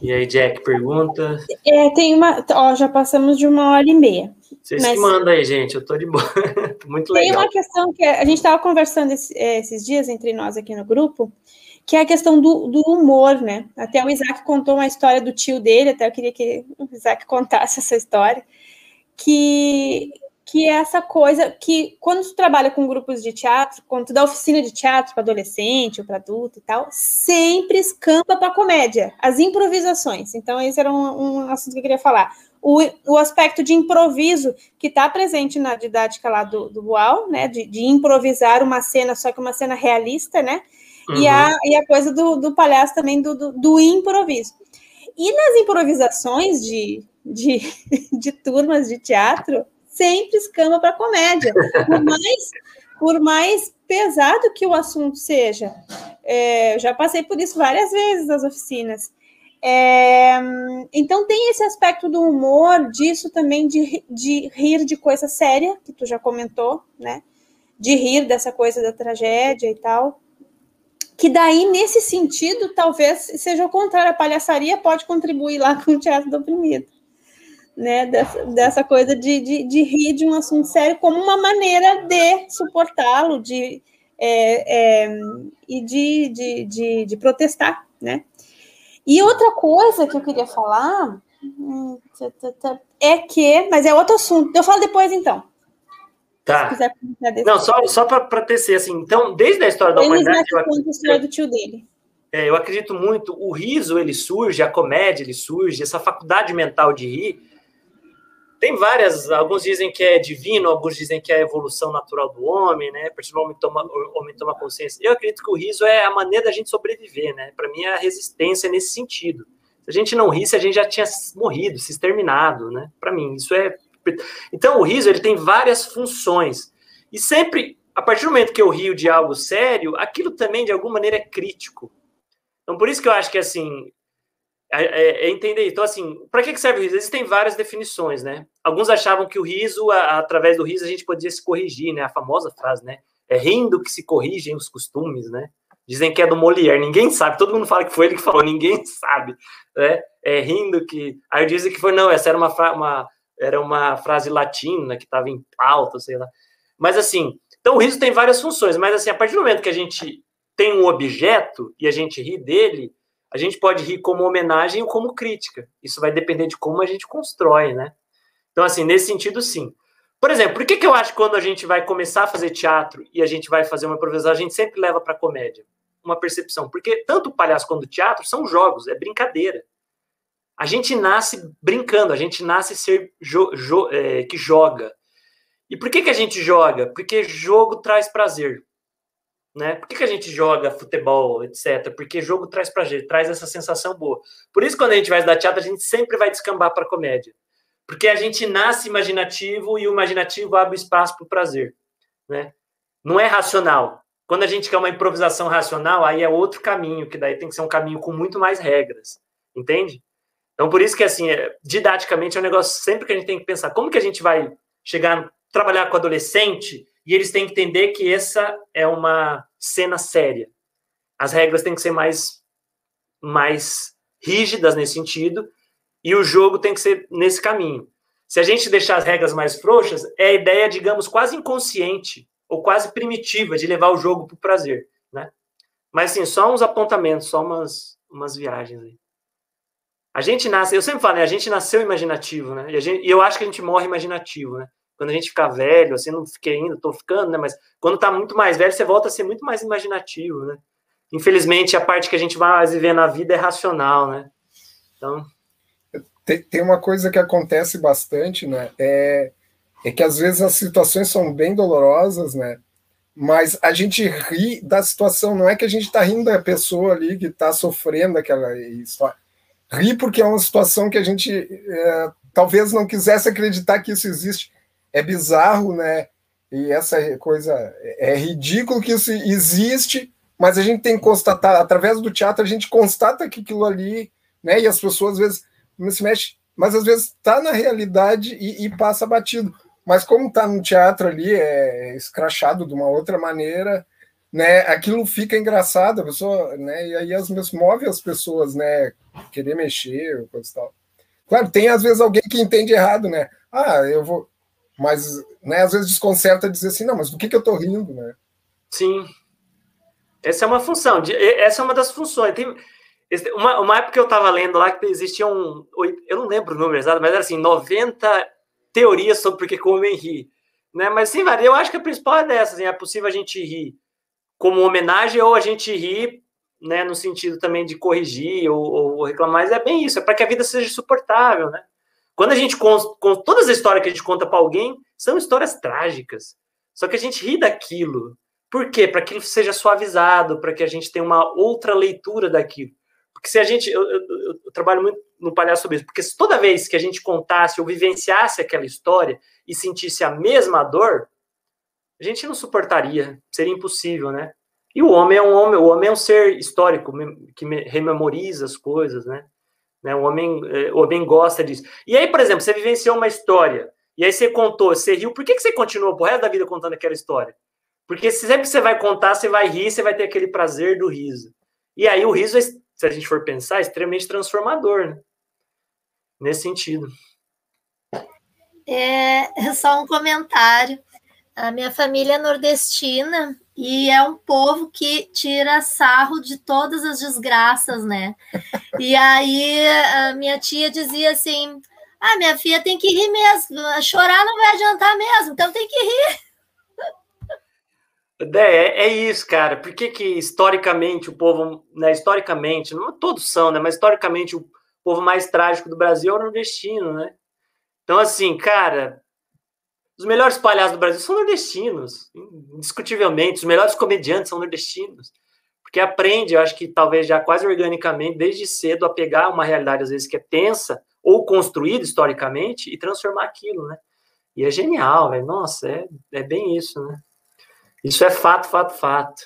E aí, Jack, pergunta? É, tem uma. Ó, já passamos de uma hora e meia. Vocês mas... que mandam aí, gente. Eu tô de boa. Muito legal. Tem uma questão que a gente estava conversando é, esses dias entre nós aqui no grupo, que é a questão do, do, humor, né? Até o Isaac contou uma história do tio dele, até eu queria que o Isaac contasse essa história, que que é essa coisa que, quando tu trabalha com grupos de teatro, quando tu dá oficina de teatro para adolescente ou para adulto e tal, sempre escampa para comédia, as improvisações. Então, esse era um, um, assunto que eu queria falar. O, o aspecto de improviso que está presente na didática lá do, do Boal, né, de, de, improvisar uma cena, só que uma cena realista, né, uhum. e, a, e a coisa do, do palhaço também, do, do, do improviso. E nas improvisações de, de, de turmas de teatro, sempre escama para comédia. Por mais, por mais pesado que o assunto seja. É, já passei por isso várias vezes nas oficinas. É, então tem esse aspecto do humor, disso também de, de rir de coisa séria, que tu já comentou, né? De rir dessa coisa da tragédia e tal. Que daí, nesse sentido, talvez seja o contrário, a palhaçaria pode contribuir lá com o teatro do oprimido né, dessa, dessa coisa de, de, de, rir de um assunto sério como uma maneira de suportá-lo, de é, é, e de, de, de, de, protestar, né? E outra coisa que eu queria falar hum, é que, mas é outro assunto. Eu falo depois então. Tá. Não, só, só para tecer, assim, então, desde a história da humanidade. Eu do tio dele. É, eu acredito muito, o riso ele surge, a comédia ele surge, essa faculdade mental de rir, tem várias, alguns dizem que é divino, alguns dizem que é a evolução natural do homem, né? Porque o homem toma, o homem toma consciência. Eu acredito que o riso é a maneira da gente sobreviver, né? Para mim é a resistência nesse sentido. Se a gente não risse, a gente já tinha morrido, se exterminado, né? Para mim, isso é. Então, o riso ele tem várias funções. E sempre, a partir do momento que eu rio de algo sério, aquilo também, de alguma maneira, é crítico. Então, por isso que eu acho que, assim, é, é, é, entender. Então, assim, para que serve o riso? Existem várias definições, né? Alguns achavam que o riso, a, através do riso, a gente podia se corrigir, né? A famosa frase, né? É rindo que se corrigem os costumes, né? Dizem que é do Molière, ninguém sabe, todo mundo fala que foi ele que falou, ninguém sabe, né? É rindo que. Aí dizem que foi, não, essa era uma, uma, era uma frase latina que estava em pauta, sei lá. Mas assim, então o riso tem várias funções, mas assim, a partir do momento que a gente tem um objeto e a gente ri dele, a gente pode rir como homenagem ou como crítica. Isso vai depender de como a gente constrói, né? Então, assim, nesse sentido, sim. Por exemplo, por que, que eu acho que quando a gente vai começar a fazer teatro e a gente vai fazer uma improvisação, a gente sempre leva para comédia? Uma percepção. Porque tanto o palhaço quanto o teatro são jogos, é brincadeira. A gente nasce brincando, a gente nasce ser jo, jo, é, que joga. E por que, que a gente joga? Porque jogo traz prazer. Né? Por que, que a gente joga futebol, etc? Porque jogo traz pra gente, traz essa sensação boa. Por isso, quando a gente vai estudar teatro, a gente sempre vai descambar para comédia. Porque a gente nasce imaginativo e o imaginativo abre espaço para o prazer. Né? Não é racional. Quando a gente quer uma improvisação racional, aí é outro caminho, que daí tem que ser um caminho com muito mais regras. Entende? Então, por isso que, assim, é, didaticamente é um negócio sempre que a gente tem que pensar como que a gente vai chegar, trabalhar com adolescente e eles têm que entender que essa é uma cena séria. As regras têm que ser mais, mais rígidas nesse sentido e o jogo tem que ser nesse caminho. Se a gente deixar as regras mais frouxas, é a ideia, digamos, quase inconsciente ou quase primitiva de levar o jogo para o prazer, né? Mas, assim, só uns apontamentos, só umas, umas viagens aí. A gente nasce, eu sempre falo, né? A gente nasceu imaginativo, né? E, gente, e, eu acho que a gente morre imaginativo, né? Quando a gente fica velho, assim, não fiquei ainda, tô ficando, né? Mas quando tá muito mais velho, você volta a ser muito mais imaginativo, né? Infelizmente, a parte que a gente vai viver na vida é racional, né? Então. Tem, tem uma coisa que acontece bastante, né? É, é que às vezes as situações são bem dolorosas, né? Mas a gente ri da situação, não é que a gente está rindo da pessoa ali que está sofrendo aquela história ri porque é uma situação que a gente é, talvez não quisesse acreditar que isso existe. É bizarro, né? E essa coisa é ridículo que isso existe, mas a gente tem que constatar, através do teatro, a gente constata que aquilo ali, né? E as pessoas às vezes não se mexem, mas às vezes está na realidade e, e, passa batido. Mas como está no teatro ali, é escrachado de uma outra maneira, né, aquilo fica engraçado, a pessoa, né, e aí as move as pessoas, né, querer mexer, coisa e tal. Claro, tem às vezes alguém que entende errado, né? Ah, eu vou, mas, né, às vezes desconcerta dizer assim, não, mas do que que eu tô rindo, né? Sim. Essa é uma função, essa é uma das funções. Tem uma, uma época que eu estava lendo lá que existiam, eu não lembro o número exato, mas era assim, 90 teorias sobre por que o homem ri. Né? Mas sim. Eu acho que a principal é dessa, assim, é possível a gente rir como homenagem ou a gente ri, né, no sentido também de corrigir ou, ou reclamar, mas é bem isso, é para que a vida seja suportável, né? Quando a gente conta, todas as histórias que a gente conta para alguém são histórias trágicas, só que a gente ri daquilo. Por quê? Para que ele seja suavizado, para que a gente tenha uma outra leitura daquilo. Porque se a gente. Eu, eu, eu, trabalho muito no palhaço sobre isso, porque se toda vez que a gente contasse ou vivenciasse aquela história e sentisse a mesma dor, a gente não suportaria, seria impossível, né? E o homem é um homem, o homem é um ser histórico que rememoriza as coisas, né? Né? O homem, é, o homem gosta disso. E aí, por exemplo, você vivenciou uma história e aí você contou, você riu, por que, que você continua pro resto da vida contando aquela história? Porque sempre que você vai contar, você vai rir, você vai ter aquele prazer do riso. E aí o riso, se a gente for pensar, é extremamente transformador, né? Nesse sentido. É só um comentário. A minha família nordestina e é um povo que tira sarro de todas as desgraças, né? E aí a minha tia dizia assim: Ah, minha filha tem que rir mesmo, chorar não vai adiantar mesmo, então tem que rir. É, é isso, cara. Por que, que historicamente o povo, né, historicamente, não todos são, né, mas historicamente o povo mais trágico do Brasil é o nordestino, né? Então, assim, cara, os melhores palhaços do Brasil são nordestinos, indiscutivelmente. Os melhores comediantes são nordestinos. Porque aprende, eu acho que talvez já quase organicamente, desde cedo, a pegar uma realidade, às vezes, que é tensa ou construída historicamente e transformar aquilo, né? E é genial, velho. Nossa, é, é bem isso, né? Isso é fato, fato, fato.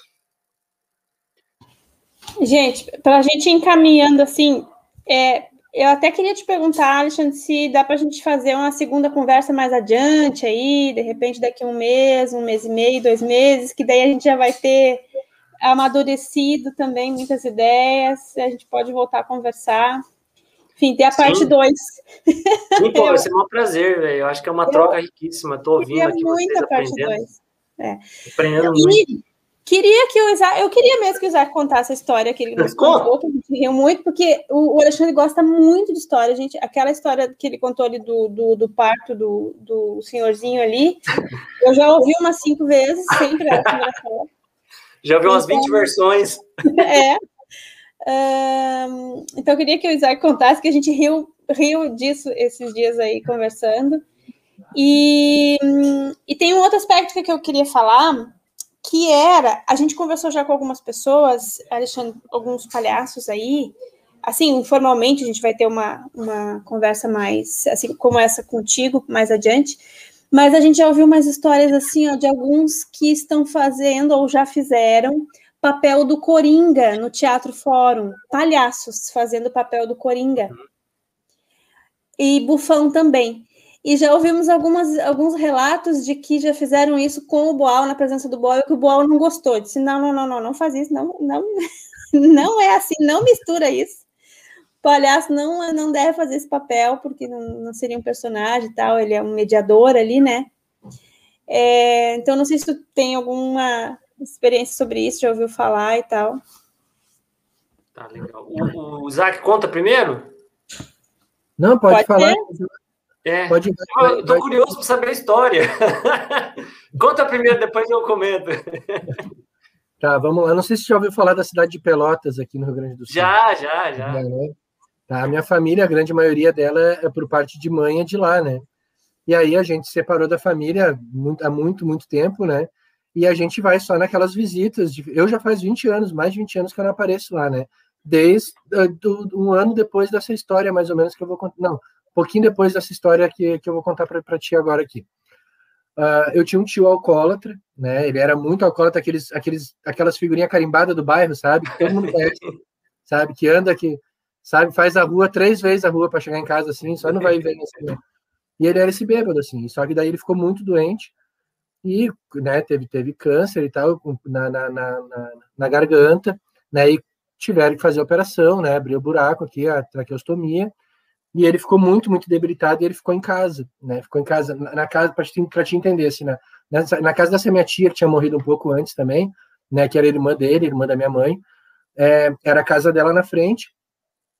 Gente, para a gente encaminhando assim, é, eu até queria te perguntar, Alexandre, se dá para a gente fazer uma segunda conversa mais adiante aí, de repente daqui um mês, um mês e meio, dois meses, que daí a gente já vai ter amadurecido também muitas ideias, a gente pode voltar a conversar. Enfim, tem a parte 2. Sim, pô, vai ser um prazer, velho. Eu acho que é uma troca riquíssima. Estou ouvindo aqui muito vocês a parte aprendendo. Dois. É. Aprendendo e, muito. Queria que o Isaac, eu queria mesmo que o Isaac contasse a história que ele nos contou, que a gente riu muito, porque o, Alexandre gosta muito de história, gente. Aquela história que ele contou ali do, do, do parto do, do senhorzinho ali, eu já ouvi umas cinco vezes, sempre engraçado. Já ouvi umas então, 20 versões. É. Um, então eu queria que o Isaac contasse, que a gente riu, riu disso esses dias aí conversando. E, e tem um outro aspecto que eu queria falar que era, a gente conversou já com algumas pessoas, Alexandre, alguns palhaços aí, assim, informalmente, a gente vai ter uma, uma conversa mais, assim, como essa contigo, mais adiante, mas a gente já ouviu umas histórias, assim, ó, de alguns que estão fazendo ou já fizeram papel do Coringa no Teatro Fórum, palhaços fazendo papel do Coringa. e bufão também. E já ouvimos algumas, alguns relatos de que já fizeram isso com o Boal, na presença do Boal, e que o Boal não gostou. Disse: não, não, não, não, não faz isso, não, não, não é assim, não mistura isso. O palhaço não, não deve fazer esse papel, porque não, não seria um personagem e tal, ele é um mediador ali, né? É, então, não sei se tu tem alguma experiência sobre isso, já ouviu falar e tal. Tá legal. O, o Isaac conta primeiro? Não, pode, pode falar. É, Pode ir, eu estou curioso para saber a história. Conta primeiro, depois eu comento. Tá, vamos lá. Não sei se você já ouviu falar da cidade de Pelotas aqui no Rio Grande do Sul. Já, já, já. né? Tá, a minha família, a grande maioria dela é por parte de mãe é de lá, né? E aí a gente separou da família há muito, muito tempo, né? E a gente vai só naquelas visitas. De... Eu já faz 20 anos, mais de 20 anos que eu não apareço lá, né? Desde uh, do, um ano depois dessa história, mais ou menos, que eu vou contar. Não, pouquinho depois dessa história que, que eu vou contar para ti agora aqui. Uh, eu tinha um tio alcoólatra, né? Ele era muito alcoólatra, aqueles, aqueles, aquelas figurinhas carimbadas do bairro, sabe? Que todo mundo conhece, sabe? Que anda, que sabe, faz a rua três vezes a rua para chegar em casa, assim, só não vai ver assim. E ele era esse bêbado, assim. Só que daí ele ficou muito doente e, né? Teve teve câncer e tal na, na, na, na, garganta, né? E tiveram que fazer a operação, né? Abrir o buraco aqui, a traqueostomia e ele ficou muito, muito debilitado e ele ficou em casa, né? Ficou em casa, na casa, para te, te entender, assim, na, na casa dessa minha tia, que tinha morrido um pouco antes também, né? Que era irmã dele, irmã da minha mãe, é, era a casa dela na frente,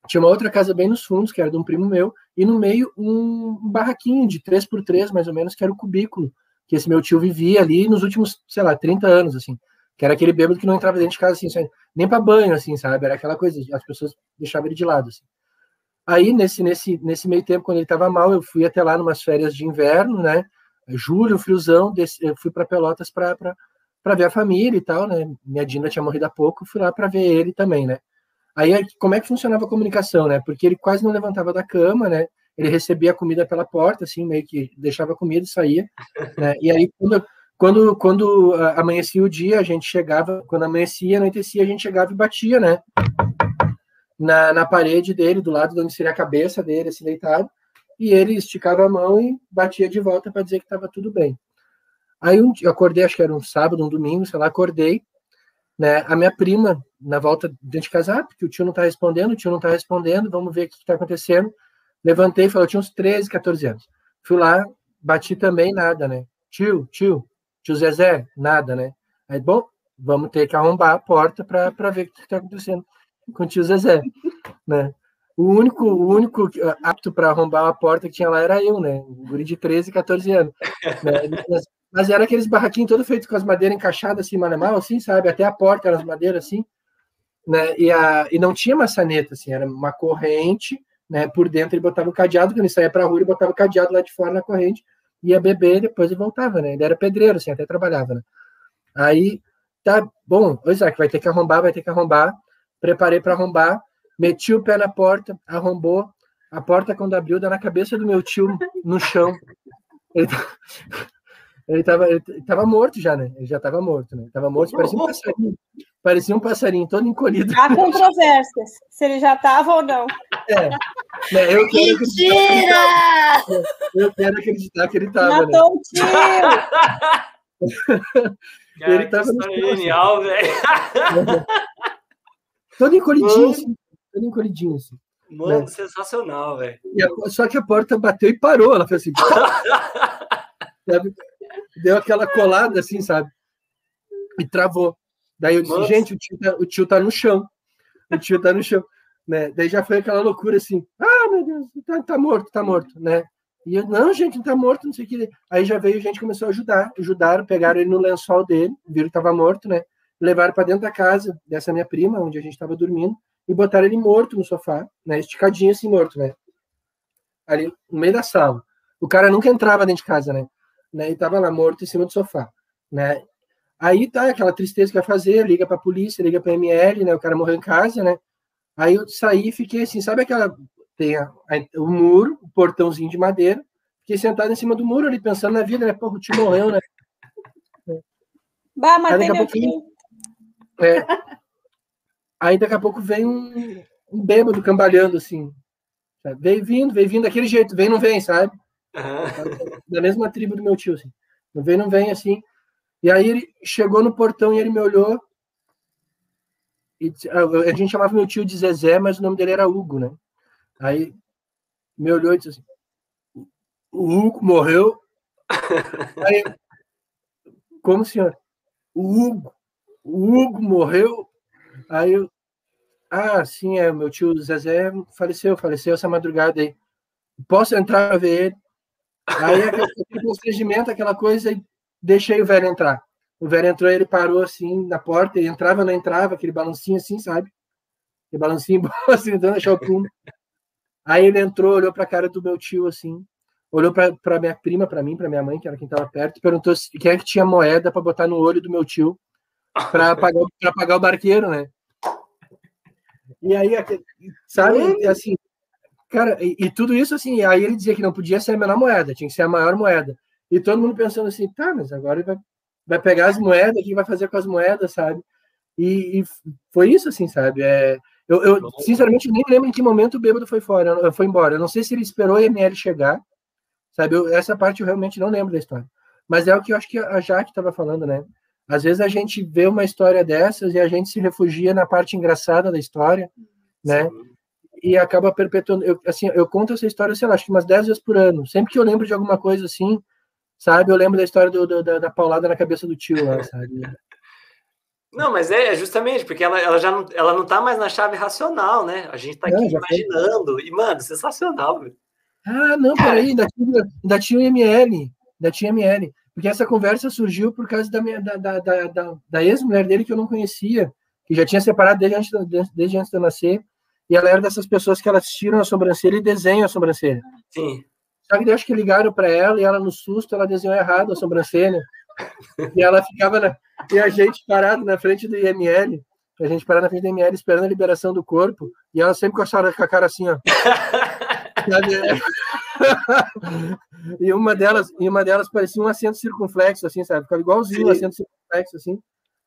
tinha uma outra casa bem nos fundos, que era de um primo meu, e no meio um barraquinho de 3 por 3 mais ou menos, que era o cubículo, que esse meu tio vivia ali nos últimos, sei lá, 30 anos, assim, que era aquele bêbado que não entrava dentro de casa, assim, nem para banho, assim, sabe? Era aquela coisa, as pessoas deixavam ele de lado, assim. Aí, nesse, nesse, nesse meio tempo, quando ele estava mal, eu fui até lá numas férias de inverno, né? Julho, friozão, desci, eu fui para Pelotas para ver a família e tal, né? Minha Dina tinha morrido há pouco, fui lá para ver ele também, né? Aí, como é que funcionava a comunicação, né? Porque ele quase não levantava da cama, né? Ele recebia a comida pela porta, assim, meio que deixava a comida e saía, né? E aí, quando, quando, quando amanhecia o dia, a gente chegava, quando amanhecia, anoitecia, a gente chegava e batia, né? Na, na parede dele, do lado de onde seria a cabeça dele, assim, deitado, e ele esticava a mão e batia de volta para dizer que estava tudo bem. Aí um, eu acordei, acho que era um sábado, um domingo, sei lá, acordei, né? A minha prima, na volta dentro de casa, ah, porque o tio não está respondendo, o tio não está respondendo, vamos ver o que está acontecendo. Levantei falei, eu tinha uns 13, 14 anos. Fui lá, bati também, nada, né? Tio, tio, tio Zezé, nada, né? Aí, bom, vamos ter que arrombar a porta para ver o que está acontecendo com o tio Zezé, né? O único, o único apto para arrombar a porta que tinha lá era eu, né? Um guri de 13, 14 anos. Né? Mas, mas era aqueles barraquinhos todo feito com as madeiras encaixadas assim, mal, assim, sabe? Até a porta era as madeiras assim, né? E, a, e não tinha maçaneta, assim, era uma corrente, né? Por dentro ele botava o cadeado, quando ele saía para rua, ele botava o cadeado lá de fora na corrente, ia beber, depois ele voltava, né? Ele era pedreiro, assim, até trabalhava, né? Aí, tá bom, o Isaac vai ter que arrombar, vai ter que arrombar preparei para arrombar, meti o pé na porta, arrombou. A porta, quando abriu, dá na cabeça do meu tio no chão. Ele, ele tava, ele tava morto já, né? Ele já estava morto, né? Tava morto, parecia um passarinho. Parecia um passarinho todo encolhido. Há controvérsias, se ele já estava ou não. É. Né, eu quero Mentira! Eu quero acreditar que ele estava. Né? Matou né? o tio! ele estava no genial, velho. Todo encolhidinho, assim. Todo encolhidinho, assim. Mano, né? sensacional, velho. Só que a porta bateu e parou. Ela fez assim. Deu aquela colada, assim, sabe? E travou. Daí eu disse, Nossa. gente, o tio, tá, o tio tá no chão. O tio tá no chão. Né? Daí já foi aquela loucura assim, ah, meu Deus, tá, tá morto, tá morto, né? E eu, não, gente, não tá morto, não sei o que. Aí já veio gente começou a ajudar, ajudaram, pegaram ele no lençol dele, viram que tava morto, né? Levaram para dentro da casa dessa minha prima, onde a gente estava dormindo, e botaram ele morto no sofá, né, esticadinho assim, morto, né, ali no meio da sala. O cara nunca entrava dentro de casa, né, né e tava lá morto em cima do sofá, né. Aí tá aquela tristeza que vai fazer, liga para a polícia, liga para ML, né, o cara morreu em casa, né. Aí eu saí e fiquei assim, sabe aquela tem a, a, o muro, o portãozinho de madeira, fiquei sentado em cima do muro ali pensando na vida, né, porra, o tio morreu, né. Bah, matei meu filho. É. Aí daqui a pouco vem um, um bêbado cambaleando assim. Sabe? Veio vindo, veio vindo daquele jeito, vem, não vem, sabe? Uhum. Da mesma tribo do meu tio, assim. Não vem, não vem, assim. E aí ele chegou no portão e ele me olhou. E a gente chamava meu tio de Zezé, mas o nome dele era Hugo, né? Aí me olhou e disse assim: O Hugo morreu. aí, como senhor? O Hugo, o Hugo morreu. Aí eu, ah, sim, é, meu tio Zezé faleceu, faleceu essa madrugada aí. Posso entrar para ver ele? Aí aquele constrangimento, aquela coisa, e deixei o velho entrar. O velho entrou, ele parou assim na porta, e entrava, não entrava, aquele balancinho assim, sabe? Aquele balancinho assim, dando achar o pulo. Aí ele entrou, olhou para a cara do meu tio assim, olhou para minha prima, para mim, para minha mãe, que era quem estava perto, e perguntou se, quem é que tinha moeda para botar no olho do meu tio para pagar, pagar o barqueiro, né? E aí, sabe, assim, cara, e, e, tudo isso assim, aí ele dizia que não podia ser a menor moeda, tinha que ser a maior moeda. E todo mundo pensando assim, tá, mas agora ele vai, vai pegar as moedas, o que vai fazer com as moedas, sabe? E, e foi isso, assim, sabe? É, eu, eu, sinceramente, nem lembro em que momento o bêbado foi fora, foi embora. Eu não sei se ele esperou a ML chegar, sabe? Eu, essa parte eu realmente não lembro da história. Mas é o que eu acho que a Jaque estava falando, né? Às vezes a gente vê uma história dessas e a gente se refugia na parte engraçada da história, né? E acaba perpetuando. Eu, assim, eu conto essa história, sei lá, acho que umas 10 vezes por ano. Sempre que eu lembro de alguma coisa assim, sabe? Eu lembro da história do, do, da, da paulada na cabeça do tio lá, sabe? Não, mas é justamente porque ela, ela já não, ela não tá mais na chave racional, né? A gente tá aqui não, imaginando. Foi. E, mano, sensacional, velho. Ah, não, peraí, ainda tinha, ainda tinha o ML. Ainda tinha ML. Porque essa conversa surgiu por causa da, minha, da, da, da, da, ex-mulher dele que eu não conhecia, que já tinha separado desde antes, desde antes de eu nascer. E ela era dessas pessoas que elas tiram a sobrancelha e desenham a sobrancelha. Sim. Só que eu acho que ligaram para ela e ela, no susto, ela desenhou errado a sobrancelha. e ela ficava na, e a gente parado na frente do IML, a gente parado na frente do IML esperando a liberação do corpo, e ela sempre com a cara assim, ó. e uma delas, e uma delas parecia um acento circunflexo, assim, sabe? Ficava igualzinho um acento circunflexo, assim,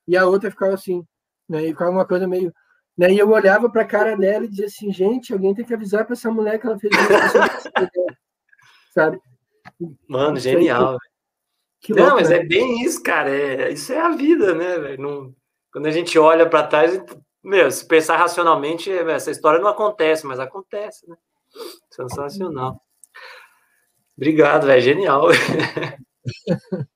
e a outra ficava assim, né? E ficava uma coisa meio. Né? E eu olhava para a cara dela e dizia assim, gente, alguém tem que avisar para essa mulher que ela fez isso, sabe? Mano, genial. Que não, louco, mas né? é bem isso, cara. É, isso é a vida, né? Não, quando a gente olha para trás, meu, se pensar racionalmente, essa história não acontece, mas acontece, né? Sensacional. Obrigado, velho. Genial.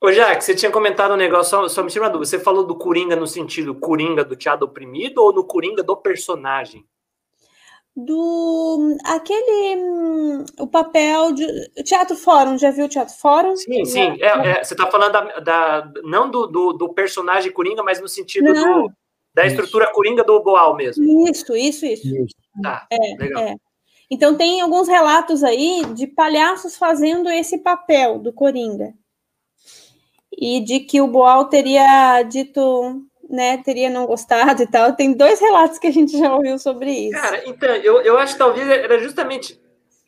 Ô, Jack, você tinha comentado um negócio, só, só me tira uma dúvida. Você falou do Coringa no sentido Coringa do teatro oprimido ou no Coringa do personagem? do aquele o papel de Teatro Fórum, já viu o Teatro Fórum? Sim, sim. É, é, você está falando da, da, não do, do, do, personagem Coringa, mas no sentido do, da estrutura isso. Coringa do Boal mesmo. Isso, isso, isso. isso. Tá, é, legal. Então tem alguns relatos aí de palhaços fazendo esse papel do Coringa. E de que o Boal teria dito né, teria não gostado e tal. Tem dois relatos que a gente já ouviu sobre isso. Cara, então, eu, eu acho que talvez era justamente.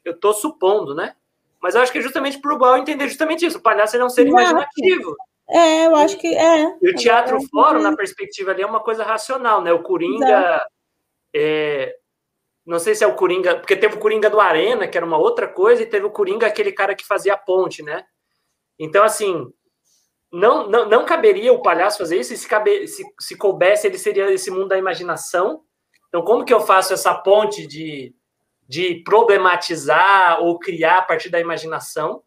Eu tô supondo, né? Mas eu acho que é justamente por igual entender justamente isso. O palhaço é um ser Exato. imaginativo. É, eu acho que é. E o teatro é, fora, na perspectiva ali, é uma coisa racional, né? O Coringa. É, não sei se é o Coringa, porque teve o Coringa do Arena, que era uma outra coisa, e teve o Coringa, aquele cara que fazia a ponte, né? Então, assim, não, não, não caberia o palhaço fazer isso, e se, cabe, se, se coubesse, ele seria esse mundo da imaginação. Então, como que eu faço essa ponte de, de problematizar ou criar a partir da imaginação?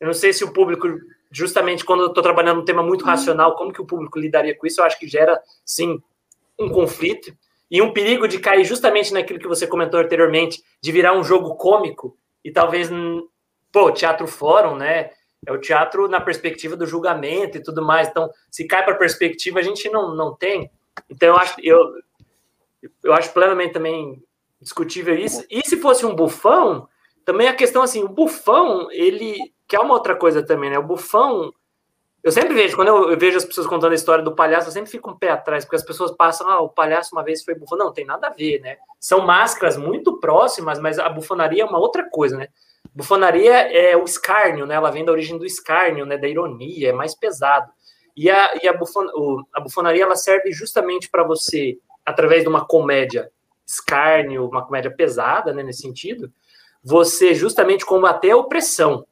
Eu não sei se o público, justamente quando eu estou trabalhando um tema muito racional, como que o público lidaria com isso? Eu acho que gera, sim, um conflito e um perigo de cair justamente naquilo que você comentou anteriormente, de virar um jogo cômico e talvez, pô, teatro fórum, né? é o teatro na perspectiva do julgamento e tudo mais. Então, se cai para a perspectiva, a gente não, não tem. Então, eu acho, eu, eu acho plenamente também discutível isso. E se fosse um bufão, também a questão assim, o bufão, ele. Que é uma outra coisa também, né? O bufão. Eu sempre vejo, quando eu, vejo as pessoas contando a história do palhaço, eu sempre fico um pé atrás, porque as pessoas passam, ah, o palhaço uma vez foi bufão. Não, tem nada a ver, né? São máscaras muito próximas, mas a bufonaria é uma outra coisa, né? Bufonaria é o escárnio, né? Ela vem da origem do escárnio, né? Da ironia, é mais pesado. E a, e a, bufon, o, a bufonaria ela serve justamente para você, através de uma comédia escárnio, uma comédia pesada, né, nesse sentido, você justamente combater a opressão.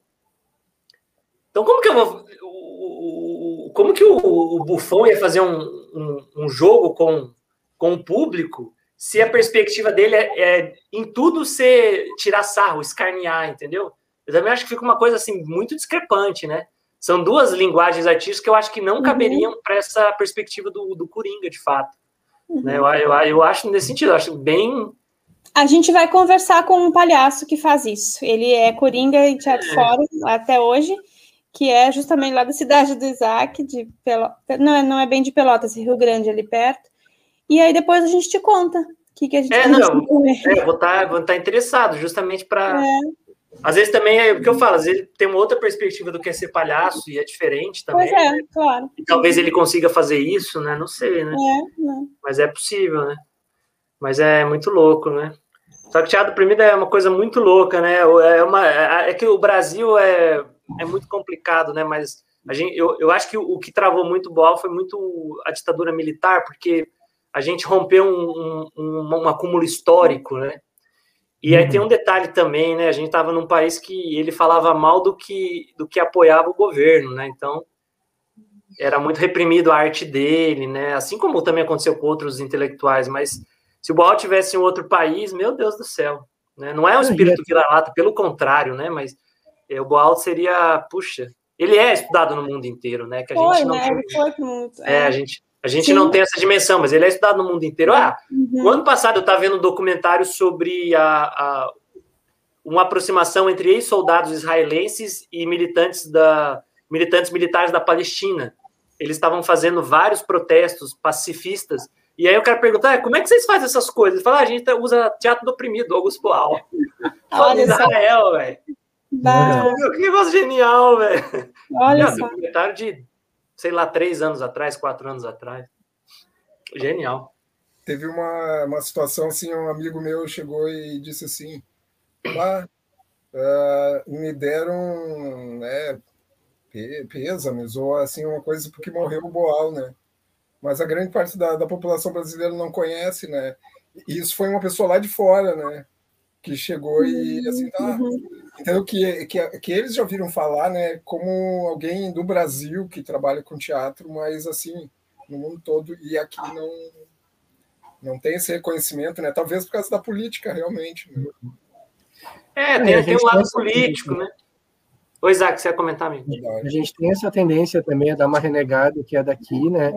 Então, como que eu vou. Como que o, o Buffon ia fazer um, um, um, jogo com, com o público se a perspectiva dele é, é em tudo ser tirar sarro, escarnear, entendeu? Eu também acho que fica uma coisa assim muito discrepante, né? São duas linguagens artísticas que eu acho que não uhum. caberiam para essa perspectiva do, do Coringa, de fato. Uhum. Né? Eu, eu, eu acho nesse sentido, eu acho bem a gente vai conversar com um palhaço que faz isso. Ele é Coringa em Teatro é. Fórum até hoje, que é justamente lá da cidade do Isaac, de. Não, é, não é bem de Pelotas, Rio Grande, ali perto. E aí depois a gente te conta o que, que a gente É, não, é, vou estar tá, vou tá interessado, justamente para. É. Às vezes também é o que eu falo, às vezes tem uma outra perspectiva do que é ser palhaço e é diferente também. Pois é, né? claro. E talvez ele consiga fazer isso, né? Não sei, né? É, não. Mas é possível, né? Mas é muito louco, né? Só que teatro oprimido é uma coisa muito louca, né? É, uma, é, é que o Brasil é, é muito complicado, né? Mas a gente, eu, eu acho que o, que travou muito o Boal foi muito a ditadura militar, porque a gente rompeu um, um, um acúmulo histórico, né? E aí tem um detalhe também, né? A gente estava num país que ele falava mal do que, do que apoiava o governo, né? Então era muito reprimido a arte dele, né? Assim como também aconteceu com outros intelectuais, mas se o Boal tivesse em outro país, meu Deus do céu, né? Não é um espírito vira-lata, pelo contrário, né? Mas é, o Boal seria, puxa, ele é estudado no mundo inteiro, né? Que a foi, gente não né? É, é, a gente, a gente não tem essa dimensão, mas ele é estudado no mundo inteiro. Ah, uhum. o ano passado eu estava vendo um documentário sobre a, a uma aproximação entre ex-soldados israelenses e militantes da militantes militares da Palestina. Eles estavam fazendo vários protestos pacifistas e aí eu quero perguntar, como é que vocês fazem essas coisas? Fala, ah, a gente usa teatro do oprimido, Augusto Boal. Olha Israel, velho. Que negócio genial, velho. Olha só. Documentário de, sei lá, três anos atrás, quatro anos atrás. Genial. Teve uma, uma situação assim, um amigo meu chegou e disse assim, ah, uh, me deram né, pêsames, ou assim, uma coisa porque morreu o Boal, né? mas a grande parte da, da população brasileira não conhece, né? E isso foi uma pessoa lá de fora, né? Que chegou e assim, ah, então que, que, que eles já ouviram falar, né? Como alguém do Brasil que trabalha com teatro, mas assim, no mundo todo, e aqui não, não tem esse reconhecimento, né? Talvez por causa da política, realmente. Né? É, tem, é, tem um lado político, né? Oi, Isaac, você ia comentar, amigo? A gente tem essa tendência também a dar uma renegada que é daqui, né?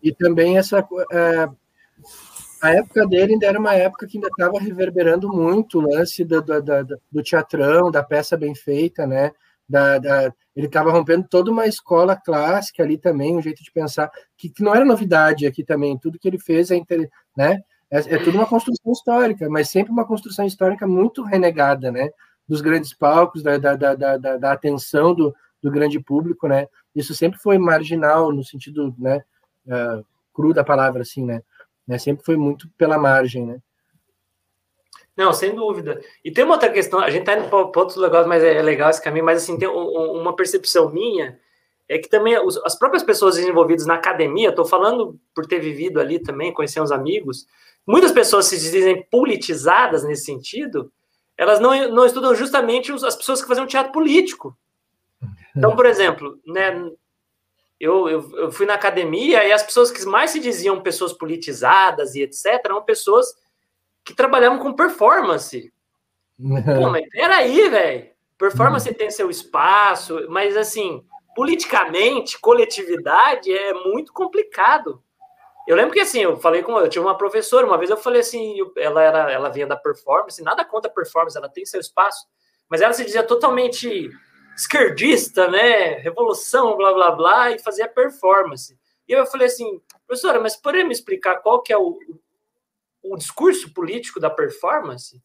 E também essa. É, a época dele ainda era uma época que ainda estava reverberando muito o lance do, do, do, do, teatrão, da peça bem feita, né? Da, da ele estava rompendo toda uma escola clássica ali também, um jeito de pensar, que, que não era novidade aqui também, tudo que ele fez é, inter, né? É, é tudo uma construção histórica, mas sempre uma construção histórica muito renegada, né? Dos grandes palcos, da, da, da, da, da atenção do, do grande público, né? Isso sempre foi marginal no sentido, né? uh, cru da palavra, assim, né? Né? Sempre foi muito pela margem, né? Não, sem dúvida. E tem uma outra questão, a gente tá indo para outros lugares, mas é legal esse caminho, mas assim, tem um, uma percepção minha, é que também as próprias pessoas envolvidas na academia, estou falando por ter vivido ali também, conhecer uns amigos, muitas pessoas se dizem politizadas nesse sentido, elas não, não estudam justamente as pessoas que fazem um teatro político. Então, por exemplo, né, eu, eu, eu, fui na academia e as pessoas que mais se diziam pessoas politizadas e etc. eram pessoas que trabalhavam com performance. Pô, mas peraí, velho. Performance tem seu espaço, mas assim, politicamente, coletividade é muito complicado. Eu lembro que assim, eu falei com eu tive uma professora, uma vez eu falei assim, ela era, ela vinha da performance, nada contra a performance, ela tem seu espaço, mas ela se dizia totalmente esquerdista, né? Revolução, blá blá blá, e fazia performance. E eu falei assim, professora, mas poderia me explicar qual que é o, o discurso político da performance?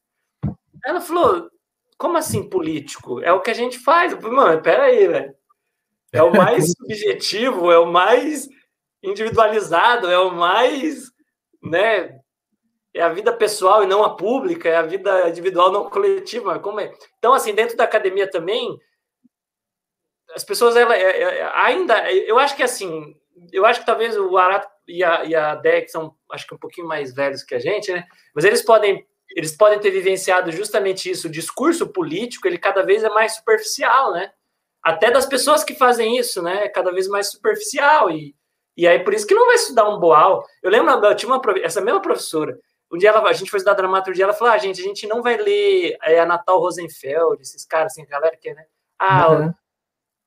Ela falou, como assim político? É o que a gente faz. Eu falei, mano, peraí, velho. É o mais subjetivo, é o mais individualizado, é o mais, né? É a vida pessoal e não a pública, é a vida individual não coletiva. Como é? Então, assim, dentro da academia também, as pessoas ela, é, é, ainda, eu acho que assim, eu acho que talvez o Arato e a, e a Deck são, acho que um pouquinho mais velhos que a gente, né? Mas eles podem, eles podem ter vivenciado justamente isso. O discurso político, ele cada vez é mais superficial, né? Até das pessoas que fazem isso, né? É cada vez mais superficial. E, e aí, por isso que não vai estudar um boal. Eu lembro, eu tinha uma, essa mesma professora, um dia ela, a gente foi estudar dramaturgia, ela falou: ah, gente, a gente não vai ler é, a Natal Rosenfeld, esses caras, assim, galera que, né? Ah, uhum.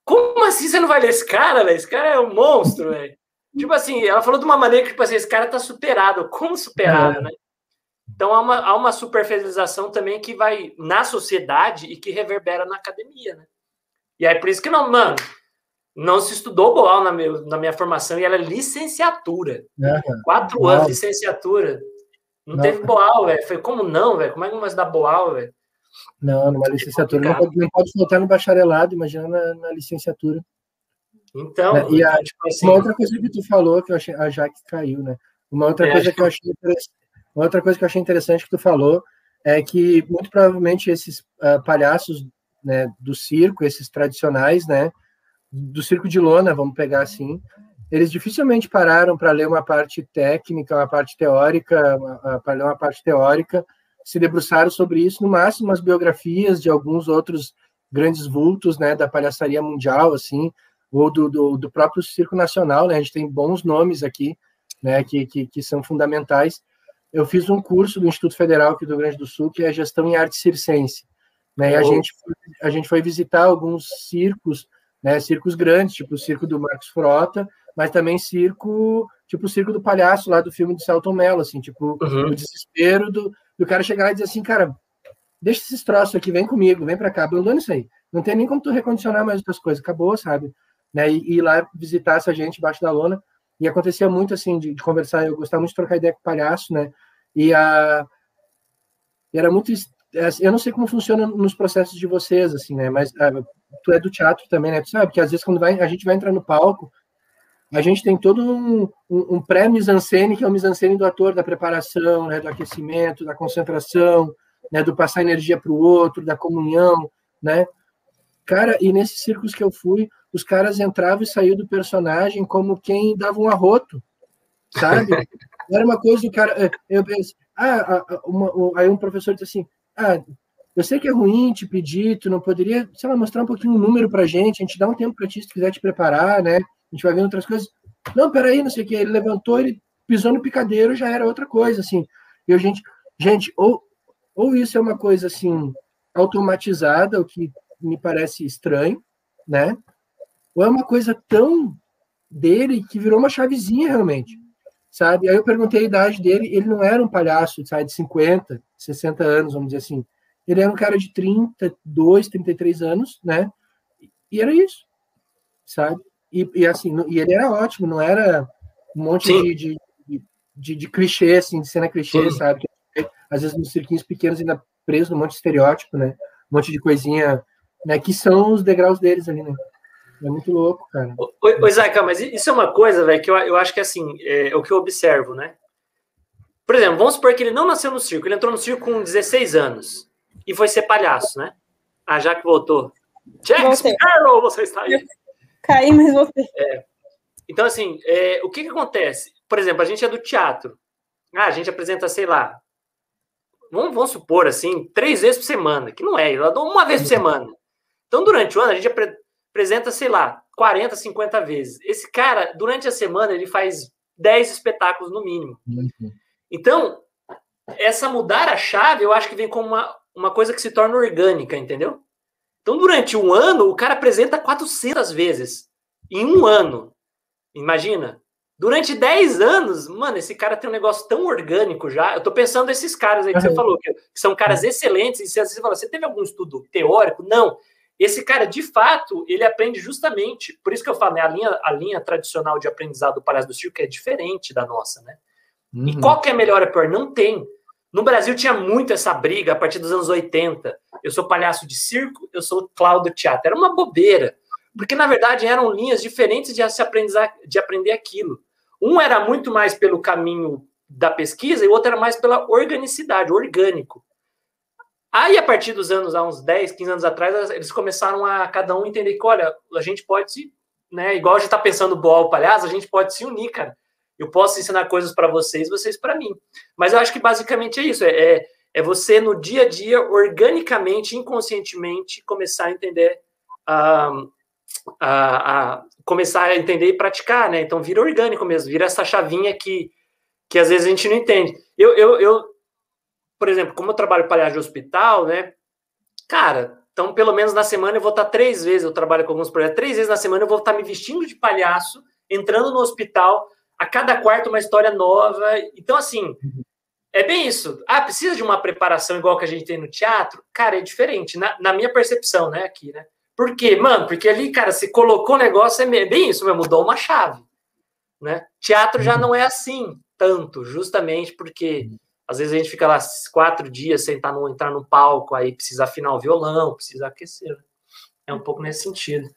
Como assim você não vai ler esse cara, velho? Esse cara é um monstro, velho. Tipo assim, ela falou de uma maneira que, tipo assim, esse cara tá superado. Como superado, uhum. né? Então há uma, há uma superficialização também que vai na sociedade e que reverbera na academia, né? E aí por isso que não, mano, não se estudou Boal na, meu, na minha formação e ela é licenciatura. Uhum. Quatro anos de licenciatura. Não, não. teve Boal, velho. Foi como não, velho? Como é que não vai dar Boal, velho? Não, numa licenciatura. Não pode, não pode faltar no bacharelado, imagina na, na licenciatura. Então, né? e a, tipo assim, uma outra coisa que tu falou, que eu achei, a Jaque caiu, né? Uma outra é, coisa que eu achei uma outra coisa que eu achei interessante que tu falou é que muito provavelmente esses uh, palhaços né, do circo, esses tradicionais, né, do circo de lona, vamos pegar assim, eles dificilmente pararam para ler uma parte técnica, uma parte teórica, para ler uma parte teórica, se debruçaram sobre isso, no máximo as biografias de alguns outros grandes vultos, né, da palhaçaria mundial, assim, ou do, do, do próprio circo nacional, né, a gente tem bons nomes aqui, né, que, que, que são fundamentais. Eu fiz um curso do Instituto Federal aqui do Rio Grande do Sul, que é Gestão em Arte Circense, né, e a gente, a gente foi visitar alguns circos, né, circos grandes, tipo o circo do Marcos Frota, mas também circo, tipo o circo do palhaço lá do filme do Celton Mello, assim, tipo, uhum. o desespero do, do cara chegar e dizer assim, cara, deixa esses troços aqui, vem comigo, vem para cá, abandona isso aí. Não tem nem como tu recondicionar mais outras coisas, acabou, sabe? Né, e, e ir lá visitar essa gente embaixo da lona, e acontecia muito, assim, de, de conversar, eu gostava muito de trocar ideia com o palhaço, né, e a... Era muito é, eu não sei como funciona nos processos de vocês, assim, né? Mas uh, tu é do teatro também, né? Tu sabe que às vezes quando vai, a gente vai entrar no palco, a gente tem todo um, um, um pré-mise-en-scène, que é o mise-en-scène do ator, da preparação, né? do aquecimento, da concentração, né? do passar energia para o outro, da comunhão, né? Cara, e nesses circos que eu fui, os caras entravam e saíam do personagem como quem dava um arroto, sabe? Era uma coisa do cara. Eh, eu penso, ah, uma, aí um professor disse assim: ah, eu sei que é ruim te pedir, tu não poderia, sei lá, mostrar um pouquinho o um número pra gente, a gente dá um tempo pra ti se quiser te preparar, né? A gente vai vendo outras coisas. Não, peraí, não sei o que. Ele levantou, ele pisou no picadeiro, já era outra coisa, assim. E a gente, gente, ou, ou isso é uma coisa, assim, automatizada, o que me parece estranho, né? Ou é uma coisa tão dele que virou uma chavezinha, realmente sabe? Aí eu perguntei a idade dele, ele não era um palhaço, sabe, de 50, 60 anos, vamos dizer assim. Ele era um cara de 32, 33 anos, né? E era isso, sabe? E, e assim, e ele era ótimo, não era um monte de, de, de, de, clichê, assim, de cena clichê, Sim. sabe? Às vezes nos cirquinhos pequenos ainda preso num monte de estereótipo, né? Um monte de coisinha, né? Que são os degraus deles ali, né? É muito louco, cara. Oi, Zaca, mas isso é uma coisa, velho, que eu, eu acho que assim, é, é, o que eu observo, né? Por exemplo, vamos supor que ele não nasceu no circo, ele entrou no circo com 16 anos e foi ser palhaço, né? Ah, já que voltou. Jack Sparrow, você está aí. Caí, mas voltei. É. Então, assim, é, o que, que acontece? Por exemplo, a gente é do teatro. Ah, a gente apresenta, sei lá, vamos, vamos supor assim, três vezes por semana, que não é, eu dou uma vez por semana. Então, durante o ano, a gente apresenta, sei lá, 40, 50 vezes. Esse cara, durante a semana, ele faz 10 espetáculos no mínimo. Uhum. Então, essa mudar a chave, eu acho que vem como uma, uma coisa que se torna orgânica, entendeu? Então, durante um ano, o cara apresenta 400 vezes. Em um ano. Imagina. Durante 10 anos, mano, esse cara tem um negócio tão orgânico já. Eu tô pensando nesses caras aí que uhum. você falou, que, são caras excelentes. E você, você fala, você teve algum estudo teórico? Não. Esse cara, de fato, ele aprende justamente, por isso que eu falo, né, a linha, a linha tradicional de aprendizado do palhaço do circo é diferente da nossa, né? Uhum. E qual que é melhor ou pior? Não tem. No Brasil tinha muito essa briga a partir dos anos 80. Eu sou palhaço de circo, eu sou Cláudio Teatro. Era uma bobeira. Porque, na verdade, eram linhas diferentes de, se aprendizar, de aprender aquilo. Um era muito mais pelo caminho da pesquisa e o outro era mais pela organicidade, orgânico. Aí, a partir dos anos, há uns 10, 15 anos atrás, eles começaram a cada um entender que, olha, a gente pode se né? Igual a gente tá pensando boa o palhaço, a gente pode se unir, cara. Eu posso ensinar coisas para vocês, vocês para mim. Mas eu acho que basicamente é isso. É, é, é, você no dia a dia, organicamente, inconscientemente, começar a entender a, a, a começar a entender e praticar, né? Então vira orgânico mesmo, vira essa chavinha que, que às vezes a gente não entende. Eu, eu, eu por exemplo, como eu trabalho palhaço de hospital, né? Cara, então pelo menos na semana eu vou estar três vezes, eu trabalho com alguns projetos, três vezes na semana eu vou estar me vestindo de palhaço, entrando no hospital, a cada quarto uma história nova. Então, assim, é bem isso. Ah, precisa de uma preparação igual que a gente tem no teatro? Cara, é diferente, na, na minha percepção, né, aqui, né? Por quê? Mano, porque ali, cara, se colocou o negócio, é bem isso, mesmo, mudou uma chave, né? Teatro já não é assim, tanto, justamente porque às vezes a gente fica lá quatro dias sem estar no, entrar no palco, aí precisa afinar o violão, precisa aquecer. Né? É um pouco nesse sentido.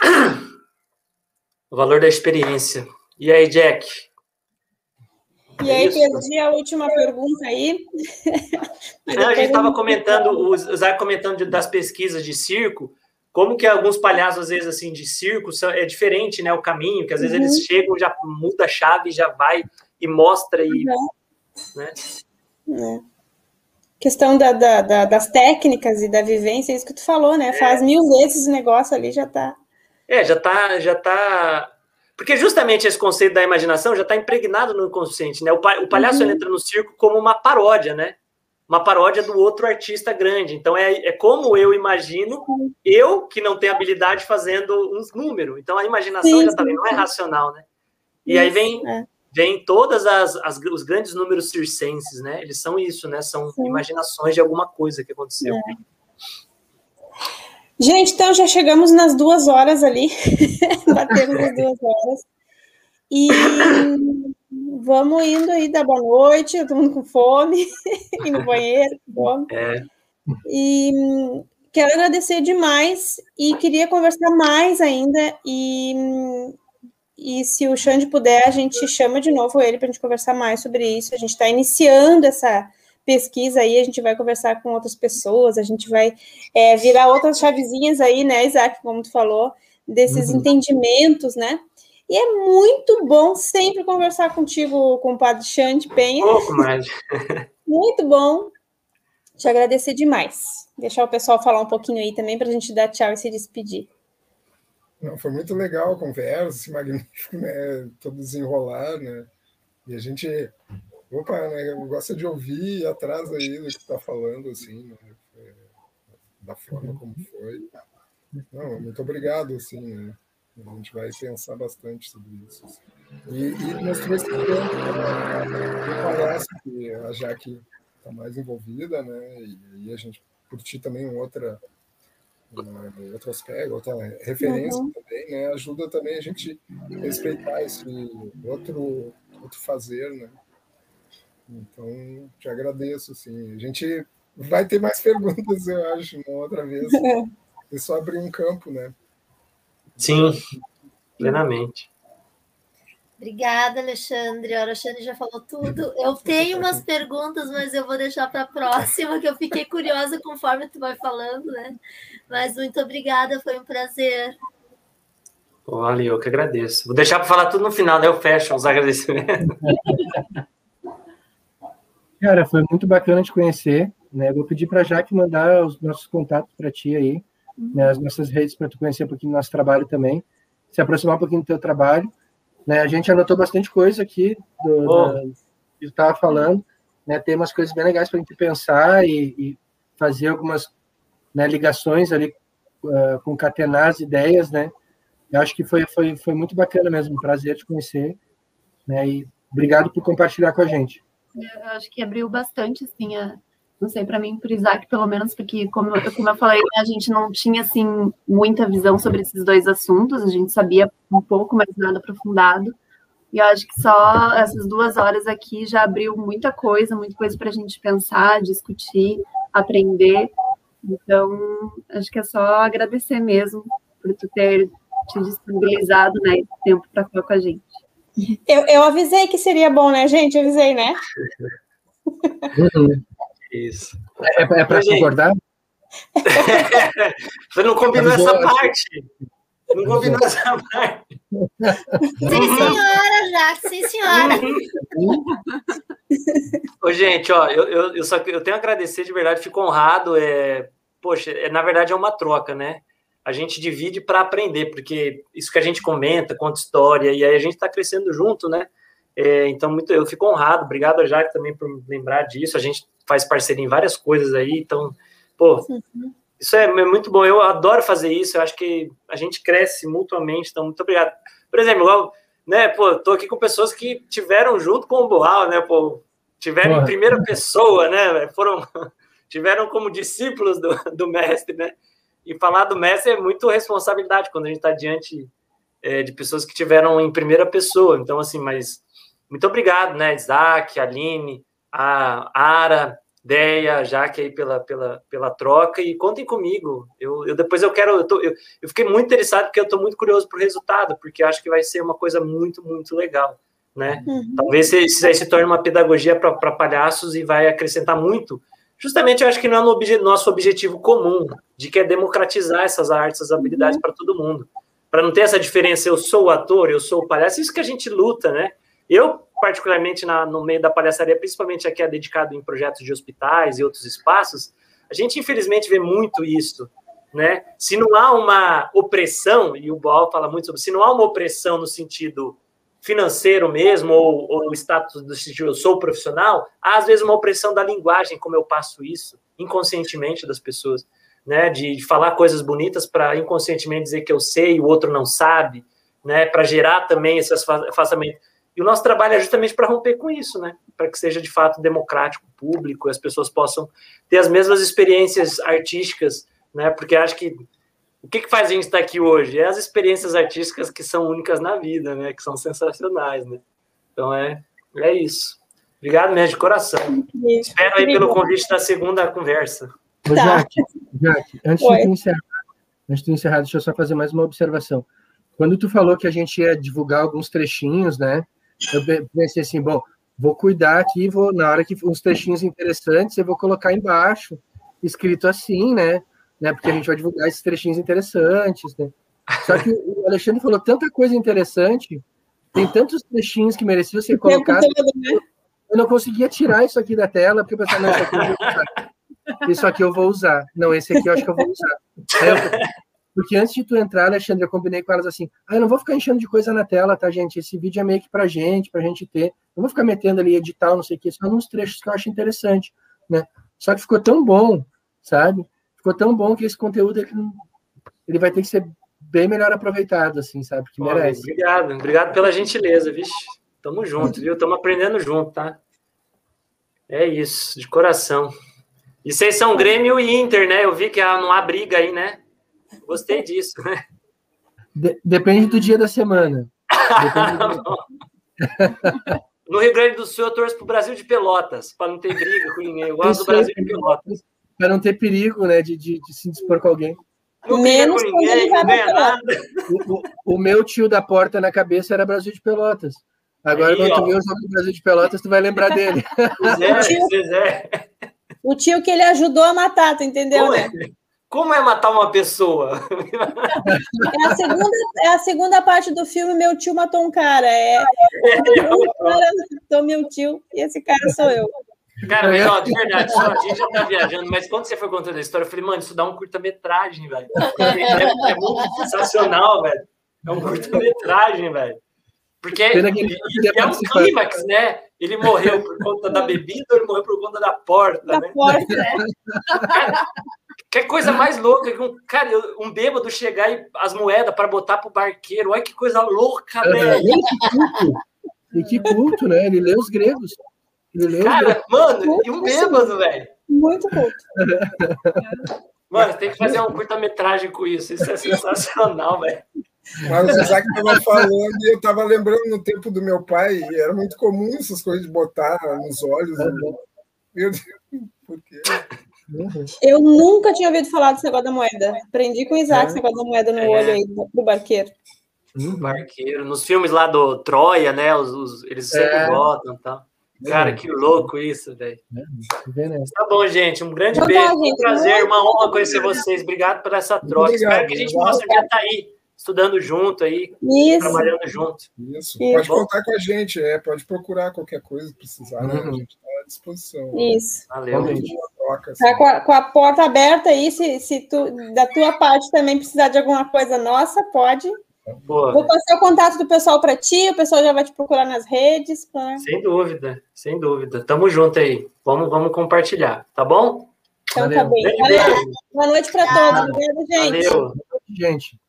O valor da experiência. E aí, Jack? E aí, é perdi a última pergunta aí. Não, a gente estava comentando, o Zé comentando das pesquisas de circo, como que alguns palhaços, às vezes, assim, de circo, é diferente, né, o caminho, que às vezes uhum. eles chegam, já muda a chave, já vai e mostra, e, uhum. né? É. Questão da, da, da, das técnicas e da vivência, é isso que tu falou, né? É. Faz mil vezes o negócio ali, já tá... É, já tá, já tá porque justamente esse conceito da imaginação já está impregnado no inconsciente, né? O, o palhaço uhum. entra no circo como uma paródia, né? Uma paródia do outro artista grande. Então é, é como eu imagino, eu que não tenho habilidade fazendo uns números. Então a imaginação sim, já está não é racional, né? E isso, aí vem, é. vem todas as, as, os grandes números circenses, né? Eles são isso, né? São sim. imaginações de alguma coisa que aconteceu. É. Gente, então já chegamos nas duas horas ali, batemos as duas horas. E vamos indo aí da boa noite, todo mundo com fome, e no banheiro, fome. É. E quero agradecer demais e queria conversar mais ainda. E, e se o Xande puder, a gente chama de novo ele para a gente conversar mais sobre isso. A gente está iniciando essa pesquisa aí, a gente vai conversar com outras pessoas, a gente vai é, virar outras chavezinhas aí, né, Isaac, como tu falou, desses uhum. entendimentos, né? E é muito bom sempre conversar contigo, compadre Xande Penha. Pouco mais. muito bom. Te agradecer demais. Deixar o pessoal falar um pouquinho aí também para a gente dar tchau e se despedir. Não, foi muito legal a conversa, magnífico, né? Todo desenrolar, né? E a gente Opa, né, gosta de ouvir atrás aí do que está falando, assim, né, é, da forma como foi. Não, muito obrigado, assim, né? A gente vai pensar bastante sobre isso. Assim. E, e mostrou esse tempo, né? parece que a Jaque está mais envolvida, né? E aí a gente curtir também um outra, um outro aspecto, outra referência uhum. também, né? Ajuda também a gente respeitar esse outro, outro fazer, né? Então, te agradeço, sim. A gente vai ter mais perguntas, eu acho, uma outra vez. É só abrir um campo, né? Sim, plenamente. Obrigada, Alexandre. O Alexandre já falou tudo. Eu tenho umas perguntas, mas eu vou deixar para a próxima, que eu fiquei curiosa conforme tu vai falando, né? Mas muito obrigada, foi um prazer. Olha, eu que agradeço. Vou deixar para falar tudo no final, né? Eu fecho os agradecimentos. Cara, foi muito bacana te conhecer. Né? Vou pedir para a Jaque mandar os nossos contatos para ti aí, uhum. né? as nossas redes para tu conhecer um pouquinho do nosso trabalho também, se aproximar um pouquinho do teu trabalho. Né? A gente anotou bastante coisa aqui do, oh. da, que tu estava falando, né? Tem umas coisas bem legais para a gente pensar e, e, fazer algumas né, ligações ali, uh, concatenar as ideias, né? Eu acho que foi, foi, foi muito bacana mesmo, um prazer te conhecer, né? E obrigado por compartilhar com a gente. Eu acho que abriu bastante, assim, a, não sei, para mim, para Isaac, pelo menos, porque, como, como eu falei, a gente não tinha, assim, muita visão sobre esses dois assuntos, a gente sabia um pouco, mas nada aprofundado. E eu acho que só essas duas horas aqui já abriu muita coisa, muita coisa para a gente pensar, discutir, aprender. Então, acho que é só agradecer mesmo por tu ter te disponibilizado né, esse tempo para falar com a gente. Eu, eu avisei que seria bom, né, gente? Eu avisei, né? Uhum. Isso. É, é para concordar? Você não combinou essa parte. Não combinou essa parte. Sim, senhora, Jaque, sim, senhora. Ô, gente, ó, eu, eu, eu, só, eu tenho a agradecer de verdade, fico honrado. É, poxa, é, na verdade é uma troca, né? A gente divide para aprender, porque isso que a gente comenta, conta história, e aí a gente está crescendo junto, né? É, então, muito, eu fico honrado. Obrigado a Jaque também por lembrar disso. A gente faz parceria em várias coisas aí, então, pô, uhum. isso é, é muito bom. Eu adoro fazer isso. Eu acho que a gente cresce mutuamente. Então, muito obrigado. Por exemplo, igual, né, pô, tô aqui com pessoas que tiveram junto com o Boal, né, pô, tiveram em primeira pessoa, né, foram, tiveram como discípulos do, do mestre, né, e falar do mestre é muito responsabilidade quando a gente está diante é, de pessoas que tiveram em primeira pessoa. Então, assim, mas muito obrigado, né, Isaac, Aline, a Ara, Deia, Jaque aí pela, pela, pela troca e contem comigo. Eu, eu depois eu quero, eu, tô, eu, eu fiquei muito interessado porque eu estou muito curioso para o resultado, porque acho que vai ser uma coisa muito, muito legal, né? Uhum. Talvez isso aí se torne uma pedagogia para palhaços e vai acrescentar muito. Justamente eu acho que não é no nosso objetivo comum, de que é democratizar essas artes, essas habilidades uhum. para todo mundo. Para não ter essa diferença, eu sou o ator, eu sou o palhaço, isso que a gente luta, né? Eu, particularmente na, no meio da palhaçaria, principalmente aqui é dedicado em projetos de hospitais e outros espaços, a gente infelizmente vê muito isso, né? Se não há uma opressão, e o Boal fala muito sobre, se não há uma opressão no sentido financeiro mesmo, ou, ou o status do eu sou profissional, há às vezes uma opressão da linguagem, como eu passo isso, inconscientemente das pessoas, né? De, de falar coisas bonitas para inconscientemente dizer que eu sei e o outro não sabe, né? Para gerar também esse afastamento. E o nosso trabalho é justamente para romper com isso, né? Para que seja de fato democrático, público, e as pessoas possam ter as mesmas experiências artísticas, né? Porque acho que o que, que faz a gente estar aqui hoje? É as experiências artísticas que são únicas na vida, né? Que são sensacionais, né? Então é, é isso. Obrigado mesmo, de coração. Isso. Espero aí pelo convite da segunda conversa. Tá. Jaque, Jaque, antes de, encerrar, antes de encerrar, deixa eu só fazer mais uma observação. Quando tu falou que a gente ia divulgar alguns trechinhos, né? eu pensei assim, bom, vou cuidar aqui, vou na hora que uns trechinhos interessantes, eu vou colocar embaixo, escrito assim, né? Né? Porque a gente vai divulgar esses trechinhos interessantes, né? Só que o Alexandre falou tanta coisa interessante, tem tantos trechinhos que mereciam ser colocados. Né? Eu não conseguia tirar isso aqui da tela, porque eu pensava, não, isso aqui eu vou usar. Isso aqui eu vou usar. Não, esse aqui eu acho que eu vou usar. Eu, porque antes de tu entrar, Alexandre, eu combinei com elas assim: ah, eu não vou ficar enchendo de coisa na tela, tá, gente? Esse vídeo é meio que pra gente, pra gente ter. Não vou ficar metendo ali edital, não sei o que, só uns trechos que eu acho interessante, né? Só que ficou tão bom, sabe? Ficou tão bom que esse conteúdo ele, ele vai ter que ser bem melhor aproveitado, assim, sabe? Que merece. Obrigado, obrigado pela gentileza, vixe. Tamo junto, viu? Tamo aprendendo junto, tá? É isso, de coração. E vocês são Grêmio e Inter, né? Eu vi que não há briga aí, né? Gostei disso, né? De depende do dia da semana. no Rio Grande do Sul, eu torço para o Brasil de Pelotas, para não ter briga com ninguém. Eu gosto do Brasil de Pelotas. Para não ter perigo, né, de, de, de se dispor com alguém. Não Menos com ninguém, não ganha nada. O, o, o, meu tio da porta na cabeça era Brasil de Pelotas. Agora, Aí, quando tu vê o jogo do Brasil de Pelotas, tu vai lembrar dele. Zé, o, tio, Zé. o tio que ele ajudou a matar, tu entendeu, Como né? É? Como é matar uma pessoa? É a segunda, é a segunda parte do filme Meu Tio Matou um Cara. É, é cara matou meu tio e esse cara sou eu. Cara, mas, ó, de verdade, só, a gente já tá viajando, mas quando você foi contando a história, eu falei, mano, isso dá um curta-metragem, velho. É, é, muito sensacional, velho. É um curta-metragem, velho. Porque é um clímax, né? Ele morreu por conta da bebida ou ele morreu por conta da porta, da né? porta, né? Que coisa mais louca que um cara, um bêbado chegar e as moedas para botar pro barqueiro. Olha que coisa louca, velho. E que culto, né? Ele lê os gregos. Cara, mano, e um bêbado, velho. Muito culto. Mano, tem que fazer uma curta-metragem com isso. Isso é sensacional, velho. Mas o Isaac estava falando e eu estava lembrando no tempo do meu pai, e era muito comum essas coisas de botar nos olhos. Uhum. Meu Deus, por quê? Uhum. Eu nunca tinha ouvido falar desse negócio da moeda. Aprendi com o Isaac é. esse negócio da moeda no é. olho aí do barqueiro. Uhum. Barqueiro. Nos filmes lá do Troia, né? Os, os eles sempre é. botam e tal. Cara, que louco isso, velho. É, né? Tá bom, gente. Um grande beijo. um prazer, uma honra conhecer vocês. Obrigado por essa troca. Obrigado, Espero que a gente possa já estar tá aí estudando junto aí, Isso. trabalhando junto. Isso. Isso. Pode contar com a gente, é, pode procurar qualquer coisa que precisar, né? Uhum. A gente está à disposição. Isso. Valeu. Troca, assim. Tá com a, com a porta aberta aí, se, se tu, da tua parte também precisar de alguma coisa nossa, pode. Boa. Vou passar o contato do pessoal para ti, o pessoal já vai te procurar nas redes. pra- Sem dúvida, sem dúvida. Tamo junto aí. Vamos, vamos compartilhar, tá bom? Então Valeu. tá bem. Valeu. Boa noite para todos. Obrigada, gente. Valeu. Gente,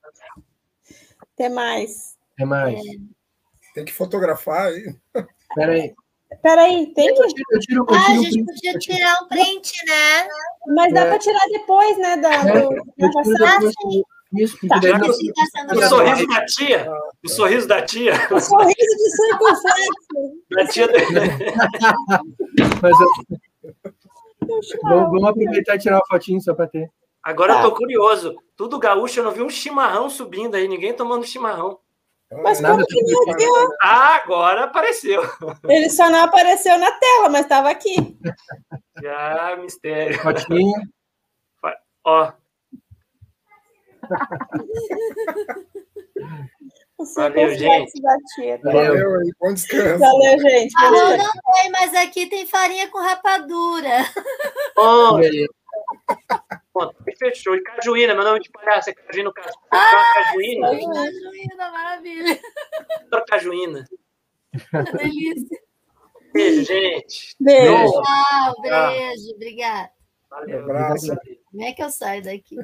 Até mais. é mais. Tem que fotografar aí. Espera aí. Peraí, tem Eu que. tiro, eu tiro, eu Ah, a tiro gente print, podia eu tirar um print, né? Mas dá É. para tirar depois, né? Da, É, do, eu Isso, Tá. daí Assim tá O sorriso da tia, o sorriso da tia, O sorriso de circunflexo. da tia mas eu- vamos, vamos aproveitar e tirar uma fotinho só para ter. Agora Tá. eu tô curioso. Tudo gaúcho, eu não vi um chimarrão subindo aí, ninguém tomando chimarrão. Mas Ah, Nada como que não viu? Ah, agora apareceu. Ele só não apareceu na tela, mas estava aqui. Já, mistério. Fotinho. Ó, O Valeu, tia. tá? Valeu. Valeu aí, bom descanso. Valeu, gente. Ah, não, não tem, mas aqui tem farinha com rapadura. ó, E aí? pronto, fechou. E cajuína, meu nome de palhaço é cajuína, cajuína, cajuína, Cajuína, maravilha. cajuína. Delícia. Beijo, gente. Beijo. Beijo. Tchau, beijo, obrigada. Valeu. Abraço. Como é que eu saio daqui?